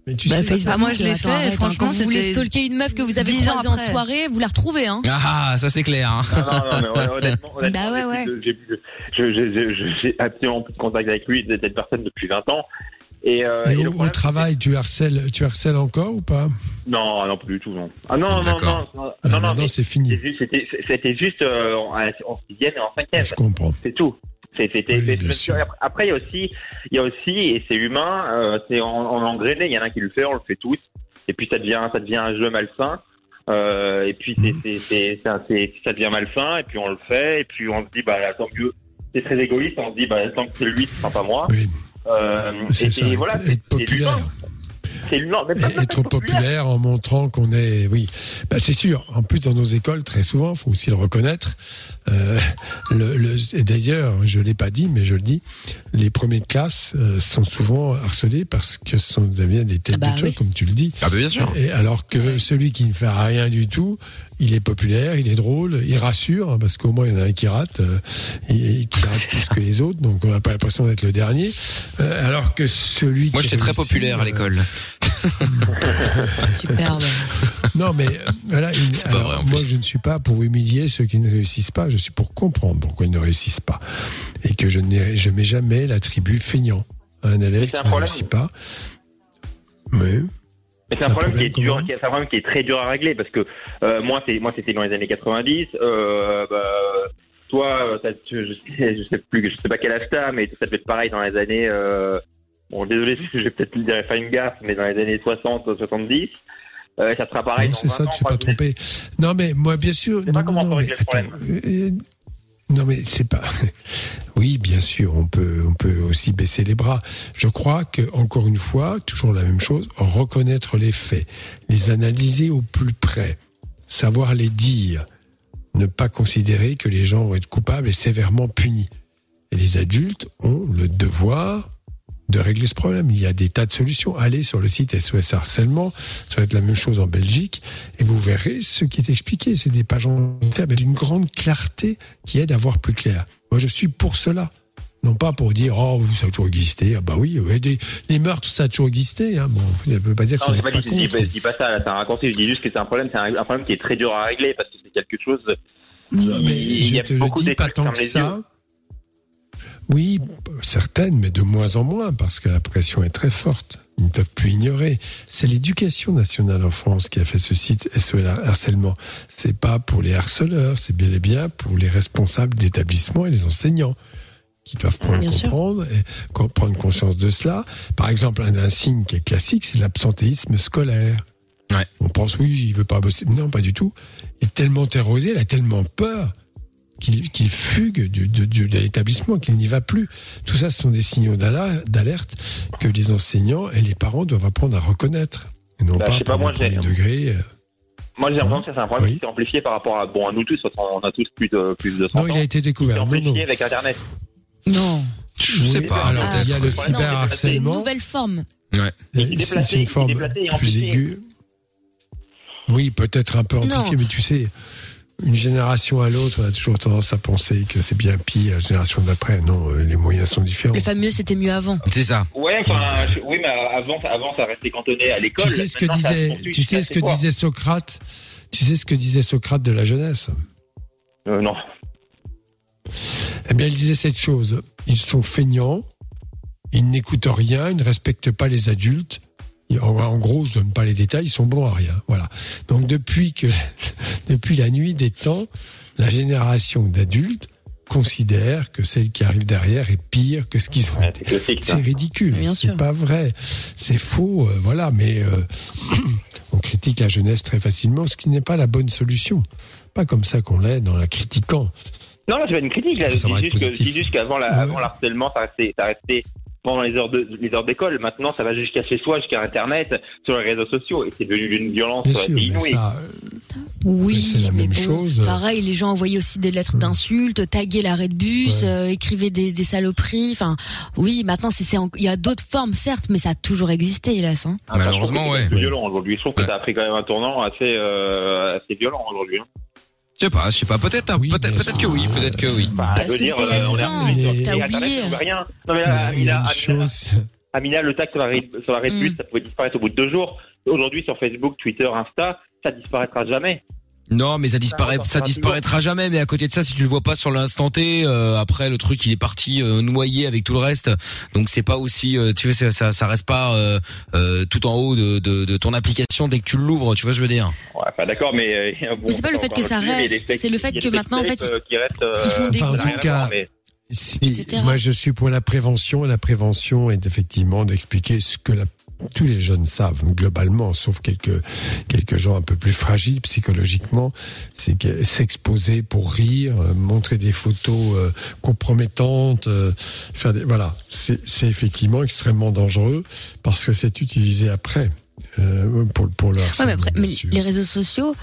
Mais tu Bah, sais, Facebook, Ah, moi, je l'ai fait, arrête, hein. franchement, quand vous voulez stalker une meuf que vous avez 10 ans croisée en soirée, vous la retrouvez, hein. Ah, ça c'est clair. Hein. Non, non, non, mais honnêtement, honnêtement, Bah ouais, j'ai ouais. j'ai absolument plus de contact avec lui, cette personne depuis 20 ans. Et, euh, Et et le au, au problème, travail, tu harcèles, tu harcèles encore ou pas? Non, non, plus du tout, non. Ah non, non, non, non, non, maintenant, c'est fini. c'était juste- euh, en, sixième et en cinquième. Je comprends. C'est tout. C'est- C'était. Oui, c'est- après- il y a aussi, il y a aussi, et c'est humain, euh, c'est en, en engrainé. Il y en a un qui le fait, on le fait tous. Et puis ça devient, ça devient un jeu malsain. Euh, et puis c'est, c'est, c'est, c'est c'est- ça devient malsain. Et puis on le fait. Et puis on se dit, bah tant mieux. C'est très égoïste. On se dit, bah tant que c'est lui, ce sera pas moi. Euh, C'est et ça, et voilà, être- c'est- c'est populaire. C'est être populaire en montrant qu'on est, oui, bah, c'est sûr. En plus, dans nos écoles, très souvent, faut aussi le reconnaître. Euh, le, le- et d'ailleurs, je l'ai pas dit, mais je le dis, les premiers de classe euh, sont souvent harcelés parce que ce sont des têtes bah de oui. comme tu le dis. Ah bah bien sûr. Et alors que celui qui ne fait rien du tout, il est populaire, il est drôle, il rassure, hein, parce qu'au moins il y en a un qui rate, euh, et, et qui rate plus que les autres, donc on n'a pas l'impression d'être le dernier. Euh, alors que celui Moi qui j'étais très populaire à euh, l'école. Superbe. Non, mais voilà, pas vrai, en moi plus. je ne suis pas pour humilier ceux qui ne réussissent pas, je suis pour comprendre pourquoi ils ne réussissent pas. Et que je n'ai je mets jamais l'attribut feignant à un élève qui un ne problème. réussit pas. Mais c'est un problème, qui est dur, qui est- c'est un problème qui est très dur à régler parce que euh, moi, c'est moi, c'était dans les années 90. Euh, bah, toi, euh, je sais, je sais plus, je sais pas quel âge t'as, mais ça devait être pareil dans les années. Euh, bon, désolé, je vais peut-être me dire faire une gaffe, mais dans les années 60, 70, euh, ça sera pareil. C'est 20 ça, tu pas trompé. Non, mais moi, bien sûr. Non, non, non, mais attends, non, mais c'est pas. Oui, bien sûr, on peut, on peut aussi baisser les bras. Je crois que, encore une fois, toujours la même chose, reconnaître les faits, les analyser au plus près, savoir les dire, ne pas considérer que les gens vont être coupables et sévèrement punis. Les adultes ont le devoir de régler ce problème. Il y a des tas de solutions. Allez sur le site SOS Harcèlement, ça va être la même chose en Belgique, et vous verrez ce qui est expliqué. C'est des pages entières, mais d'une grande clarté qui aide à voir plus clair. Moi, je suis pour cela. Non pas pour dire, oh, ça a toujours existé. Ah bah oui, ouais, des- les meurtres, ça a toujours existé. Hein. Bon, je ne peux pas dire Non, n'est pas pas dit, je dis, je pas ça, c'est un raccourci, je dis juste que c'est un problème, c'est un, un problème qui est très dur à régler parce que c'est quelque chose. Non, mais il y je a te le dis pas tant que ça. Oui, certaines, mais de moins en moins, parce que la pression est très forte. Ils ne peuvent plus ignorer. C'est l'éducation nationale en France qui a fait ce site SOS Harcèlement. C'est pas pour les harceleurs, c'est bien et bien pour les responsables d'établissements et les enseignants qui doivent prendre, Bien sûr. comprendre et prendre conscience de cela. Par exemple, un, un signe qui est classique, c'est l'absentéisme scolaire. On pense, oui, il veut pas bosser. Non, pas du tout. Il est tellement terrorisé, il a tellement peur qu'il fugue du, du- du- de l'établissement, qu'il n'y va plus. Tout ça, ce sont des signaux d'alerte que les enseignants et les parents doivent apprendre à reconnaître. Et non Bah, je pas sais pas, par moi, le degré. euh. Moi, j'ai l'impression que ça, c'est un problème qui s'est amplifié par rapport à, bon, à nous tous, parce qu'on a tous plus de, plus de 30 Non, ans. il a été découvert. C'est Non, non. amplifié avec Internet. Non. Je sais Oui, pas. alors, Ah, il y a le c'est- c'est- une cyberharcèlement. nouvelle forme. Ouais. Il est C'est déplacé, une forme déplacé et plus amplifié. aiguë. Oui, peut-être un peu Non. amplifié, mais tu sais, une génération à l'autre, on a toujours tendance à penser que c'est bien pire, la génération d'après. Non, euh, les moyens sont différents. Le fameux c'était mieux avant. C'est ça. Ouais, enfin, je- oui, mais avant, ça- avant, ça restait cantonné à l'école. Tu sais ce que disait, tu sais ce que disait Socrate? Tu sais ce que disait Socrate de la jeunesse? Euh, non. Eh bien, il disait cette chose. Ils sont feignants, ils n'écoutent rien, ils ne respectent pas les adultes. En, en gros, je donne pas les détails, ils sont bons à rien. Voilà. Donc, depuis que, depuis la nuit des temps, la génération d'adultes considère que celle qui arrive derrière est pire que ce qu'ils ont été. C'est ridicule. Bien C'est pas vrai. C'est faux. euh, voilà. Mais euh, on critique la jeunesse très facilement, ce qui n'est pas la bonne solution. Pas comme ça qu'on l'est dans la critiquant. Non, là, c'est pas une critique. Là, je dis juste, que, je positif. dis juste qu'avant Ouais, ouais. l'harcèlement, ça restait, ça restait pendant les heures de, les heures d'école. Maintenant, ça va jusqu'à chez soi, jusqu'à Internet, sur les réseaux sociaux, et c'est devenu d'une violence Bien euh, sûr, mais inouïe. ça, Oui, c'est la mais même bon, chose. Pareil, les gens envoyaient aussi des lettres d'insultes, taguaient l'arrêt de bus, euh, écrivaient des, des saloperies. Enfin, oui, maintenant c'est, il y a d'autres formes certes, mais ça a toujours existé, hélas. Hein. Ah, que c'est plus violent aujourd'hui. Je trouve que ça a pris quand même un tournant assez, euh, assez violent aujourd'hui. hein. Je sais pas, je sais pas. Peut-être, hein, peut-être, peut-être que oui, peut-être que oui. Bah, je veux dire, euh, on a- Mais- et t'as Internet, oublié. pouvait rien. Non, mais là, il y a Amina, une Amina, chose. Amina, le tag sur l'arrêt sur de Mm. bus, ça pouvait disparaître au bout de deux jours. Aujourd'hui, sur Facebook, Twitter, Insta, ça disparaîtra jamais. Non, mais ça disparaît, Ça disparaîtra jamais. Mais à côté de ça, si tu le vois pas sur l'instant T, euh, après le truc il est parti euh, noyé avec tout le reste. Donc c'est pas aussi, euh, tu vois, ça, ça, ça reste pas euh, euh, tout en haut de, de, de ton application dès que tu l'ouvres. Tu vois, ce que je veux dire? Ouais, enfin, d'accord, mais euh, bon, Mais c'est pas le fait que ça mais reste, c'est le fait que maintenant, en fait, qui restent, ils font des voir, En tout mais- Si, etc. moi, je suis pour la prévention, et la prévention est effectivement d'expliquer ce que la- tous les jeunes savent globalement, sauf quelques quelques gens un peu plus fragiles psychologiquement, c'est que s'exposer pour rire, euh, montrer des photos euh, compromettantes, euh, faire des voilà, c'est c'est effectivement extrêmement dangereux parce que c'est utilisé après euh, pour pour leur Ouais, mais après, mais les réseaux sociaux,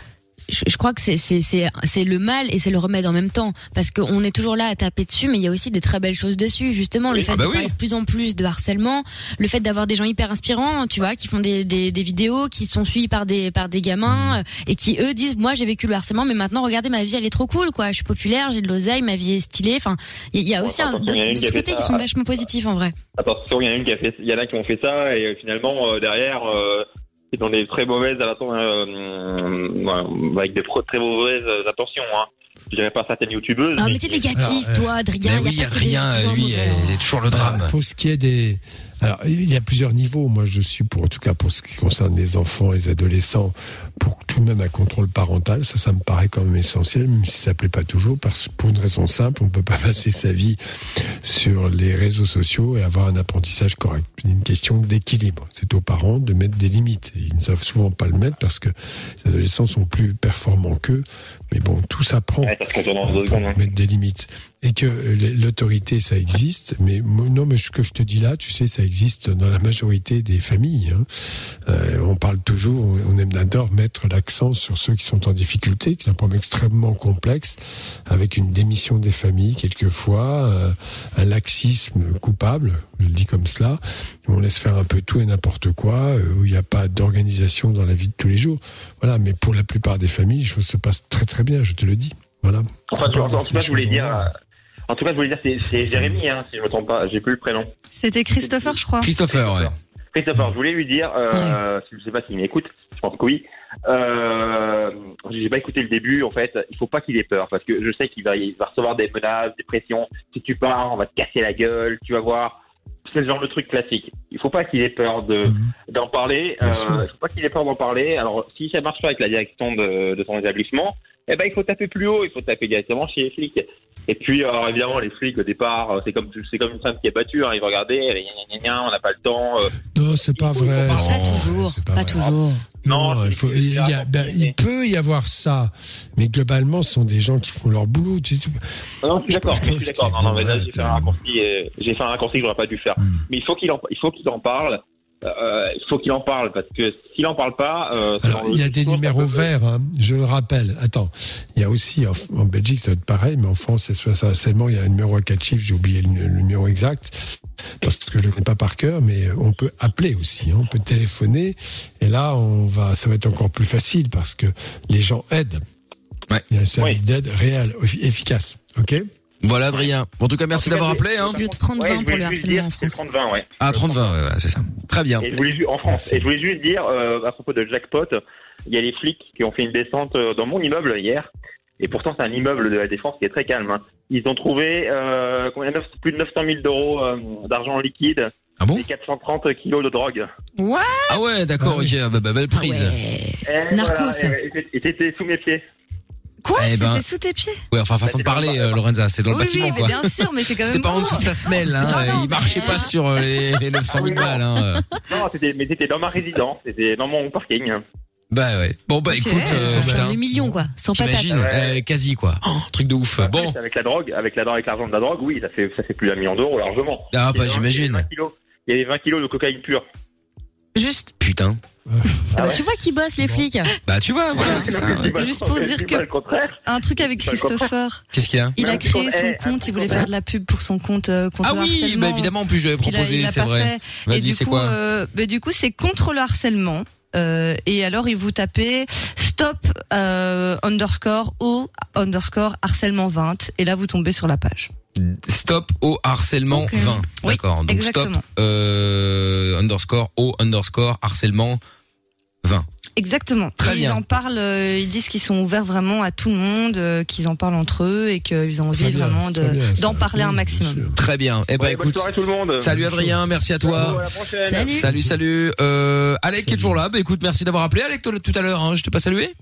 je, je crois que c'est c'est c'est c'est le mal et c'est le remède en même temps parce qu'on est toujours là à taper dessus, mais il y a aussi des très belles choses dessus. Justement, le fait Ah bah de oui. parler de plus en plus de harcèlement, le fait d'avoir des gens hyper inspirants, tu vois, qui font des, des des vidéos, qui sont suivis par des par des gamins euh, et qui eux disent moi j'ai vécu le harcèlement, mais maintenant regardez ma vie elle est trop cool quoi. Je suis populaire, j'ai de l'oseille, ma vie est stylée. Enfin, il y, a- il y a Bon, aussi une d'autres côtés qui ça. sont vachement positifs en vrai. Attention, il y en a une qui a fait, il y en a qui ont fait ça et finalement euh, derrière, euh, c'est dans des très mauvaises, euh, ouais, avec des très mauvaises euh, intentions. Hein. Je dirais pas certaines youtubeuses. Ah mais t'es négatif Alors, euh, toi, Adrien. y oui, a des Adrien, gens lui, mauvais, euh, hein. il est toujours le drame. Pour ce qui est des Alors, il y a plusieurs niveaux. Moi, je suis pour, en tout cas, pour ce qui concerne les enfants, les adolescents, pour tout de même un contrôle parental. Ça, ça me paraît quand même essentiel, même si ça plaît pas toujours, parce pour une raison simple, on peut pas passer sa vie sur les réseaux sociaux et avoir un apprentissage correct. C'est une question d'équilibre. C'est aux parents de mettre des limites. Et ils ne savent souvent pas le mettre parce que les adolescents sont plus performants qu'eux. Mais bon, tout s'apprend Ouais, pour hein. mettre des limites. Et que euh, l'autorité, ça existe. Mais non, mais ce que je te dis là, tu sais, ça existe dans la majorité des familles. hein. Euh, on parle toujours, on aime d'adore mettre l'accent sur ceux qui sont en difficulté, qui est un problème extrêmement complexe, avec une démission des familles quelquefois, euh, un laxisme coupable, je le dis comme cela, où on laisse faire un peu tout et n'importe quoi, euh, où il n'y a pas d'organisation dans la vie de tous les jours. Voilà, mais pour la plupart des familles, les choses se passent très très bien, je te le dis. Voilà. Enfin, en, en tout cas, je voulais dire. euh, En tout cas, je voulais dire, c'est Jérémy, hein, si je me trompe pas. J'ai plus le prénom. C'était Christopher, je crois. Christopher, ouais. Christopher, je voulais lui dire, euh, je sais pas s'il m'écoute, je pense que oui. Euh, j'ai pas écouté le début, en fait. Il faut pas qu'il ait peur, parce que je sais qu'il va, il va recevoir des menaces, des pressions. Si tu pars, on va te casser la gueule, tu vas voir. C'est le genre de truc classique. Il faut pas qu'il ait peur de d'en parler. Euh, il faut pas qu'il ait peur d'en parler. Alors, si ça marche pas avec la direction de, de son établissement, eh ben, il faut taper plus haut. Il faut taper directement chez les flics. Et puis, alors, évidemment, les flics au départ, euh, c'est comme c'est comme une femme qui est battue. Hein, ils vont regarder, gna, gna, gna, gna, on n'a pas le temps. euh, Non, c'est pas vrai. Pas toujours, pas, toujours. Non, il, faut, il, y a- ben, il peut y avoir ça, mais globalement, ce sont des gens qui font leur boulot. Tu sais, Non, non, je suis d'accord, je suis d'accord. Non, non, mais là, j'ai fait un raccourci, euh, j'ai fait un raccourci que j'aurais pas dû faire. Hmm. Mais il faut qu'il en, il faut qu'il en parle. Euh, il faut qu'il en parle parce que s'il en parle pas, euh, Alors, il y a des numéros peut- verts, hein, je le rappelle. Attends, il y a aussi en, en Belgique, ça doit être pareil, mais en France, c'est soit ça seulement. Il y a un numéro à quatre chiffres, j'ai oublié le, le numéro exact parce que je le connais pas par cœur, mais on peut appeler aussi, hein, on peut téléphoner, et là, on va, ça va être encore plus facile parce que les gens aident. Il y a un service d'aide réel, effi- efficace. Ok? Voilà, Adrien. En tout cas, merci d'avoir appelé. Hein. Le 30-20 Ouais, je pour le harcèlement dire, en France. le 30-20, ouais. Ah, 30-20, ouais, voilà, c'est ça. Très bien. Et je voulais en France. Et je voulais juste dire euh, à propos de jackpot, il y a les flics qui ont fait une descente euh, dans mon immeuble hier. Et pourtant, c'est un immeuble de la défense qui est très calme. hein. Ils ont trouvé euh, plus de 900 000 euros euh, d'argent liquide Ah bon? Et 430 kilos de drogue. What Ah ouais, d'accord, ok, bah, bah, belle prise. Et Narcos. voilà, et- et c'était sous mes pieds. Quoi Eh ben- C'était sous tes pieds Ouais, enfin, façon de parler, euh, Lorenza, c'est dans le Oui, bâtiment, oui, mais quoi. bien sûr, mais c'est quand C'était même pas en dessous de sa semelle, hein. Non, non, il marchait pas sur euh, les, les 900 000 balles, hein. euh. Non, c'était, mais c'était dans ma résidence, c'était dans mon parking. Bah ouais. Bon, bah écoute, euh, putain. Le million, quoi. Sans patate. T'imagines euh, Quasi, quoi. Oh, truc de ouf. Bon. Avec la drogue, avec la drogue, avec l'argent de la drogue, oui, ça fait, ça fait plus d'un million d'euros largement. Ah, bah, Il y a j'imagine. 20 kilos- Il y avait 20 kilos de cocaïne pure. Juste. Putain. Ah bah, tu vois qui bossent les flics. Bah, tu vois, voilà, c'est ça. Juste pour dire que un truc avec. Christopher. Qu'est-ce qu'il y a Il a créé son compte, il voulait faire de la pub pour son compte euh, contre Ah le oui, harcèlement. bah évidemment, en plus, je l'avais proposé, c'est pas vrai. fait. Et Vas-y, du c'est coup, quoi euh, bah, du coup, c'est contre le harcèlement. Euh, et alors, il vous tapez stop euh, underscore o underscore harcèlement 20 et là vous tombez sur la page. Stop au harcèlement 20. D'accord. Donc exactement. stop euh, underscore au underscore harcèlement 20. Exactement. Très bien. Ils en parlent, euh, ils disent qu'ils sont ouverts vraiment à tout le monde, euh, qu'ils en parlent entre eux et qu'ils ont envie bien, vraiment de d'en parler un maximum. Très bien. Eh ben Ouais, écoute. soirée tout le monde. Salut Adrien, merci à toi. À la prochaine. Salut. Salut, salut. Euh, Alec qui est toujours là. Bah écoute, merci d'avoir appelé Alec toi, tout à l'heure. Hein. Je t'ai pas salué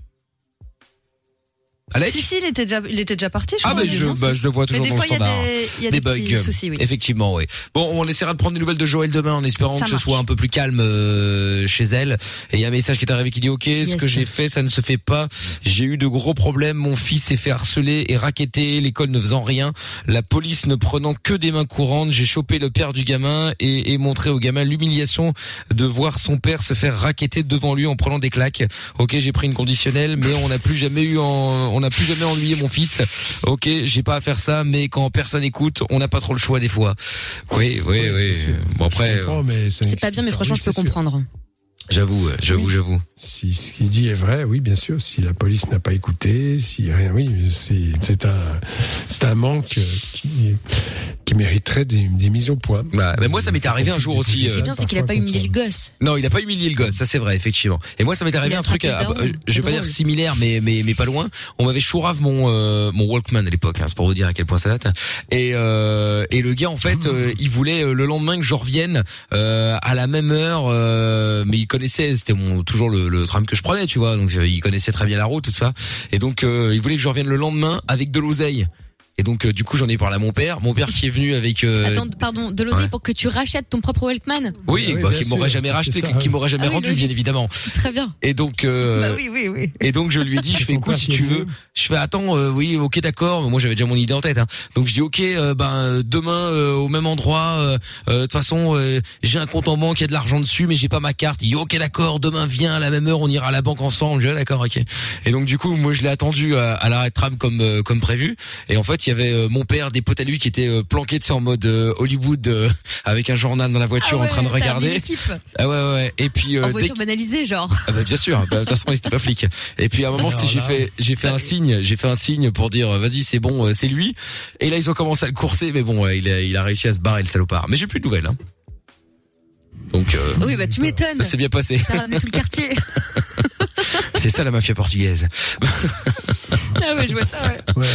Alec Si si, il était déjà, il était déjà parti. Je Ah crois. bah je, bah, je le vois Mais toujours des dans fois, le il y a standard. des, il y a des, petits bugs. soucis, oui. Effectivement, oui. Bon, on essaiera de prendre des nouvelles de Joël demain en espérant Ça que ce marche. soit un peu plus calme euh, chez elle. Et il y a un message qui est arrivé qui dit OK, ce Yes. que j'ai fait, ça ne se fait pas. J'ai eu de gros problèmes. Mon fils s'est fait harceler et raqueter. L'école ne faisant rien. La police ne prenant que des mains courantes. J'ai chopé le père du gamin et, et montré au gamin l'humiliation de voir son père se faire raqueter devant lui en prenant des claques. Ok, j'ai pris une conditionnelle, mais on n'a plus jamais eu en, on n'a plus jamais ennuyé mon fils. Ok, j'ai pas à faire ça, mais quand personne écoute, on n'a pas trop le choix des fois. Oui, oui, oui. Bon après, C'est pas bien, mais franchement, je peux comprendre. J'avoue, euh, j'avoue, j'avoue. Si ce qu'il dit est vrai, oui, bien sûr. Si la police n'a pas écouté, si rien, oui, c'est c'est un c'est un manque euh, qui, qui mériterait des, des mises au point. Bah, mais moi, ça m'était arrivé un jour aussi. Ce qui est euh, bien, c'est qu'il a pas humilié le gosse. Non, il a pas humilié le gosse, ça c'est vrai, effectivement. Et moi, ça m'est arrivé un truc, à- euh, je vais pas dire similaire, mais mais mais pas loin. On m'avait chourave mon euh, mon Walkman à l'époque, hein, c'est pour vous dire à quel point ça date. Et euh, et le gars, en fait, euh, il voulait le lendemain que je revienne euh, à la même heure, euh, mais il c'était mon toujours le, le tram que je prenais, tu vois, donc euh, il connaissait très bien la route, tout ça. Et donc euh, il voulait que je revienne le lendemain avec de l'oseille. Et donc euh, du coup, j'en ai parlé à mon père, mon père qui est venu avec. euh, Attends, pardon, de l'oseille ouais. pour que tu rachètes ton propre Walkman oui, Ah oui, bah, qui m'aurait jamais racheté, qui m'aurait jamais Ah rendu, bien évidemment. Très bien. Et donc, euh, Bah oui, oui, oui. et donc je lui ai dit, je fais écoute si tu veux. Je fais attends, euh, oui, ok d'accord. Moi j'avais déjà mon idée en tête. Hein. Donc je dis ok, euh, ben euh, demain euh, au même endroit. euh, euh, De toute façon, euh, j'ai un compte en banque, il y a de l'argent dessus, mais j'ai pas ma carte. Il dit ok d'accord, demain viens à la même heure, on ira à la banque ensemble. Je dis ah, d'accord, ok. Et donc du coup, moi je l'ai attendu à, à l'arrêt de tram comme euh, comme prévu. Et en fait, il y avait euh, mon père, des potes à lui qui étaient euh, planqués, tu sais, en mode euh, Hollywood, euh, avec un journal dans la voiture Ah en train de regarder. Ah ouais ouais. ouais. Et puis euh, En dès voiture banalisée, genre. ah bah bien sûr, bah, de toute façon il était pas flic. Et puis à un moment tu sais, j'ai fait j'ai fait un signe, j'ai fait un signe pour dire vas-y c'est bon, c'est lui. Et là ils ont commencé à le courser, mais bon ouais, il a il a réussi à se barrer le salopard. Mais j'ai plus de nouvelles. Hein. Donc euh, Oui, bah tu m'étonnes. ça s'est bien passé. T'as ramené tout le quartier. c'est ça la mafia portugaise. ah ouais, je vois ça, ouais.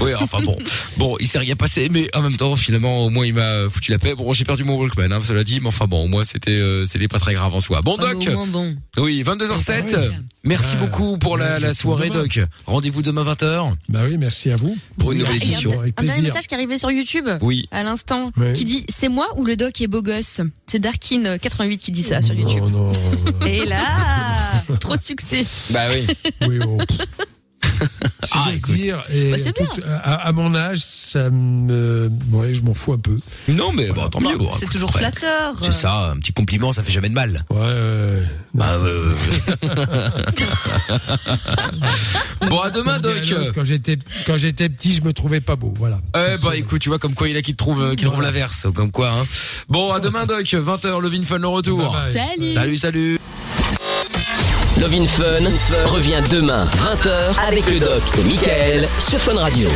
Oui enfin bon, bon il s'est rien passé, mais en même temps finalement au moins il m'a foutu la paix. Bon j'ai perdu mon Walkman, hein, cela dit, mais enfin bon au moins c'était euh, c'était pas très grave en soi. Bon Doc. au moins, bon. Oui, 22h07. Ah oui. Merci Ah, beaucoup pour la, ouais, soirée. Doc. Rendez-vous demain 20h Bah oui, merci à vous. pour une nouvelle Ah, a un, édition. Un dernier plaisir. message qui est arrivé sur YouTube. Oui. À l'instant. Oui. Qui dit, c'est moi ou le doc est beau gosse? C'est Darkin88 qui dit ça sur YouTube. Non, non. Et là, Trop de succès. Bah oui. oui, oh. Si Ah, j'ose dire, et Bah, c'est tout- à, à mon âge, ça me, ouais, je m'en fous un peu. Non, mais bon, tant mieux. bon, c'est toujours après, flatteur. C'est ça, un petit compliment, ça fait jamais de mal. Ouais, ouais. Bah, euh, bon, à demain, Doc. Quand j'étais, quand j'étais petit, je me trouvais pas beau, voilà. Eh bah écoute, tu vois comme quoi il y en a qui te trouvent, euh, qui trouvent Voilà. l'inverse, comme quoi. Hein. Bon, à demain, Doc. 20h, le Fun le retour. Bye bye. Salut. Salut, salut. Love in Fun revient demain 20h avec le doc et Michael sur Fun Radio.